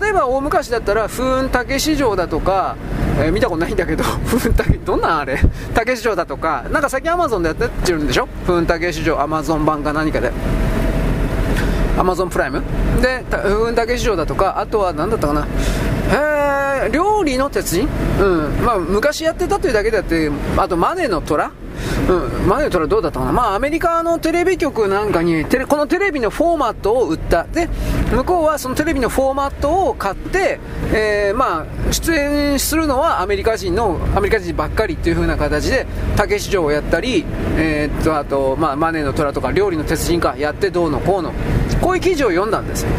例えば大昔だったら、風雲竹市場だとか、えー、見たことないんだけど、風雲竹、どんなんあれ？竹市場だとか、なんか最近アマゾンでやってるんでしょ？風雲竹市場、アマゾン版か何かで。アマゾンプライムで、うんだけ事情だとか、あとは何だったかな、へえ料理の鉄人？うん。まあ、昔やってたというだけであって、あとマネーの虎？うん、マネトラどうだったかな、まあ、アメリカのテレビ局なんかにテレ、このテレビのフォーマットを売った、で向こうはそのテレビのフォーマットを買って、えー、まあ、出演するのはアメリカ人の、アメリカ人ばっかりっていう風な形で、竹市場をやったり、えー、とあと、まあ、マネーの虎とか、料理の鉄人か、やってどうのこうの、こういう記事を読んだんですよ。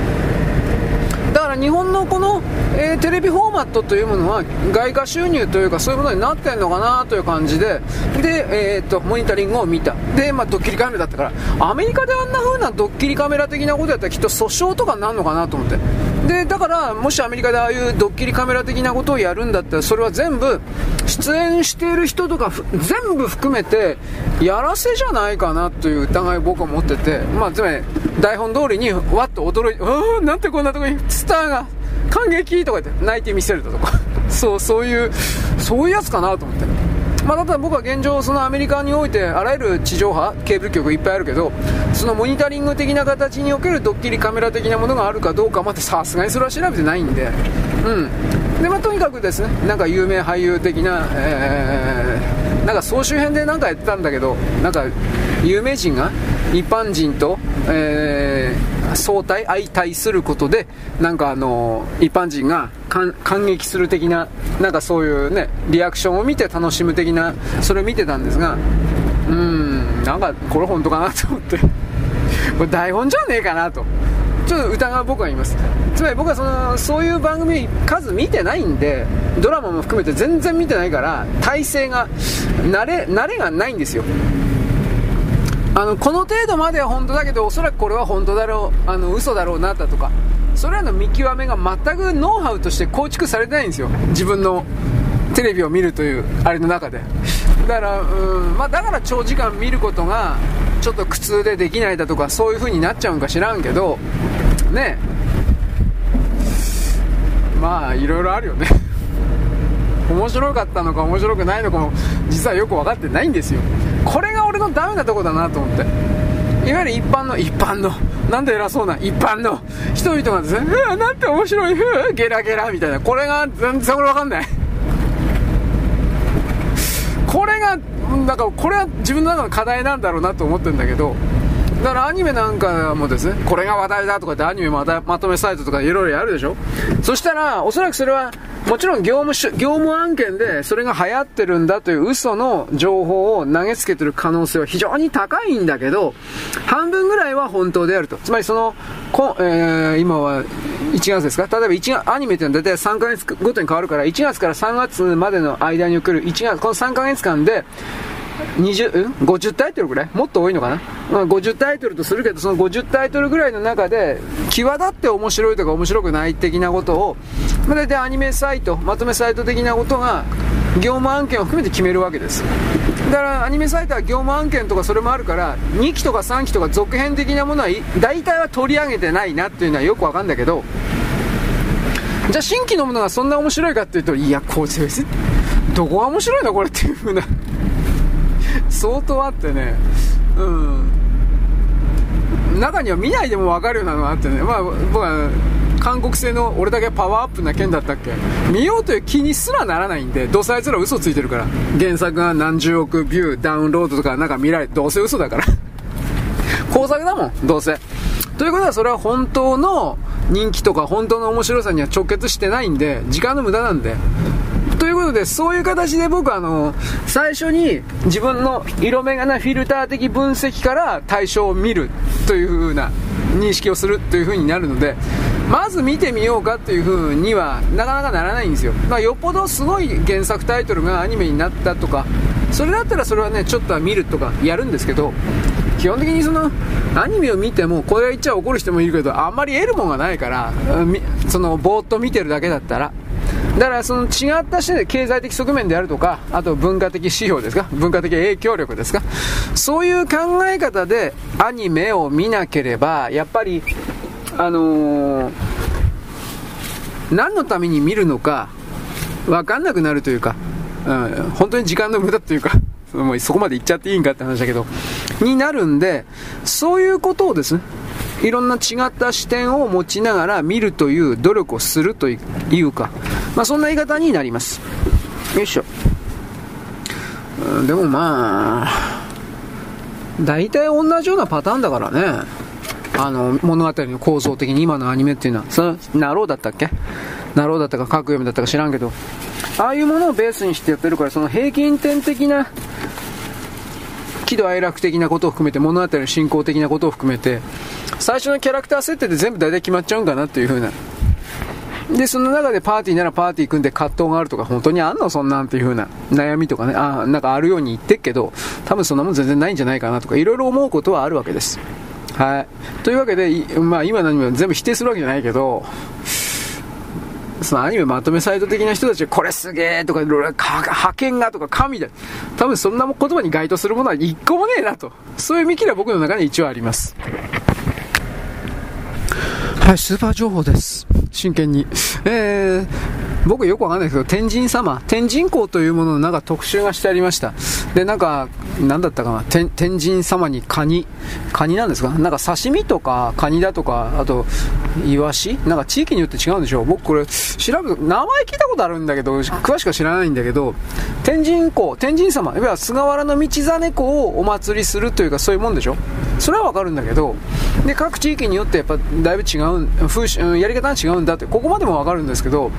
だから日本のこの、えー、テレビフォーマットというものは外貨収入というかそういうものになってんのかなという感じでで、えー、っとモニタリングを見た。で、まあ、ドッキリカメラだったからアメリカであんな風なドッキリカメラ的なことやったらきっと訴訟とかになるのかなと思って。でだからもしアメリカでああいうドッキリカメラ的なことをやるんだったらそれは全部出演している人とか全部含めてやらせじゃないかなという疑いを僕は持ってて、まあ、つまり台本通りにわっと驚いてうんなんてこんなとこにスターが感激とか言って泣いてみせるだとか そうそういうそういうやつかなと思って。まあ、ただ僕は現状、そのアメリカにおいてあらゆる地上波、ケーブル局いっぱいあるけど、そのモニタリング的な形におけるドッキリカメラ的なものがあるかどうかまでさすがにそれは調べてないんで、うん。でまあ、とにかくですねなんか有名俳優的な、えー、なんか総集編で何かやってたんだけど、なんか有名人が一般人と、えー、相対、相対することで、なんかあの一般人が感激する的な、なんかそういうね、リアクションを見て楽しむ的な、それを見てたんですが、うーん、なんかこれ本当かなと思って、これ台本じゃねえかなと。ちょっと疑う僕は言います。つまり僕はそのそういう番組数見てないんでドラマも含めて全然見てないから体制が慣れ慣れがないんですよ。あのこの程度までは本当だけどおそらくこれは本当だろうあの嘘だろうなだとかそれらの見極めが全くノウハウとして構築されてないんですよ。自分のテレビを見るというあれの中で。だからうん、まあ、だから長時間見ることがちょっと苦痛でできないだとかそういう風になっちゃうんか知らんけどねまあいろいろあるよね。面白かったのか面白くないのかも実はよく分かってないんですよ。これが俺のダメなとこだなと思って。いわゆる一般の一般の。なんで偉そうな一般の。人々がですねうわなんて面白い。ふうゲラゲラみたいな。これが全然これ分かんない。これがなんかこれは自分の中の課題なんだろうなと思ってるんだけど。だからアニメなんかもですね、これが話題だとかってアニメままとめサイトとかいろいろやるでしょ。そしたら、おそらくそれは、もちろん業務業務案件でそれが流行ってるんだという嘘の情報を投げつけてる可能性は非常に高いんだけど、半分ぐらいは本当であると。つまりその、こえー、今は1月ですか？例えば1月、アニメというのは大体3ヶ月ごとに変わるから、1月から3月までの間における1月、この3ヶ月間で、20、うん ?50 タイトルぐらい？もっと多いのかな、まあ、50タイトルとするけど、その50タイトルぐらいの中で、際立って面白いとか面白くない的なことを、まあ、大体アニメサイト、まとめサイト的なことが、業務案件を含めて決めるわけです。だからアニメサイトは業務案件とかそれもあるから、2期とか3期とか続編的なものは、大体は取り上げてないなっていうのはよくわかるんだけど、じゃあ新規のものがそんな面白いかっていうと、いや、こうどこが面白いの？これっていう風な相当あってね、うん。中には見ないでも分かるようなのがあってね、まあ僕は韓国製の俺だけパワーアップな件だったっけ見ようという気にすらならないんで、どうせあいつら嘘ついてるから。原作が何十億ビュー、ダウンロードとかなんか見られ、どうせ嘘だから。工作だもん、どうせ。ということはそれは本当の人気とか本当の面白さには直結してないんで、時間の無駄なんで。ということで、そういう形で僕はあの、最初に自分の色眼鏡フィルター的分析から対象を見るという風な認識をするという風になるので、まず見てみようかっていう風にはなかなかならないんですよ。まあ、よっぽどすごい原作タイトルがアニメになったとか、それだったらそれはね、ちょっとは見るとかやるんですけど、基本的にその、アニメを見ても、これ言っちゃ怒る人もいるけど、あんまり得るもんがないから、その、ぼーっと見てるだけだったら、だからその違った視点で経済的側面であるとか、あと文化的指標ですか、文化的影響力ですか、そういう考え方でアニメを見なければ、やっぱり、あのー、何のために見るのか、わかんなくなるというか、うん、本当に時間の無駄というか、もうそこまで言っちゃっていいんかって話だけど、になるんで、そういうことをですね、いろんな違った視点を持ちながら見るという努力をするというか、まあ、そんな言い方になります。よいしょ。でもまあ、大体同じようなパターンだからね。あの、物語の構造的に今のアニメっていうのは、その、なろうだったっけ？なろうだったか、カクヨムだったか知らんけど、ああいうものをベースにしてやってるから、その平均点的な喜怒哀楽的なことを含めて、物語の進行的なことを含めて、最初のキャラクター設定で全部大体決まっちゃうんかなっていう風な。で、その中でパーティーならパーティー組んで葛藤があるとか、本当にあんのそんなんっていう風な悩みとかね、あなんかあるように言ってっけど、多分そんなもん全然ないんじゃないかなとか、いろいろ思うことはあるわけです。はい。というわけで、まあ今何も全部否定するわけじゃないけど、そのアニメまとめサイト的な人たちこれすげえとか、派遣がとか神だ。多分そんな言葉に該当するものは一個もねえなと。そういう見切りは僕の中に一応あります。はい、スーパー情報です。真剣に。えー、僕よくわかんないですけど、天神様、天神校というもののなんか特集がしてありました。で、なんか、なんだったかな、天神様にカニ、カニなんですか？なんか刺身とか、カニだとか、あと、イワシ？なんか地域によって違うんでしょう。僕これ、調べ名前聞いたことあるんだけど、詳しくは知らないんだけど、天神公、天神様、いわゆる菅原道真公をお祭りするというか、そういうもんでしょ？それはわかるんだけど、で、各地域によってやっぱだいぶ違う、風習、やり方が違うんだって、ここまでもわかるんですけど、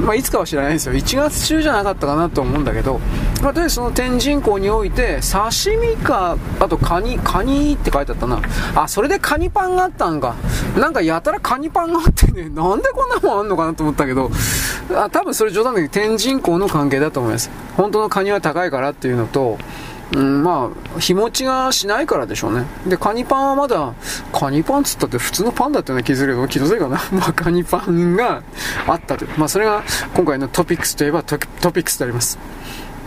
まあ、いつかは知らないんですよ。1月中じゃなかったかなと思うんだけど、まあ、とりあえずその天神港において、刺身か、あとカニ、カニって書いてあったな。あ、それでカニパンがあったんか。なんかやたらカニパンがあってね、なんでこんなもんあんのかなと思ったけど、あ多分それ冗談だけど、天神港の関係だと思います。本当のカニは高いからっていうのと、うん、まあ、日持ちがしないからでしょうね。で、カニパンはまだ、カニパンつったって普通のパンだったような気するけど、気のせいかな。まあ、カニパンがあったと。まあ、それが今回のトピックスといえばトピックスであります。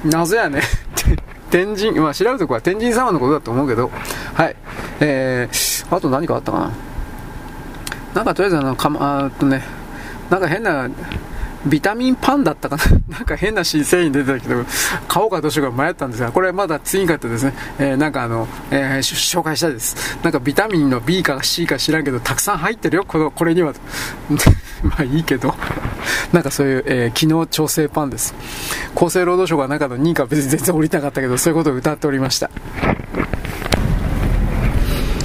謎やね。天神、まあ、調べとこは天神様のことだと思うけど、はい。えー、あと何かあったかな。なんかとりあえずあの、かま、あとね、なんか変な、ビタミンパンだったかな？なんか変な新製品出てたけど、買おうかどうしようか迷ったんですが、これまだ次かってですね、えー、なんかあの、えー、紹介したいです。なんかビタミンの B か C か知らんけど、たくさん入ってるよ、この、これには。まあいいけど、なんかそういう、えー、機能調整パンです。厚生労働省が中の認可は別に全然降りなかったけど、そういうことを歌っておりました。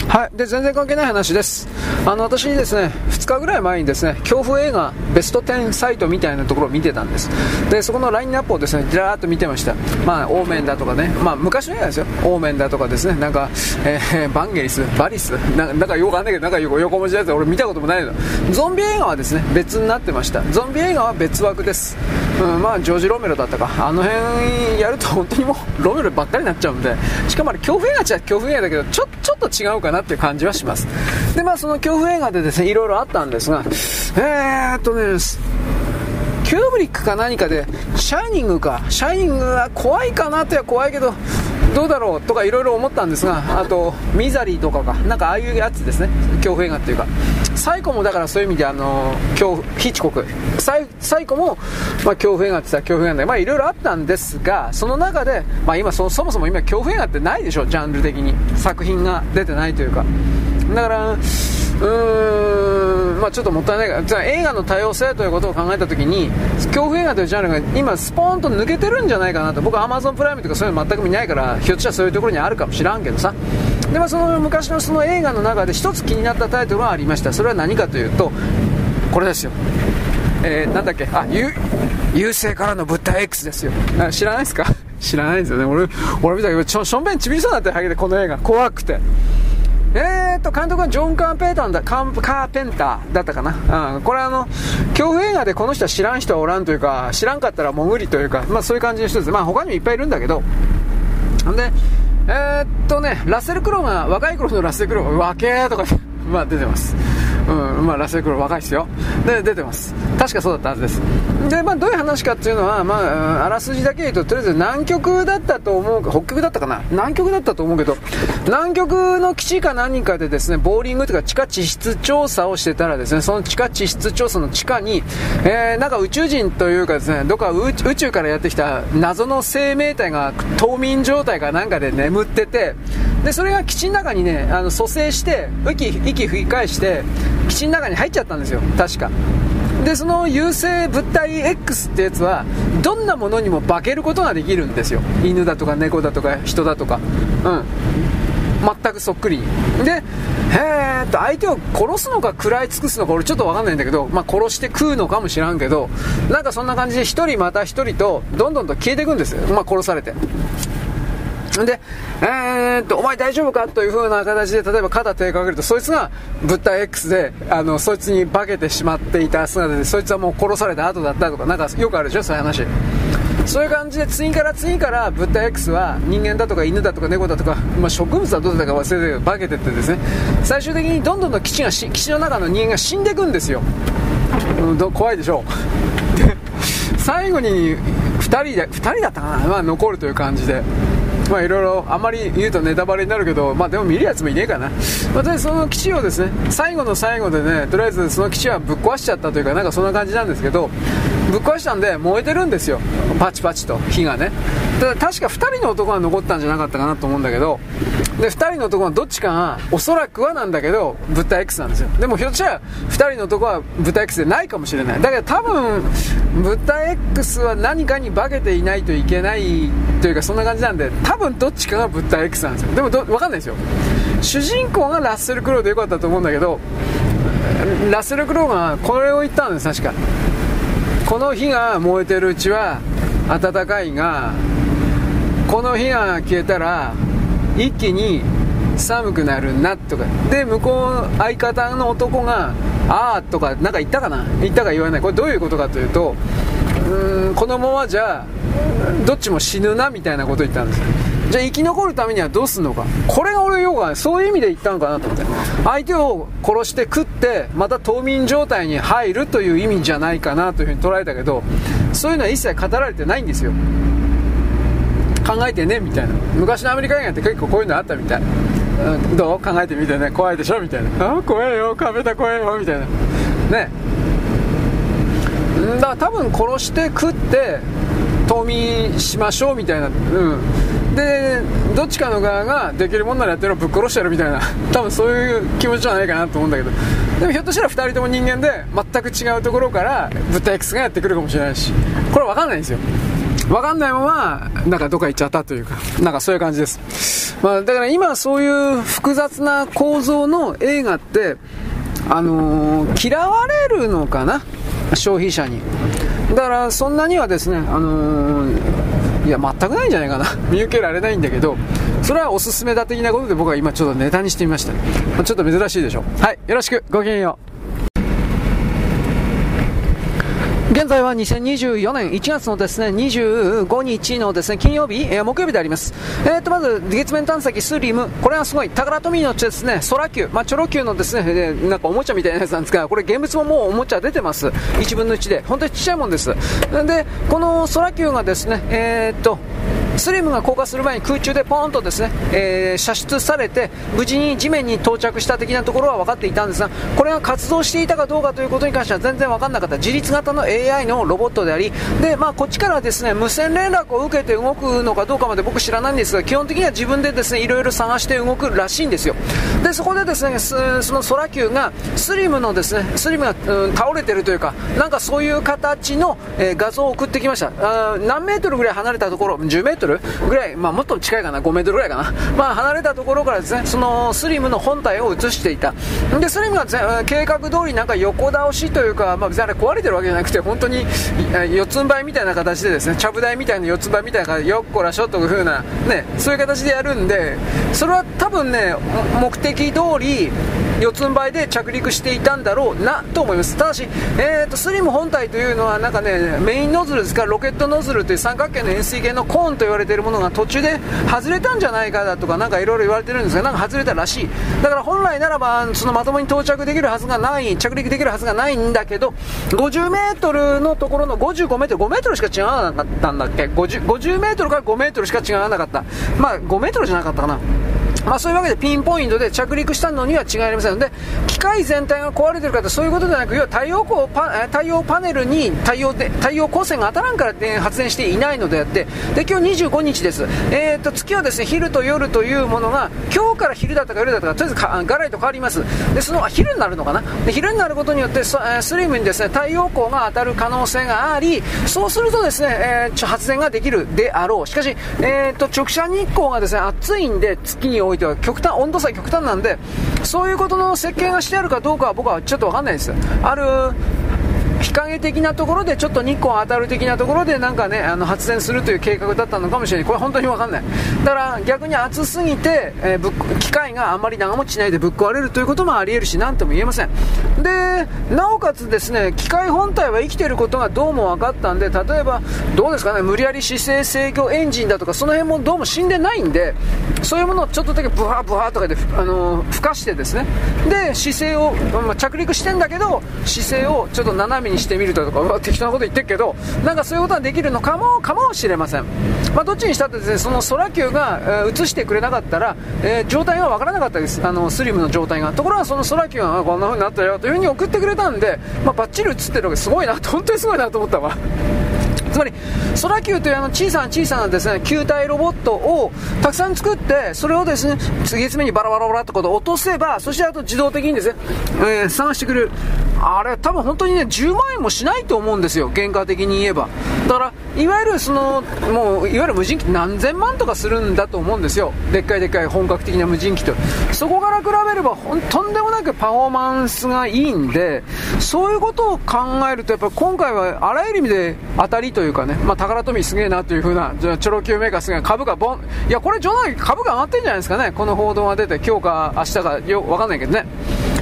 はい。で、全然関係ない話です。あの、私ですね、2日ぐらい前にですね、恐怖映画ベスト10サイトみたいなところを見てたんです。で、そこのラインナップをですね、ずらーっと見てました。まあ、オーメンだとかね、まあ、昔の映画ですよ、オーメンだとかですね、なんか、えー、バンゲリス、バリス、ななんかよくわかんないけど、なんか横文字のやつ俺見たこともないの。ゾンビ映画はですね、別になってました。ゾンビ映画は別枠です。うん、まあ、ジョージ・ロメロだったか。あの辺やると本当にもう、ロメロばっかりになっちゃうんで、しかもあれ、恐怖映画っちゃ恐怖映画だけど、ちょ、ちょっと違うかななっていう感じはします。で、まあ、その恐怖映画でですね、いろいろあったんですが、えーっとね、キューブリックか何かで、シャイニングか、シャイニングは怖いかなとは怖いけど、どうだろうとかいろいろ思ったんですが、あと、ミザリーとかか、なんかああいうやつですね、恐怖映画っていうか、サイコもだからそういう意味で、あの恐怖、ヒッチコク、サイサイコも、まあ、恐怖映画って言ったら恐怖映画で、まあいろいろあったんですが、その中で、まあ今そ、そもそも今恐怖映画ってないでしょ、ジャンル的に。作品が出てないというか。だから、うーん、まあ、ちょっともったいないが、じゃあ映画の多様性ということを考えたときに、恐怖映画というジャンルが今、スポーンと抜けてるんじゃないかなと、僕は Amazon プライムとかそういうの全く見ないから、ひょっとしたらそういうところにあるかもしらんけどさ、でもその昔のその映画の中で一つ気になったタイトルがありました、それは何かというと、これですよ。えー、なんだっけ、あゆ、優勢からの物体 X ですよ。知らないですか？知らないですよね。俺、俺見たけど、ちょ、しょんべんちびりそうになってハゲで、この映画。怖くて。えーと、監督はジョン・カーペンターだカーペンターだったかな。うん。これあの、恐怖映画でこの人は知らん人はおらんというか、知らんかったらもう無理というか、まあそういう感じの人です。まあ他にもいっぱいいるんだけど、んで、えー、っとね、ラッセル・クロウが、若い頃のラッセル・クロウが、わけーとか、まあ出てます。うん、まあ、ラッセル・クロ若いですよ。で、出てます。確かそうだったはずです。で、まあ、どういう話かっていうのは、まあ、あらすじだけ言うと、とりあえず南極だったと思うか、北極だったかな？南極だったと思うけど、南極の基地か何かでですね、ボーリングというか地下地質調査をしてたらですね、その地下地質調査の地下に、えー、なんか宇宙人というかですね、どっか宇宙からやってきた謎の生命体が冬眠状態かなんかで眠ってて、で、それが基地の中にね、あの蘇生して、息、息吹き返して、基地の中に入っちゃったんですよ、確か。で、その優勢物体 X ってやつは、どんなものにも化けることができるんですよ。犬だとか猫だとか人だとか。うん。全くそっくりに。でへ、えっと、相手を殺すのか食らい尽くすのか俺ちょっとわかんないんだけど、まあ、殺して食うのかもしらんけど、なんかそんな感じで一人また一人と、どんどんと消えていくんですよ。まあ、殺されて。で、えー、っと、お前大丈夫かという風な形で、例えば肩手かけると、そいつが物体 X で、あの、そいつに化けてしまっていた姿で、そいつはもう殺された後だったとか、なんかよくあるでしょ、そういう話。そういう感じで次から次から物体 X は人間だとか犬だとか猫だとか、まあ、植物はどうだったか忘れてるけど化けてってですね。最終的にどんどんと基地が基地の中の人間が死んでいくんですよ、うん、怖いでしょう。最後に2人で2人だったかな、まあ、残るという感じで。まあいろいろあんまり言うとネタバレになるけど、まあでも見るやつもいねえかな。まあ、その基地をですね、最後の最後でね、とりあえずその基地はぶっ壊しちゃったというか、なんかそんな感じなんですけど、ぶっ壊したんで燃えてるんですよ。パチパチと火がね。ただ確か2人の男が残ったんじゃなかったかなと思うんだけど、で、2人の男はどっちかが、おそらくはなんだけど、物体 X なんですよ。でもひょっとしたら、2人の男は物体 X でないかもしれない。だけど多分、物体 X は何かに化けていないといけないというか、そんな感じなんで、多分どっちかが物体 X なんですよ。でもど、わかんないですよ。主人公がラッセル・クロウでよかったと思うんだけど、ラッセル・クロウがこれを言ったんです、確か。この火が燃えてるうちは暖かいがこの火が消えたら一気に寒くなるなとか。で向こう相方の男がああとかなんか言ったかな？言ったか言わない。これどういうことかというとうんこのままじゃどっちも死ぬなみたいなこと言ったんです。じゃあ生き残るためにはどうすんのか？これが俺よくそういう意味で言ったのかなと思って。相手を殺して食ってまた冬眠状態に入るという意味じゃないかなというふうに捉えたけどそういうのは一切語られてないんですよ。考えてねみたいな。昔のアメリカ映画って結構こういうのあったみたい、うん、どう考えてみてね。怖いでしょみたいな。あ怖いよ。壁だ怖いよ。みたいな。ね。だから多分殺して食って冬眠しましょうみたいな、うん、でどっちかの側ができるもんならやってるのぶっ殺してやるみたいな。多分そういう気持ちじゃないかなと思うんだけど。でもひょっとしたら2人とも人間で全く違うところから物体 X がやってくるかもしれないし。これ分かんないんですよ。分かんないままなんかどっか行っちゃったというかなんかそういう感じです、まあ、だから今そういう複雑な構造の映画ってあのー、嫌われるのかな消費者にだからそんなにはですね、あのー、いや、全くないんじゃないかな。見受けられないんだけど、それはおすすめだ的なことで僕は今ちょっとネタにしてみました。ま、ちょっと珍しいでしょ。はい、よろしく、ごきげんよう。現在は2024年1月のですね25日のですね金曜日、えー、木曜日であります。えー、とまず月面探査機スリム、これはすごいタカラトミーのですね空球、まあチョロ球のですねなんかおもちゃみたいなやつなんですが、これ現物ももうおもちゃ出てます。1分の1で本当にちっちゃいもんです。でこの空球がですねえー、っとスリムが降下する前に空中でポーンとですね、えー、射出されて無事に地面に到着した的なところは分かっていたんですがこれが活動していたかどうかということに関しては全然分からなかった。自律型の AI のロボットでありで、まあ、こっちからですね無線連絡を受けて動くのかどうかまで僕知らないんですが基本的には自分でですねいろいろ探して動くらしいんですよ。でそこでですねその空球がスリムのですねスリムが、うん、倒れてるというかなんかそういう形の、えー、画像を送ってきました。あ何メートルぐらい離れたところ10メートルルぐらい、まあ、もっと近いかな、5メートルぐらいかな、まあ、離れたところからですね、そのスリムの本体を映していた。で、スリムが計画通りなんか横倒しというか、まあ、あれ壊れてるわけじゃなくて、本当に四つん這いみたいな形でですね、ちゃぶ台みたいな四つん這いみたいなよっこらしょという風な、ね、そういう形でやるんで、それは多分ね、目的通り、四つん這いで着陸していたんだろうなと思います。ただし、えーと、スリム本体というのはなんかね、メインノズルですから、ロケットノズルという三角形の円錐形のコーンと言われているものが途中で外れたんじゃないかだとか、なんかいろいろ言われてるんですが、なんか外れたらしい。だから本来ならば、そのまともに到着できるはずがない、着陸できるはずがないんだけど、50メートルのところの55メートル、5メートルしか違わなかったんだっけ？50, 50メートルから5メートルしか違わなかった。まあ5メートルじゃなかったかな。まあ、そういうわけでピンポイントで着陸したのには違いありません。ので機械全体が壊れてる方そういうことではなく要は太陽光パ太陽パネルに太陽で太陽光線が当たらんから、発電していないのであってで今日25日です、えーと、月はですね昼と夜というものが今日から昼だったか夜だったかとりあえずかガラリと変わります。でその昼になるのかな？で昼になることによってスリムにですね太陽光が当たる可能性がありそうするとですね、えー、発電ができるであろう。しかし、えーと、直射日光がですね暑いんで月においては極端温度差極端なんでそういうことの設計がしてあるかどうかは僕はちょっと分かんないです。ある日陰的なところでちょっと日光当たる的なところでなんかねあの発電するという計画だったのかもしれない。これ本当に分かんない。だから逆に暑すぎて、えー、機械があんまり長持ちしないでぶっ壊れるということもありえるし何とも言えません。でなおかつですね機械本体は生きていることがどうも分かったんで例えばどうですかね無理やり姿勢制御エンジンだとかその辺もどうも死んでないんでそういうものをちょっとだけブワーブワーとかで、あのー、かしてですね。で姿勢を、まあ、着陸してんだけど姿勢をちょっと斜めにしてみるとか、適当なこと言ってるけど、なんかそういうことができるのかも、かもしれません。まあ、どっちにしたってですね、その空球が、えー、映してくれなかったら、えー、状態が分からなかったです。あの、スリムの状態が。ところがその空球がこんな風になったよという風に送ってくれたんで、まあ、バッチリ映ってるわけすごいな、本当にすごいなと思ったわ。つまり空球というあの小さな小さなですね球体ロボットをたくさん作ってそれをですね次々にバラバラバラってこと落とせばそしてあと自動的にですね、えー、探してくれる。あれ多分本当にね10万円もしないと思うんですよ。原価的に言えば。だからいわゆるそのもういわゆる無人機何千万とかするんだと思うんですよ。でっかいでっかい本格的な無人機と。そこから比べればとんでもなくパフォーマンスがいいんでそういうことを考えるとやっぱ今回はあらゆる意味で当たりといういうかね、まあ、宝富すげえなという風な、じゃチョロ Q メーカーすげえ株がボン、いや、これ冗談株が上がってんじゃないですかね、この報道が出て、今日か明日かよ、わかんないけどね。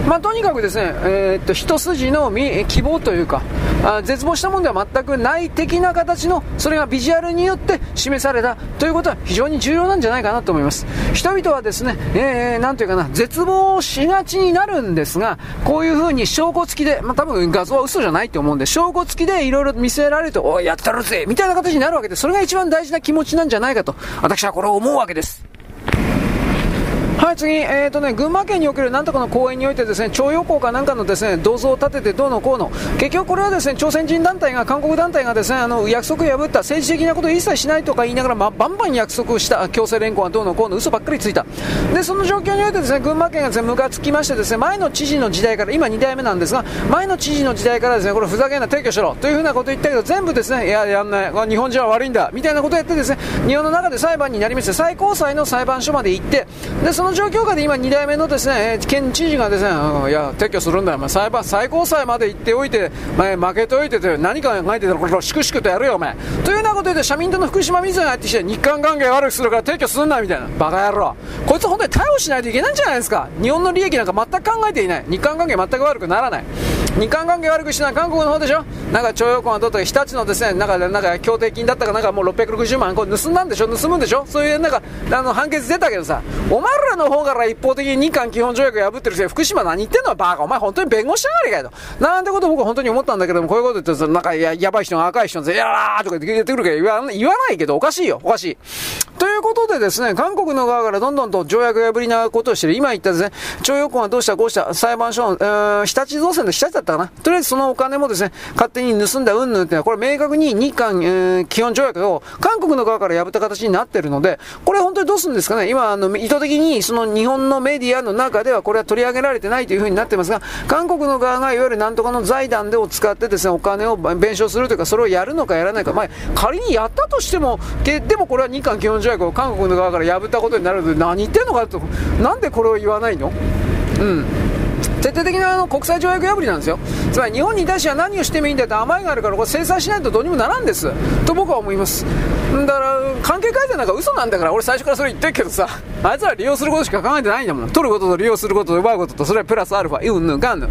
まあ、とにかくですね、えー、っと、一筋の希望というか、あ絶望したものでは全くない的な形の、それがビジュアルによって示されたということは非常に重要なんじゃないかなと思います。人々はですね、えー、なんというかな、絶望しがちになるんですが、こういう風に証拠付きで、まあ、多分画像は嘘じゃないと思うんで、証拠付きでいろいろ見せられると、おい、やったるぜみたいな形になるわけで、それが一番大事な気持ちなんじゃないかと、私はこれを思うわけです。はい、次、えーとね、群馬県におけるなんとかの公園においてですね、徴用工かなんかのですね、銅像を建ててどうのこうの、結局これはですね、朝鮮人団体が、韓国団体がですね、あの、約束を破った政治的なことを一切しないとか言いながら、まあ、バンバン約束した強制連行はどうのこうの嘘ばっかりついた。で、その状況においてですね、群馬県がですね、ムカつきましてですね、前の知事の時代から、今2代目なんですが、前の知事の時代からですね、これふざけんな撤去しろというふうなことを言ったけど、全部ですね、いや、やんない、日本人は悪いんだ、みたいなことをやってですね、日本の中で裁判になりまして、最高裁の裁判所まで行って、で、そのの状況下で今2代目のですね、県知事がですね、うん、いや、撤去するんだよ、裁判、最高裁まで行っておいて、前負けておいてて、何か考えてたら、これ、粛々とやるよ、お前。というようなことで、社民党の福島水が入ってきて、日韓関係悪くするから撤去すんな、みたいな。バカ野郎。こいつ本当に逮捕しないといけないんじゃないですか。日本の利益なんか全く考えていない。日韓関係全く悪くならない。日韓関係悪くしない韓国の方でしょ？なんか徴用工がどうとか日立のですねなんかなんか協定金だったかなんかもう660万これ盗んだんでしょ？盗むんでしょ？そういうなんかあの判決出たけどさお前らの方から一方的に日韓基本条約破ってるせ福島何言ってんの？バカ。お前本当に弁護士じゃないかよと。なんてこと僕は本当に思ったんだけどもこういうこと言ってなんかややばい人が赤い人がやらーとか言ってくるけど言わ言わないけどおかしいよ。おかしい。ということでですね韓国の側からどんどんと条約破りなことをしてる。今言ったですね徴用工がどうしたこうした裁判所の、えー、日立造船の日立だったかな。とりあえずそのお金もですね勝手に盗んだうんぬんっていうのはこれ明確に日韓、えー、基本条約を韓国の側から破った形になってるのでこれ本当にどうするんですかね。今あの意図的にその日本のメディアの中ではこれは取り上げられてないというふうになってますが韓国の側がいわゆるなんとかの財団でを使ってですねお金を弁償するというかそれをやるのかやらないか、まあ、仮にやったとしてもでもこれは日韓基本条約を韓国の側から破ったことになるので何言ってんのかとなんでこれを言わないの？うん。徹底的なあの国際条約破りなんですよ。つまり日本に対しては何をしてもいいんだって甘えがあるからこれ制裁しないとどうにもならんです。と僕は思います。だから関係改善なんか嘘なんだから俺最初からそれ言ってるけどさ。あいつら利用することしか考えてないんだもん。取ることと利用することと奪うこととそれはプラスアルファうんぬんかんぬん。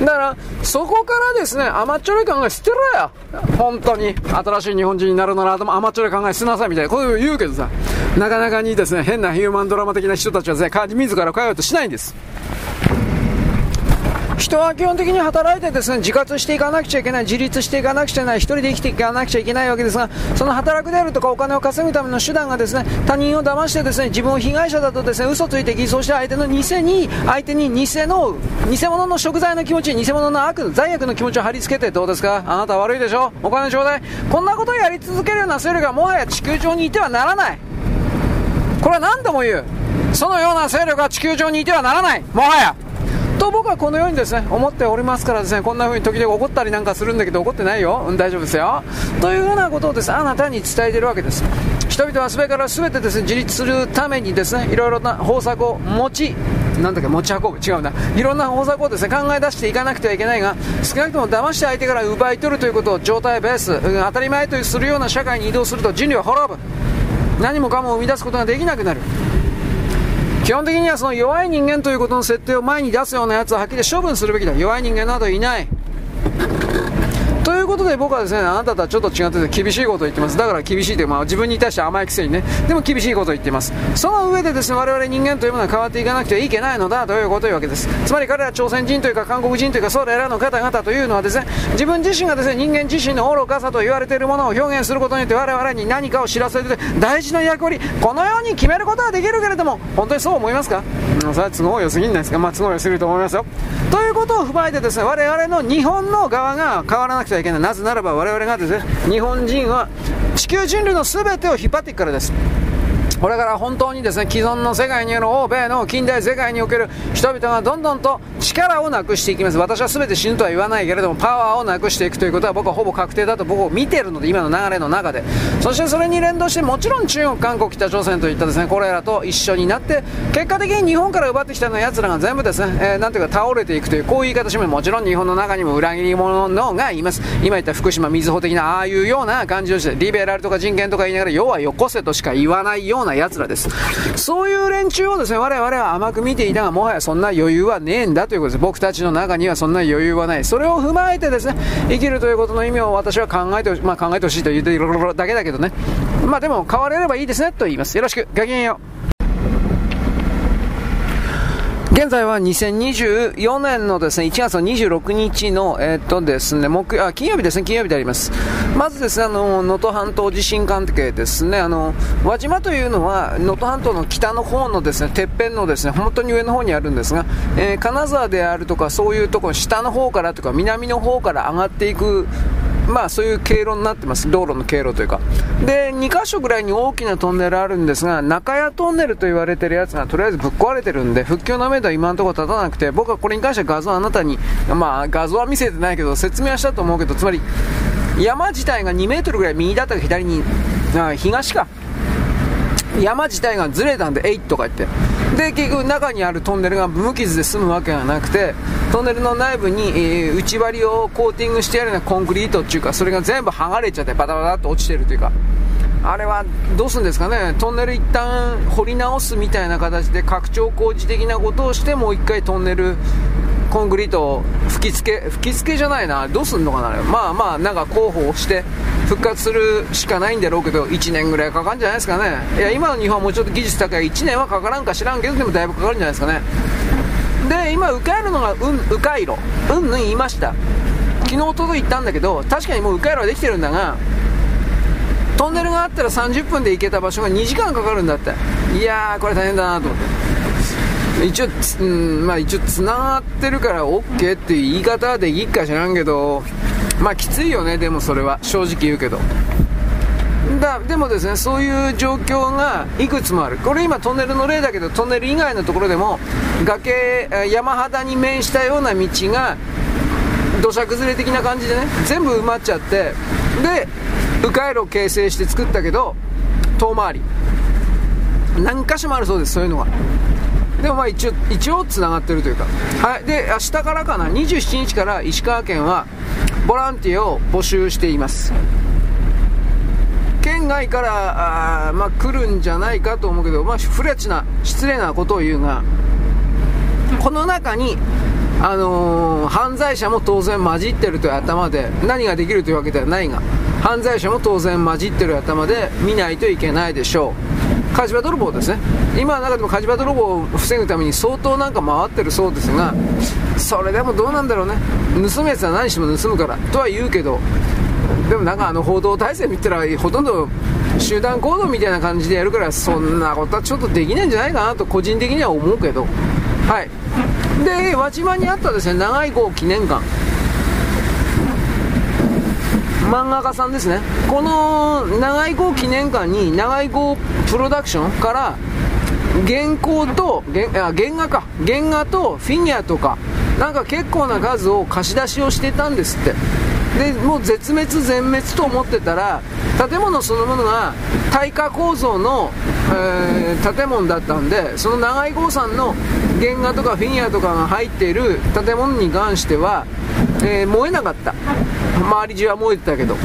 だからそこからですね甘っちょろい考え捨てろよ本当に。新しい日本人になるなら甘っちょろい考え捨てなさいみたいな。ことを言うけどさ。なかなかにですね変なヒューマンドラマ的な人たちはですね自ら変えようとしないんです。人は基本的に働いてですね自活していかなくちゃいけない自立していかなくちゃいけない一人で生きていかなくちゃいけないわけですがその働くであるとかお金を稼ぐための手段がですね他人を騙してですね自分を被害者だとですね嘘ついて偽装して相手の偽に相手に偽の偽物の食材の気持ち偽物の悪罪悪の気持ちを貼り付けてどうですか？あなた悪いでしょ？お金ちょうだい。こんなことをやり続けるような勢力がもはや地球上にいてはならない。これは何度も言う。そのような勢力が地球上にいてはならない。もはや。と僕はこのようにですね思っておりますからですねこんな風に時々怒ったりなんかするんだけど怒ってないよ、大丈夫ですよ。というようなことをですねあなたに伝えているわけです。人々はすべから全てですね自立するためにですねいろいろな方策を持ちなんだっけ持ち運ぶ。違うな。いろんな方策をですね考え出していかなくてはいけないが少なくとも騙して相手から奪い取るということを状態ベース、うん、当たり前とするような社会に移動すると人類は滅ぶ。何もかも生み出すことができなくなる。基本的にはその弱い人間ということの設定を前に出すようなやつははっきり処分するべきだ。弱い人間などいない。いうことで僕はですねあなたとはちょっと違ってて厳しいことを言ってます。だから厳しいという、まあ、自分に対して甘いくせにね。でも厳しいことを言っています。その上でですね我々人間というものは変わっていかなくてはいけないのだというこというわけです。つまり彼ら朝鮮人というか韓国人というかそれらの方々というのはですね自分自身がですね人間自身の愚かさと言われているものを表現することによって我々に何かを知らせて大事な役割このように決めることはできるけれども本当にそう思いますか？それは都合良すぎんないですか？まあ都合良すぎると思いますよ。ということを踏まえてですね我々の日本の側が変わらなくてはいけない。なぜならば我々がですね日本人は地球人類の全てを引っ張っていくからです。これから本当にですね既存の世界にある欧米の近代世界における人々がどんどんと力をなくしていきます。私は全て死ぬとは言わないけれどもパワーをなくしていくということは僕はほぼ確定だと僕を見ているので今の流れの中で。そしてそれに連動してもちろん中国韓国北朝鮮といったですねこれらと一緒になって結果的に日本から奪ってきたのやつらが全部ですね、えー、なんていうか倒れていくというこういう言い方してももちろん日本の中にも裏切り者のがいます。今言った福島みずほ的なああいうような感じをしてリベラルとか人権とか言いながら要はよこせとしか言わないような奴らですそういう連中をですね、我々は甘く見ていたが、もはやそんな余裕はねえんだということです。僕たちの中にはそんな余裕はない。それを踏まえてですね、生きるということの意味を私は考えてほし、まあ考えてほしいと言っているだけだけどね。まあでも変われればいいですね、と言います。よろしく。ごきげんよう。現在は2024年のですね、1月の26日の、えー、っとですね、木あ、金曜日ですね、金曜日であります。まずですね、あの、能登半島地震関係ですね、あの、輪島というのは、能登半島の北の方のですね、てっぺんのですね、本当に上の方にあるんですが、えー、金沢であるとか、そういうところ、下の方からとか、南の方から上がっていく、まあそういう経路になってます、道路の経路というか。で、2箇所ぐらいに大きなトンネルあるんですが、中谷トンネルと言われてるやつがとりあえずぶっ壊れてるんで、復旧のめどは今のところ立たなくて、僕はこれに関しては画像あなたに、まあ画像は見せてないけど、説明はしたと思うけど、つまり、山自体が2メートルぐらい右だったか左に、あ東か。山自体がずれたんで、えいとか言って。で結局中にあるトンネルが無傷で済むわけがなくてトンネルの内部に、えー、内張りをコーティングしてあるようなコンクリートっていうかそれが全部剥がれちゃってバタバタっと落ちてるというか。あれはどうするんですかね。トンネル一旦掘り直すみたいな形で拡張工事的なことをしてもう一回トンネルコンクリートを吹き付け吹き付けじゃないな。どうすんのかなまあまあなんか候補をして復活するしかないんだろうけど1年ぐらいかかるんじゃないですかね。いや今の日本はもうちょっと技術高い。1年はかからんか知らんけどでもだいぶかかるんじゃないですかね。で今迂回路のが、うん、迂回路うんぬん言いました。昨日届いたんだけど確かにもう迂回路はできてるんだがトンネルがあったら30分で行けた場所が2時間かかるんだって。いやーこれ大変だなと思って。一応つ、うんまあ、一応つながってるから OK っていう言い方でいいか知らんけどまあきついよねでもそれは。正直言うけど。だでもですねそういう状況がいくつもある。これ今トンネルの例だけどトンネル以外のところでも崖山肌に面したような道が土砂崩れ的な感じでね全部埋まっちゃってで迂回路を形成して作ったけど遠回り。何箇所もあるそうですそういうのがでもまあ一応一応つながってるというか。はい。で明日からかな？27日から石川県はボランティアを募集しています。県外からあ、まあ、来るんじゃないかと思うけど、まあ、フレッチな失礼なことを言うがこの中にあのー、犯罪者も当然混じってるという頭で何ができるというわけではないが犯罪者も当然混じってる頭で見ないといけないでしょう。火事場泥棒ですね。今の中でも火事場泥棒を防ぐために相当なんか回ってるそうですがそれでもどうなんだろうね。盗むやつは何しても盗むから。とは言うけどでもなんかあの報道体制見たらほとんど集団行動みたいな感じでやるからそんなことはちょっとできないんじゃないかなと個人的には思うけど。はい。で輪島にあったですね長い号記念館。漫画家さんですね。この長井号記念館に長井号プロダクションから原稿と原あ原画か。原画とフィギュアとかなんか結構な数を貸し出しをしてたんですって。でもう絶滅全滅と思ってたら建物そのものが耐火構造の、えー、建物だったんでその長井郷さんの原画とかフィギュアとかが入っている建物に関しては、えー、燃えなかった。周り中は燃えてたけど。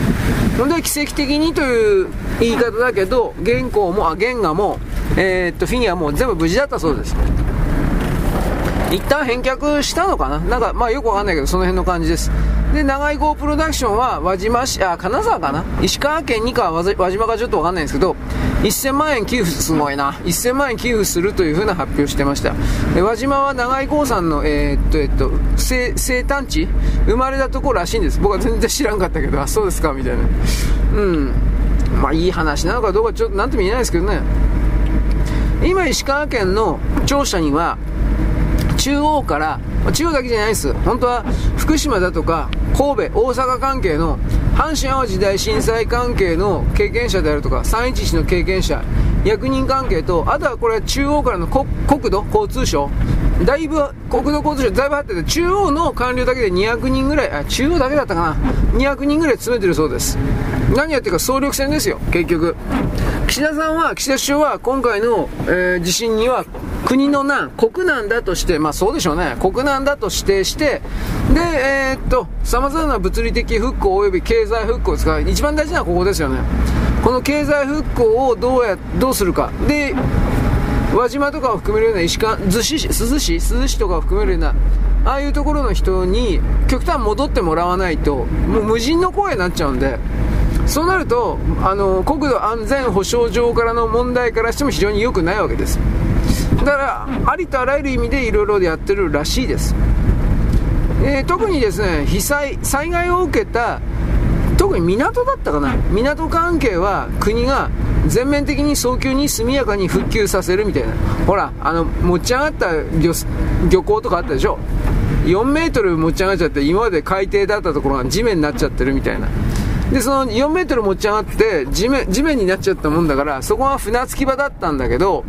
ほんで奇跡的にという言い方だけど原稿もあ原画も、えー、っとフィギュアも全部無事だったそうです。一旦返却したのかな？なんかまあよくわかんないけどその辺の感じです。で長井号プロダクションは輪島市あ金沢かな？石川県にか輪島かちょっとわかんないんですけど1000万円寄付すごいな。1000万円寄付するというふうな発表してました。輪島は長井興さんのえー、っとえっと生生誕地？生まれたところらしいんです。僕は全然知らんかったけどあそうですかみたいな。うん。まあいい話なのかどうかちょっと何とも言えないですけどね。今石川県の庁舎には中央から中央だけじゃないです。本当は福島だとか神戸大阪関係の阪神・淡路大震災関係の経験者であるとか311の経験者役人関係とあとはこれ中央からの国土交通省。だいぶ国土交通省だいぶあってて中央の官僚だけで200人ぐらいあ中央だけだったかな。200人ぐらい詰めてるそうです。何やってるか総力戦ですよ結局。岸田さんは岸田首相は今回の、えー、地震には国の難、国難だとして、まあそうでしょうね、国難だと指定して、で、えー、っと、様々な物理的復興及び経済復興を使う。一番大事なのはここですよね。この経済復興をどうや、どうするか。で、輪島とかを含めるような石川、逗子、珠洲市、珠洲市とかを含めるような、ああいうところの人に極端戻ってもらわないと、もう無人の声になっちゃうんで、そうなると、あの、国土安全保障上からの問題からしても非常に良くないわけです。だからありとあらゆる意味でいろいろやってるらしいです、えー、特にですね被災災害を受けた特に港だったかな。港関係は国が全面的に早急に速やかに復旧させるみたいな。ほらあの持ち上がった漁港とかあったでしょ。4メートル持ち上がっちゃって今まで海底だったところが地面になっちゃってるみたいな。でその4メートル持ち上がって地面地面になっちゃったもんだからそこは船着き場だったんだけど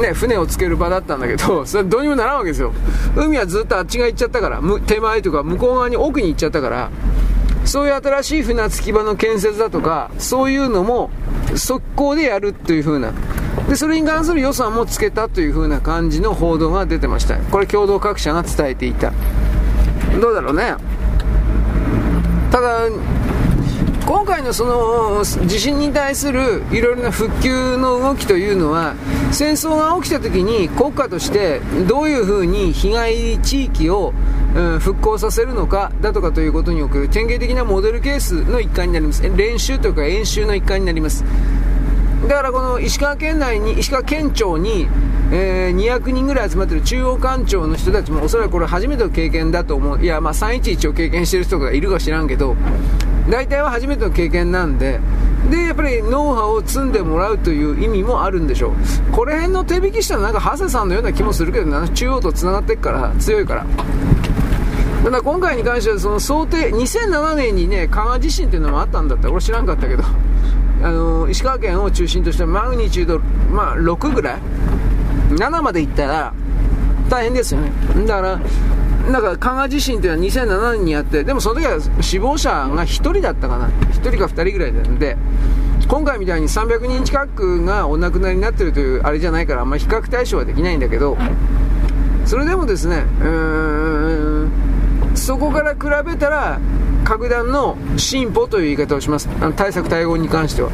ね、船をつける場だったんだけど、それどうにもならんわけですよ。海はずっとあっちが行っちゃったから、手前とか向こう側に奥に行っちゃったから、そういう新しい船着き場の建設だとか、そういうのも速攻でやるという風なで、それに関する予算もつけたという風な感じの報道が出てました。これ共同各社が伝えていた。どうだろうね。ただ、今回のその地震に対するいろいろな復旧の動きというのは戦争が起きた時に国家としてどういうふうに被害地域を、復興させるのかだとかということにおける典型的なモデルケースの一環になります練習というか演習の一環になりますだからこの石川県内に石川県庁にえー、200人ぐらい集まってる中央官庁の人たちもおそらくこれ初めての経験だと思う。いや、まあ311を経験している人がいるか知らんけど、大体は初めての経験なんで、で、やっぱりノウハウを積んでもらうという意味もあるんでしょう。これ辺の手引きしたのなんか長谷さんのような気もするけどな、中央と繋がってっから強いから。ただ今回に関してはその想定、2007年にね、加賀地震っていうのもあったんだったら俺知らんかったけど、あの石川県を中心としたマグニチュード、まあ、6ぐらい？7まで行ったら大変ですよね。だから、なんか、加賀地震っていうのは2007年にあって、でもその時は死亡者が1人だったかな。1人か2人ぐらいなんで、今回みたいに300人近くがお亡くなりになってるというあれじゃないから、あんまり比較対象はできないんだけど、それでもですね、うーん、そこから比べたら、格段の進歩という言い方をします。あの対策対応に関しては。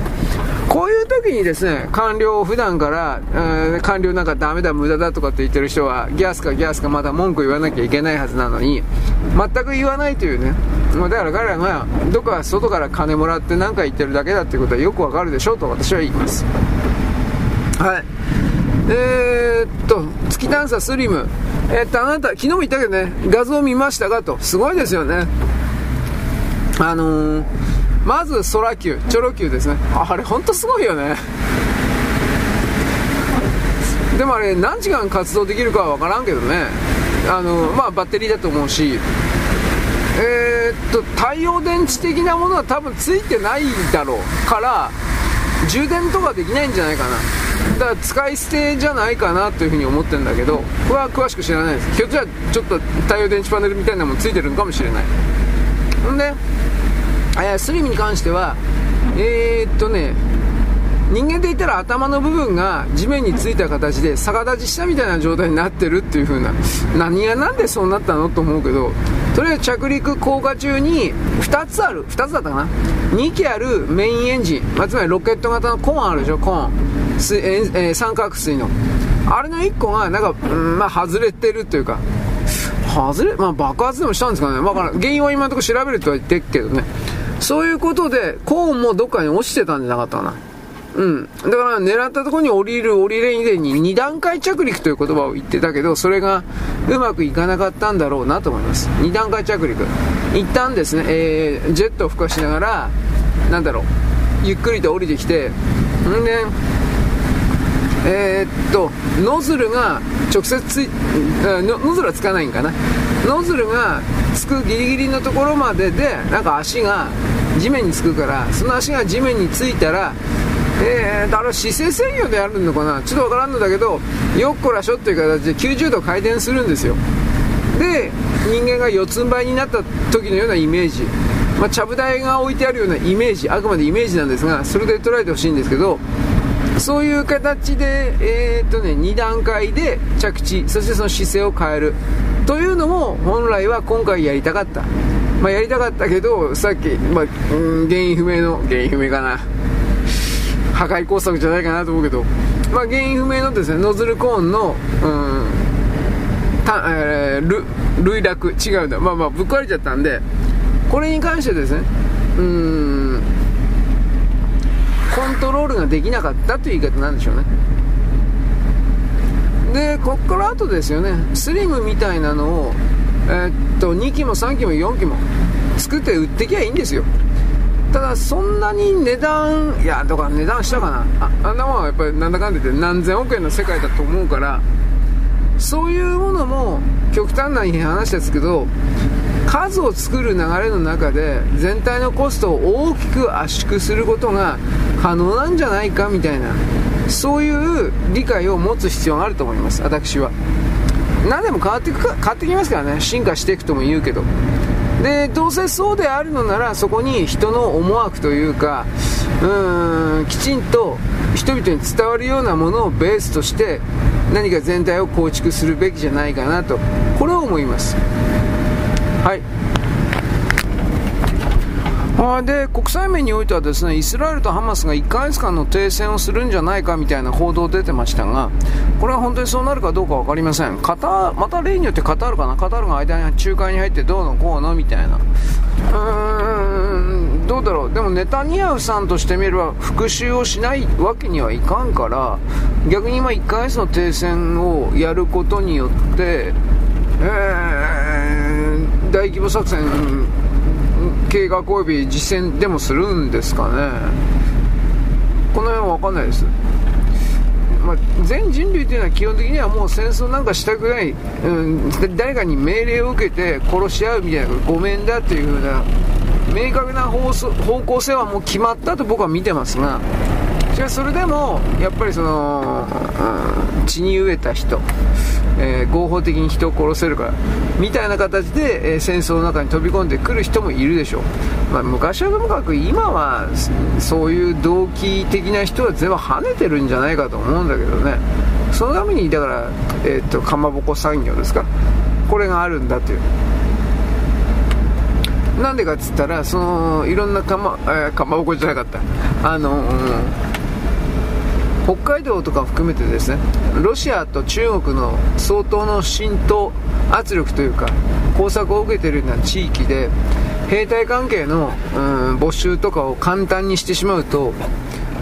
こういう時にですね、官僚、普段から、えー、官僚なんかダメだ、無駄だとかって言ってる人は、ギャスかギャスかまた文句言わなきゃいけないはずなのに、全く言わないというね、だから彼らが、どっか外から金もらって何か言ってるだけだっていうことはよくわかるでしょうと私は言います。はい。えー、っと、月探査スリム。えー、っと、あなた、昨日も言ったけどね、画像見ましたかと。すごいですよね。あのーまず空球チョロ球ですね。あれ本当すごいよね。でもあれ何時間活動できるかは分からんけどね。あのまあバッテリーだと思うし。えー、っと太陽電池的なものは多分ついてないだろうから充電とかできないんじゃないかな。だから使い捨てじゃないかなというふうに思ってるんだけどこれは詳しく知らないです。ひょっとしたらちょっと太陽電池パネルみたいなものついてるのかもしれない。ほんでえスリムに関しては、えー、っとね、人間で言ったら頭の部分が地面についた形で逆立ちしたみたいな状態になってるっていう風な何がなんでそうなったのと思うけどとりあえず着陸降下中に2つある2つだったかな？2機あるメインエンジン、まあ、つまりロケット型のコーンあるでしょコーン。水、えー、三角錐の。あれの1個がなんか、うんまあ、外れてるというか。外れ、まあ、爆発でもしたんですかね、まあ、原因は今のところ調べるとは言ってるけどね。そういうことで、コーンもどっかに落ちてたんじゃなかったかな。うん。だから狙ったところに降りる降りれ以前に2段階着陸という言葉を言ってたけど、それがうまくいかなかったんだろうなと思います。2段階着陸。一旦ですね、えー、ジェットを吹かしながら、なんだろう、ゆっくりと降りてきて、んで、えー、っと、ノズルが直接つい、ノズルはつかないんかな。ノズルがつくギリギリのところまででなんか足が地面につくからその足が地面についたらえー、あれ姿勢制御でやるのかな。ちょっとわからんのだけどよっこらしょっていう形で90度回転するんですよ。で人間が四つん這いになった時のようなイメージ。まあ、ちゃぶ台が置いてあるようなイメージ。あくまでイメージなんですがそれで捉えてほしいんですけどそういう形で、えー、っとね、2段階で着地そしてその姿勢を変えるというのも本来は今回やりたかった、まあ、やりたかったけどさっき、まあ、原因不明の原因不明かな。破壊工作じゃないかなと思うけど、まあ、原因不明のですねノズルコーンのうんた、えー、類落違うんだまあまあぶっ壊れちゃったんでこれに関してですねうんントロールができなかったという言い方なんでしょうね。でこっから後ですよね。スリムみたいなのを、えー、っと2機も3機も4機も作って売ってきゃいいんですよ。ただそんなに値段いやだから値段したかな。ああんなもんはやっぱりなんだかんだ言って何千億円の世界だと思うからそういうものも極端な話ですけど数を作る流れの中で全体のコストを大きく圧縮することが可能なんじゃないかみたいなそういう理解を持つ必要があると思います私は。何でも変わっていくか変わってきますからね進化していくとも言うけど。でどうせそうであるのならそこに人の思惑というかうーんきちんと人々に伝わるようなものをベースとして何か全体を構築するべきじゃないかなとこれを思います。はい。で国際面においてはですねイスラエルとハマスが1ヶ月間の停戦をするんじゃないかみたいな報道出てましたがこれは本当にそうなるかどうか分かりません。カタまた例によってカタールかなカタールが間に仲介に入ってどうのこうのみたいな。うーんどうだろう。でもネタニヤフさんとしてみれば復讐をしないわけにはいかんから逆に今1ヶ月の停戦をやることによってえー、大規模作戦計画及び実践でもするんですかね。この辺は分かんないです。まあ、全人類というのは基本的にはもう戦争なんかしたくない、うん、誰かに命令を受けて殺し合うみたいなごめんだというふうな明確な方向性はもう決まったと僕は見てますが。しかしそれでもやっぱりその、うん、血に飢えた人。えー、合法的に人を殺せるからみたいな形で、えー、戦争の中に飛び込んでくる人もいるでしょう、まあ、昔はともかく今はそういう動機的な人は全部跳ねてるんじゃないかと思うんだけどね。そのためにだから、えー、っとかまぼこ産業ですか。これがあるんだという。なんでかっつったらそのいろんなかま,、えー、かまぼこじゃなかった。あのー北海道とか含めてですねロシアと中国の相当の浸透圧力というか工作を受けているような地域で兵隊関係の、うん、募集とかを簡単にしてしまうと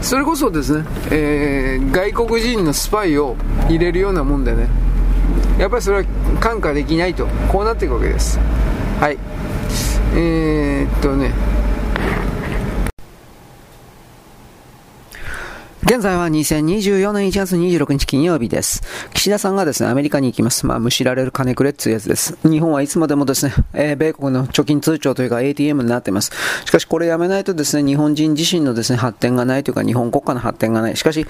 それこそですね、えー、外国人のスパイを入れるようなもんでねやっぱりそれは看過できないとこうなっていくわけです。はい。えー、っとね現在は2024年1月26日金曜日です。岸田さんがですね、アメリカに行きます。まあ、むしられる金くれっていうやつです。日本はいつまでもですね、えー、米国の貯金通帳というか ATM になっています。しかしこれやめないとですね、日本人自身のですね、発展がないというか、日本国家の発展がない。しかし、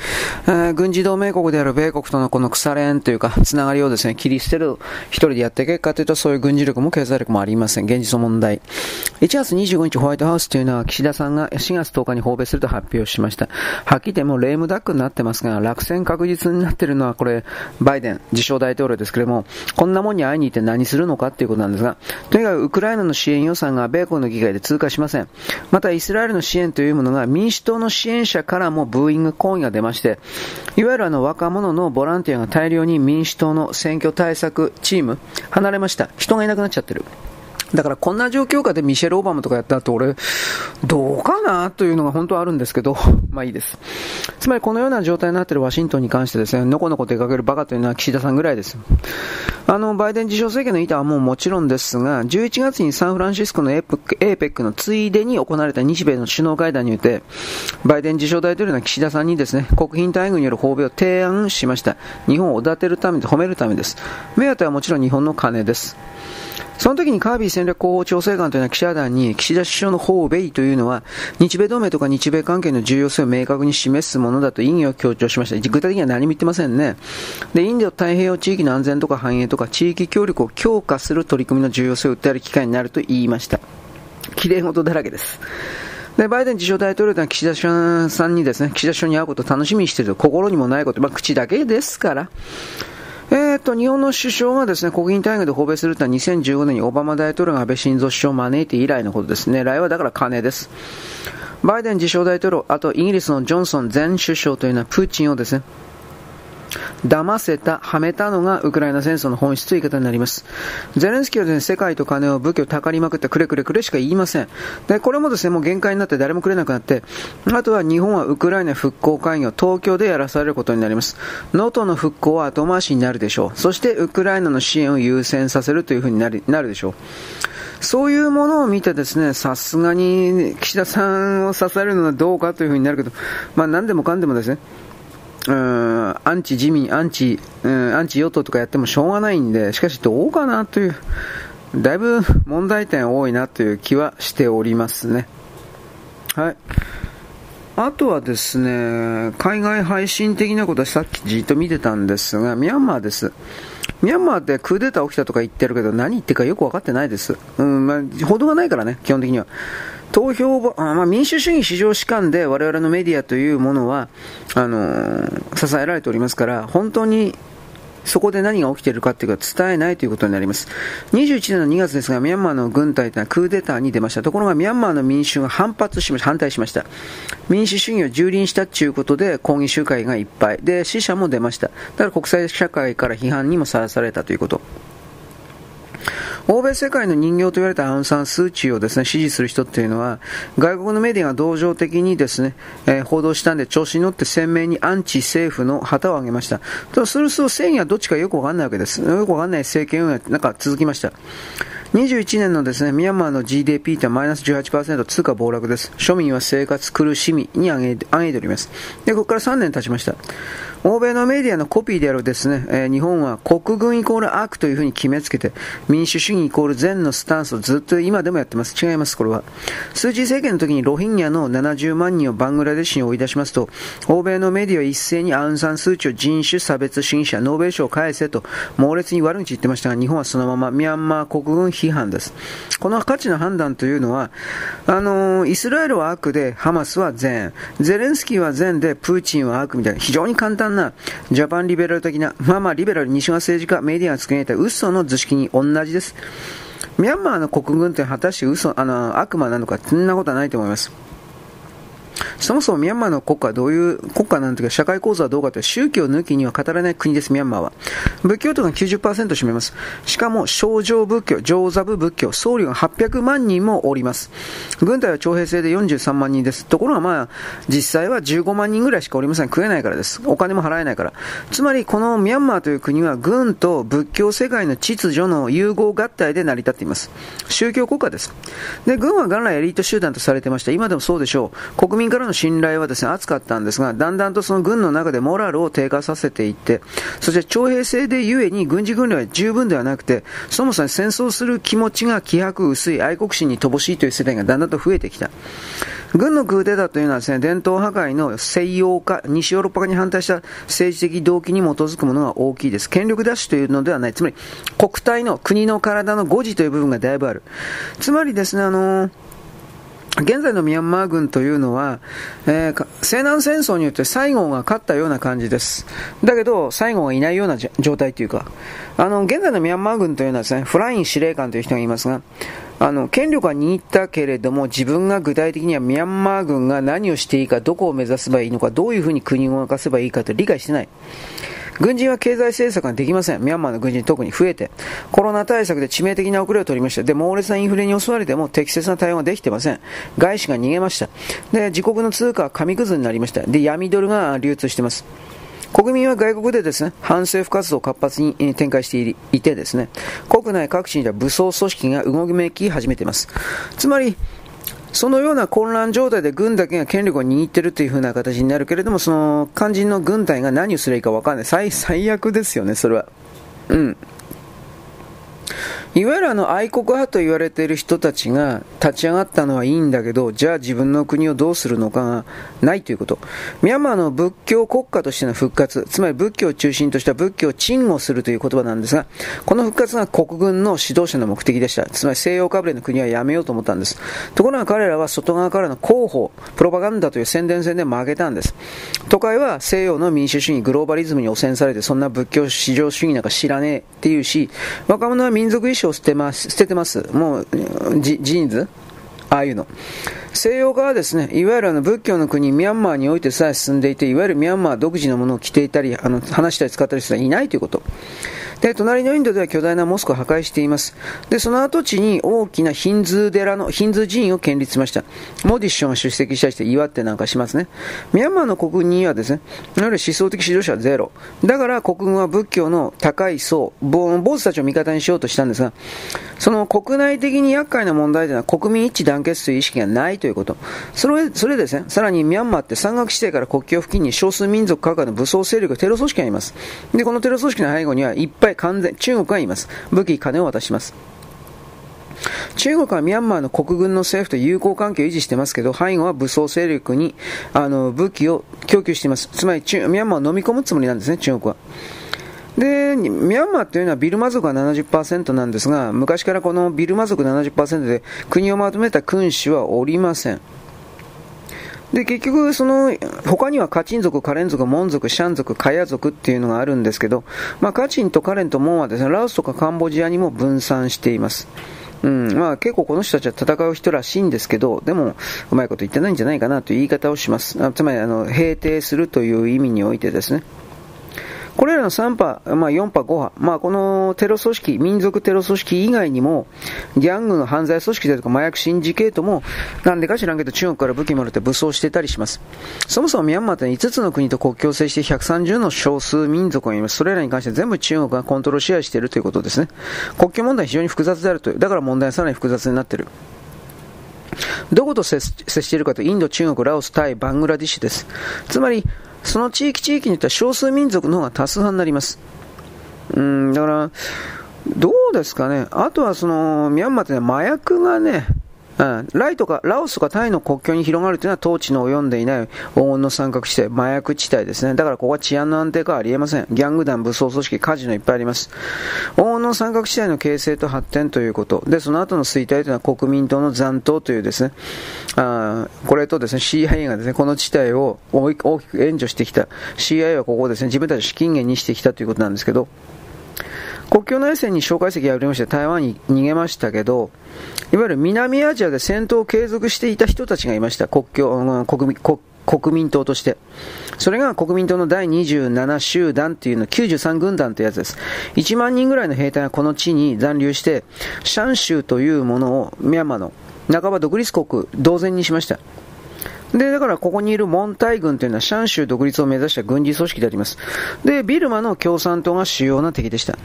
えー、軍事同盟国である米国とのこの腐れ縁というか、つながりをですね、切り捨てる一人でやっていけるかというと、そういう軍事力も経済力もありません。現実の問題。1月25日ホワイトハウスというのは、岸田さんが4月10日に訪米すると発表しました。はっきり言ってもレームダックになってますが、落選確実になってるのはこれ、バイデン、自称大統領ですけれども、こんなもんに会いに行って何するのかっていうことなんですが、とにかくウクライナの支援予算が米国の議会で通過しません。またイスラエルの支援というものが民主党の支援者からもブーイング抗議が出まして、いわゆるあの若者のボランティアが大量に民主党の選挙対策チーム離れました。人がいなくなっちゃってる。だからこんな状況下でミシェル・オバマとかやった後俺、どうかなというのが本当はあるんですけど、まあいいです。つまりこのような状態になっているワシントンに関してですね、のこのこ出かけるバカというのは岸田さんぐらいです。あの、バイデン自称政権の板はもうもちろんですが、11月にサンフランシスコの APEC のついでに行われた日米の首脳会談において、バイデン自称大統領の岸田さんにですね、国賓待遇による訪米を提案しました。日本をおだてるためで褒めるためです。目当てはもちろん日本の金です。その時にカービー戦略広報調整官というのは記者団に岸田首相の訪米というのは日米同盟とか日米関係の重要性を明確に示すものだと意義を強調しました。具体的には何も言ってませんね。で、インド太平洋地域の安全とか繁栄とか地域協力を強化する取り組みの重要性を訴える機会になると言いました。綺麗事だらけです。で、バイデン自称大統領のは岸田首相さんにですね、岸田首相に会うことを楽しみにしていると、心にもないこと、まあ口だけですから、えー、と、日本の首相がですね、国民大会で訪米するとは2015年にオバマ大統領が安倍晋三首相を招いて以来のことですね。来はだから金です。バイデン自称大統領、あとイギリスのジョンソン前首相というのはプーチンをですね、騙せた、はめたのがウクライナ戦争の本質という言い方になります。ゼレンスキーはですね、世界と金を武器をたかりまくってくれくれくれしか言いません。で、これもですね、もう限界になって誰もくれなくなって、あとは日本はウクライナ復興会議を東京でやらされることになります。能登の復興は後回しになるでしょう。そしてウクライナの支援を優先させるというふうになるなるでしょう。そういうものを見てですね、さすがに岸田さんを支えるのはどうかというふうになるけど、まあ何でもかんでもですね、うん、アンチ自民、アンチ、うん、アンチ与党とかやってもしょうがないんで、しかしどうかなという、だいぶ問題点多いなという気はしておりますね。はい。あとはですね、海外配信的なことはさっきじっと見てたんですが、ミャンマーです。ミャンマーでクーデター起きたとか言ってるけど、何言ってるかよく分かってないです。うん、まあ、報道がないからね、基本的には。投票あ、まあ、民主主義至上主観で我々のメディアというものは、あの、支えられておりますから、本当にそこで何が起きているかというか伝えないということになります。21年の2月ですが、ミャンマーの軍隊というのはクーデターに出ました。ところがミャンマーの民衆が反発しました、反対しました。民主主義を蹂躙したということで抗議集会がいっぱい。で、死者も出ました。だから国際社会から批判にもさらされたということ。欧米世界の人形と言われたアウン・サン・スー・チーをですね、支持する人っていうのは、外国のメディアが同情的にですね、えー、報道したんで、調子に乗って鮮明にアンチ政府の旗を上げました。とすると正義はどっちかよくわかんないわけです。よくわかんない政権運営なんか続きました。21年のですね、ミャンマーの GDP ってマイナス18%通貨暴落です。庶民は生活苦しみに上げ上げております。で、ここから3年経ちました。欧米のメディアのコピーであるですね、えー、日本は国軍イコール悪というふうに決めつけて、民主主義イコール善のスタンスをずっと今でもやってます。違います、これは。数字政権の時にロヒンギャの70万人をバングラデシュに追い出しますと、欧米のメディアは一斉にアウンサン数値を人種差別主義者、ノーベル賞を返せと猛烈に悪口言ってましたが、日本はそのままミャンマー国軍批判です。この価値の判断というのは、あのー、イスラエルは悪で、ハマスは善、ゼレンスキーは善で、プーチンは悪みたいな、非常に簡単んなジャパンリベラル的な、まあまあリベラル西側政治家、メディアが作り上げた嘘の図式に同じです。ミャンマーの国軍って果たして嘘、あの、悪魔なのか、そんなことはないと思います。そもそもミャンマーの国家はどういう国家なんていうか社会構造はどうかという宗教抜きには語らない国です、ミャンマーは。仏教徒が90%占めます。しかも、少女仏教、上座部仏教、僧侶が800万人もおります。軍隊は徴兵制で43万人です。ところがまあ、実際は15万人ぐらいしかおりません。食えないからです。お金も払えないから。つまり、このミャンマーという国は軍と仏教世界の秩序の融合合体で成り立っています。宗教国家です。で、軍は元来エリート集団とされてました。今でもそうでしょう。国民からの信頼はですね、厚かったんですが、だんだんとその軍の中でモラルを低下させていって、そして徴兵制でゆえに軍事訓練は十分ではなくて、そもそも戦争する気持ちが気迫薄い、愛国心に乏しいという世代がだんだんと増えてきた。軍のクーデターというのはですね、伝統破壊の西洋化、西ヨーロッパ化に反対した政治的動機に基づくものが大きいです。権力奪取というのではない。つまり、国体の国の体の誤字という部分がだいぶある。つまりですね、あのー現在のミャンマー軍というのは、えー、西南戦争によって西郷が勝ったような感じです。だけど、西郷がいないような状態というか、あの、現在のミャンマー軍というのはですね、フライン司令官という人がいますが、あの、権力は握ったけれども、自分が具体的にはミャンマー軍が何をしていいか、どこを目指せばいいのか、どういうふうに国を動かせばいいかと理解してない。軍人は経済政策ができません。ミャンマーの軍人特に増えて。コロナ対策で致命的な遅れを取りました。で、猛烈なインフレに襲われても適切な対応ができてません。外資が逃げました。で、自国の通貨は紙くずになりました。で、闇ドルが流通してます。国民は外国でですね、反政府活動を活発に展開していてですね、国内各地には武装組織が動きめき始めています。つまり、そのような混乱状態で軍だけが権力を握っているという風な形になるけれども、その肝心の軍隊が何をすればいいか分からない。最、最悪ですよね、それは。うん。いわゆるあの愛国派と言われている人たちが立ち上がったのはいいんだけど、じゃあ自分の国をどうするのかがないということ。ミャンマーの仏教国家としての復活、つまり仏教を中心とした仏教を鎮護するという言葉なんですが、この復活が国軍の指導者の目的でした。つまり西洋かぶれの国はやめようと思ったんです。ところが彼らは外側からの広報、プロパガンダという宣伝戦で負けたんです。都会は西洋の民主主義、グローバリズムに汚染されて、そんな仏教至上主義なんか知らねえっていうし、若者は民族意識を捨てます、捨ててます。もう、ジジーンズ？ああいうの。西洋化はですね、いわゆるあの仏教の国、ミャンマーにおいてさえ進んでいて、いわゆるミャンマー独自のものを着ていたり、あの話したり使ったりする人はいないということ。で、隣のインドでは巨大なモスクを破壊しています。で、その跡地に大きなヒンズー寺の、ヒンズー寺院を建立しました。モディ首相が出席したりして祝ってなんかしますね。ミャンマーの国軍にはですね、いわゆる思想的指導者はゼロ。だから国軍は仏教の高い層、坊主たちを味方にしようとしたんですが、その国内的に厄介な問題というのは国民一致団結という意識がないということ。それ、それですね、さらにミャンマーって山岳地帯から国境付近に少数民族各家の武装勢力、テロ組織がいます。で、このテロ組織の背後にはいっぱいい完全、中国がいます。武器、金を渡します。中国はミャンマーの国軍の政府と友好関係を維持してますけど、背後は武装勢力にあの武器を供給しています。つまりミャンマーを飲み込むつもりなんですね、中国は。で、ミャンマーというのはビルマ族が70%なんですが、昔からこのビルマ族70%で国をまとめた君主はおりません。で、結局、その、他にはカチン族、カレン族、モン族、シャン族、カヤ族っていうのがあるんですけど、まあ、カチンとカレンとモンはですね、ラオスとかカンボジアにも分散しています。うん、まあ結構この人たちは戦う人らしいんですけど、でも、うまいこと言ってないんじゃないかなという言い方をします。あつまり、あの、平定するという意味においてですね。これらの3波、まあ、4波、5波、まあ、このテロ組織、民族テロ組織以外にも、ギャングの犯罪組織でとか麻薬シンジケートも、なんでか知らんけど中国から武器もらって武装してたりします。そもそもミャンマーって5つの国と国境を接して130の少数民族がいます。それらに関して全部中国がコントロール支配しているということですね。国境問題は非常に複雑であるという。だから問題はさらに複雑になっている。どこと接しているかとインド、中国、ラオス、タイ、バングラディッシュです。つまり、その地域地域によっては少数民族の方が多数派になります。うん、だから、どうですかね。あとはその、ミャンマーって、ね、麻薬がね、うん、ライとか、ラオスとかタイの国境に広がるというのは統治の及んでいない黄金の三角地帯、麻薬地帯ですね。だからここは治安の安定化はありえません。ギャング団、武装組織、カジノいっぱいあります。黄金の三角地帯の形成と発展ということ。で、その後の衰退というのは国民党の残党というですね、あこれとですね、CIA がですね、この地帯を大きく援助してきた。CIA はここをですね、自分たち資金源にしてきたということなんですけど、国境内戦に蒋介石が敗れまして台湾に逃げましたけど、いわゆる南アジアで戦闘を継続していた人たちがいました。国境、国民、国国民党として。それが国民党の第27集団というの、93軍団というやつです。1万人ぐらいの兵隊がこの地に残留して、シャン州というものをミャンマーの半ば独立国同然にしました。で、だからここにいるモンタイ軍というのはシャン州独立を目指した軍事組織であります。で、ビルマの共産党が主要な敵でした。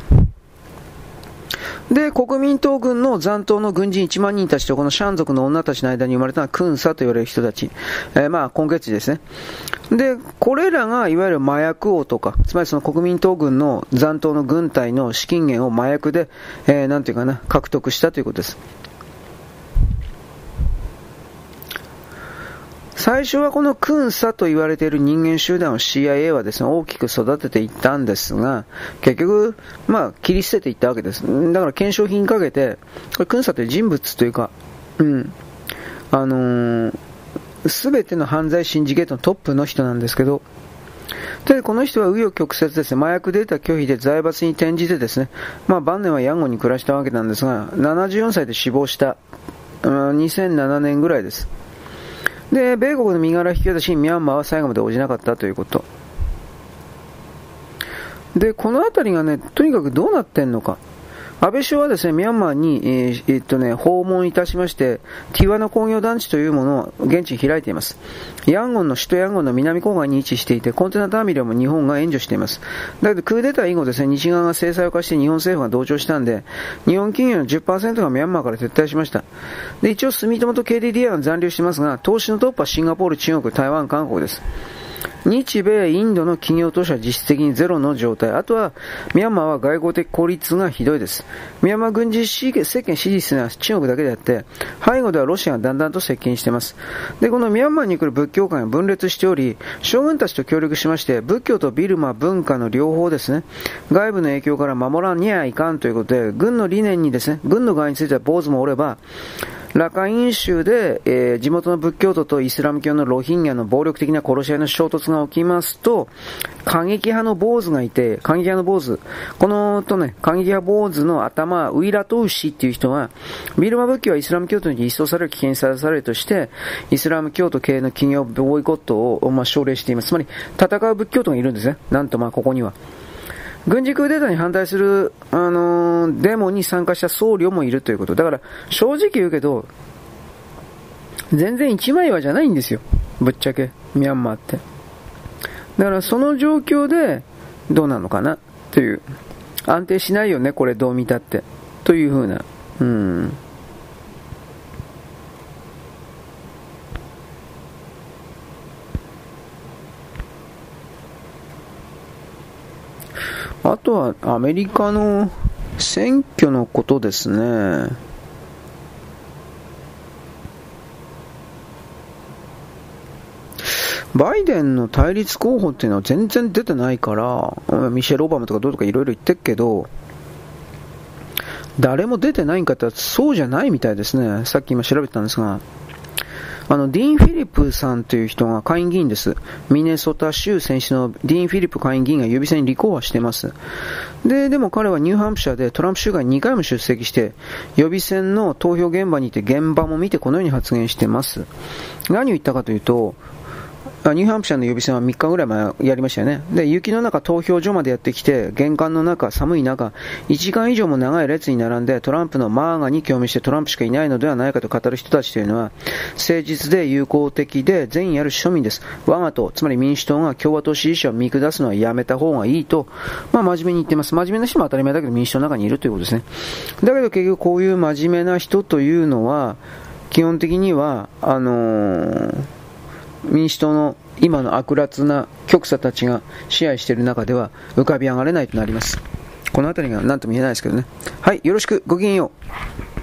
で、国民党軍の残党の軍人1万人たちとこのシャン族の女たちの間に生まれたのはクンサと言われる人たち。えー、まあ、今月ですね。で、これらがいわゆる麻薬王とか、つまりその国民党軍の残党の軍隊の資金源を麻薬で、えー、なんていうかな、獲得したということです。最初はこのクンサと言われている人間集団を CIA はですね、大きく育てていったんですが、結局、まあ、切り捨てていったわけです。だから検証品かけて、これクンサという人物というか、うん、あのす、べての犯罪シンジケートのトップの人なんですけど、で、この人は紆余曲折ですね、麻薬データ拒否で財閥に転じてですね、まあ晩年はヤンゴに暮らしたわけなんですが、74歳で死亡した、2007年ぐらいです。で、米国の身柄引き渡しにミャンマーは最後まで応じなかったということ。で、この辺りがね、とにかくどうなってんのか。安倍首相はですね、ミャンマーに、えー、えー、っとね、訪問いたしまして、ティワナ工業団地というものを現地に開いています。ヤンゴンの首都ヤンゴンの南郊外に位置していて、コンテナターミナルも日本が援助しています。だけど、クーデター以後ですね、西側が制裁を化して日本政府が同調したんで、日本企業の10%がミャンマーから撤退しました。で、一応、住友と KDDI が残留してますが、投資のトップはシンガポール、中国、台湾、韓国です。日米インドの企業都市は実質的にゼロの状態。あとは、ミャンマーは外交的孤立がひどいです。ミャンマー軍事政権支持するのは中国だけであって、背後ではロシアがだんだんと接近しています。で、このミャンマーに来る仏教界が分裂しており、将軍たちと協力しまして、仏教とビルマ文化の両方ですね、外部の影響から守らんにゃいかんということで、軍の理念にですね、軍の側については坊主もおれば、ラカイン州で、えー、地元の仏教徒とイスラム教のロヒンギャの暴力的な殺し合いの衝突が起きますと、過激派の坊主がいて、過激派の坊主、このとね、過激派坊主の頭、ウイラトウシっていう人は、ビルマ仏教はイスラム教徒に一掃される危険にさらされるとして、イスラム教徒系の企業ボイコットを、まあ、奨励しています。つまり、戦う仏教徒がいるんですね。なんとまあ、ここには。軍事クーデターに反対する、あのー、デモに参加した僧侶もいるということ。だから、正直言うけど、全然一枚岩じゃないんですよ。ぶっちゃけ、ミャンマーって。だからその状況で、どうなのかな？という。安定しないよね、これどう見たって。というふうな。うん。あとはアメリカの選挙のことですね。バイデンの対立候補っていうのは全然出てないから、ミシェル・オバマとかどうとかいろいろ言ってるけど、誰も出てないんかってそうじゃないみたいですね。さっき今調べてたんですが。あの、ディーン・フィリップさんという人が下院議員です。ミネソタ州選手のディーン・フィリップ下院議員が予備選に立候補してます。で、でも彼はニューハンプシャーでトランプ州外に2回も出席して、予備選の投票現場にいて現場も見てこのように発言してます。何を言ったかというと、ニューハンプシャーの予備選は3日ぐらい前やりましたよね。で、雪の中投票所までやってきて、玄関の中、寒い中、1時間以上も長い列に並んで、トランプのマーガに興味してトランプしかいないのではないかと語る人たちというのは、誠実で友好的で善意ある庶民です。我が党、つまり民主党が共和党支持者を見下すのはやめた方がいいと、まあ真面目に言ってます。真面目な人も当たり前だけど民主党の中にいるということですね。だけど結局こういう真面目な人というのは、基本的には、あのー、民主党の今の悪辣な極左たちが支配している中では浮かび上がれないとなります。この辺りが何とも言えないですけどね。はい、よろしく、ごきげんよう。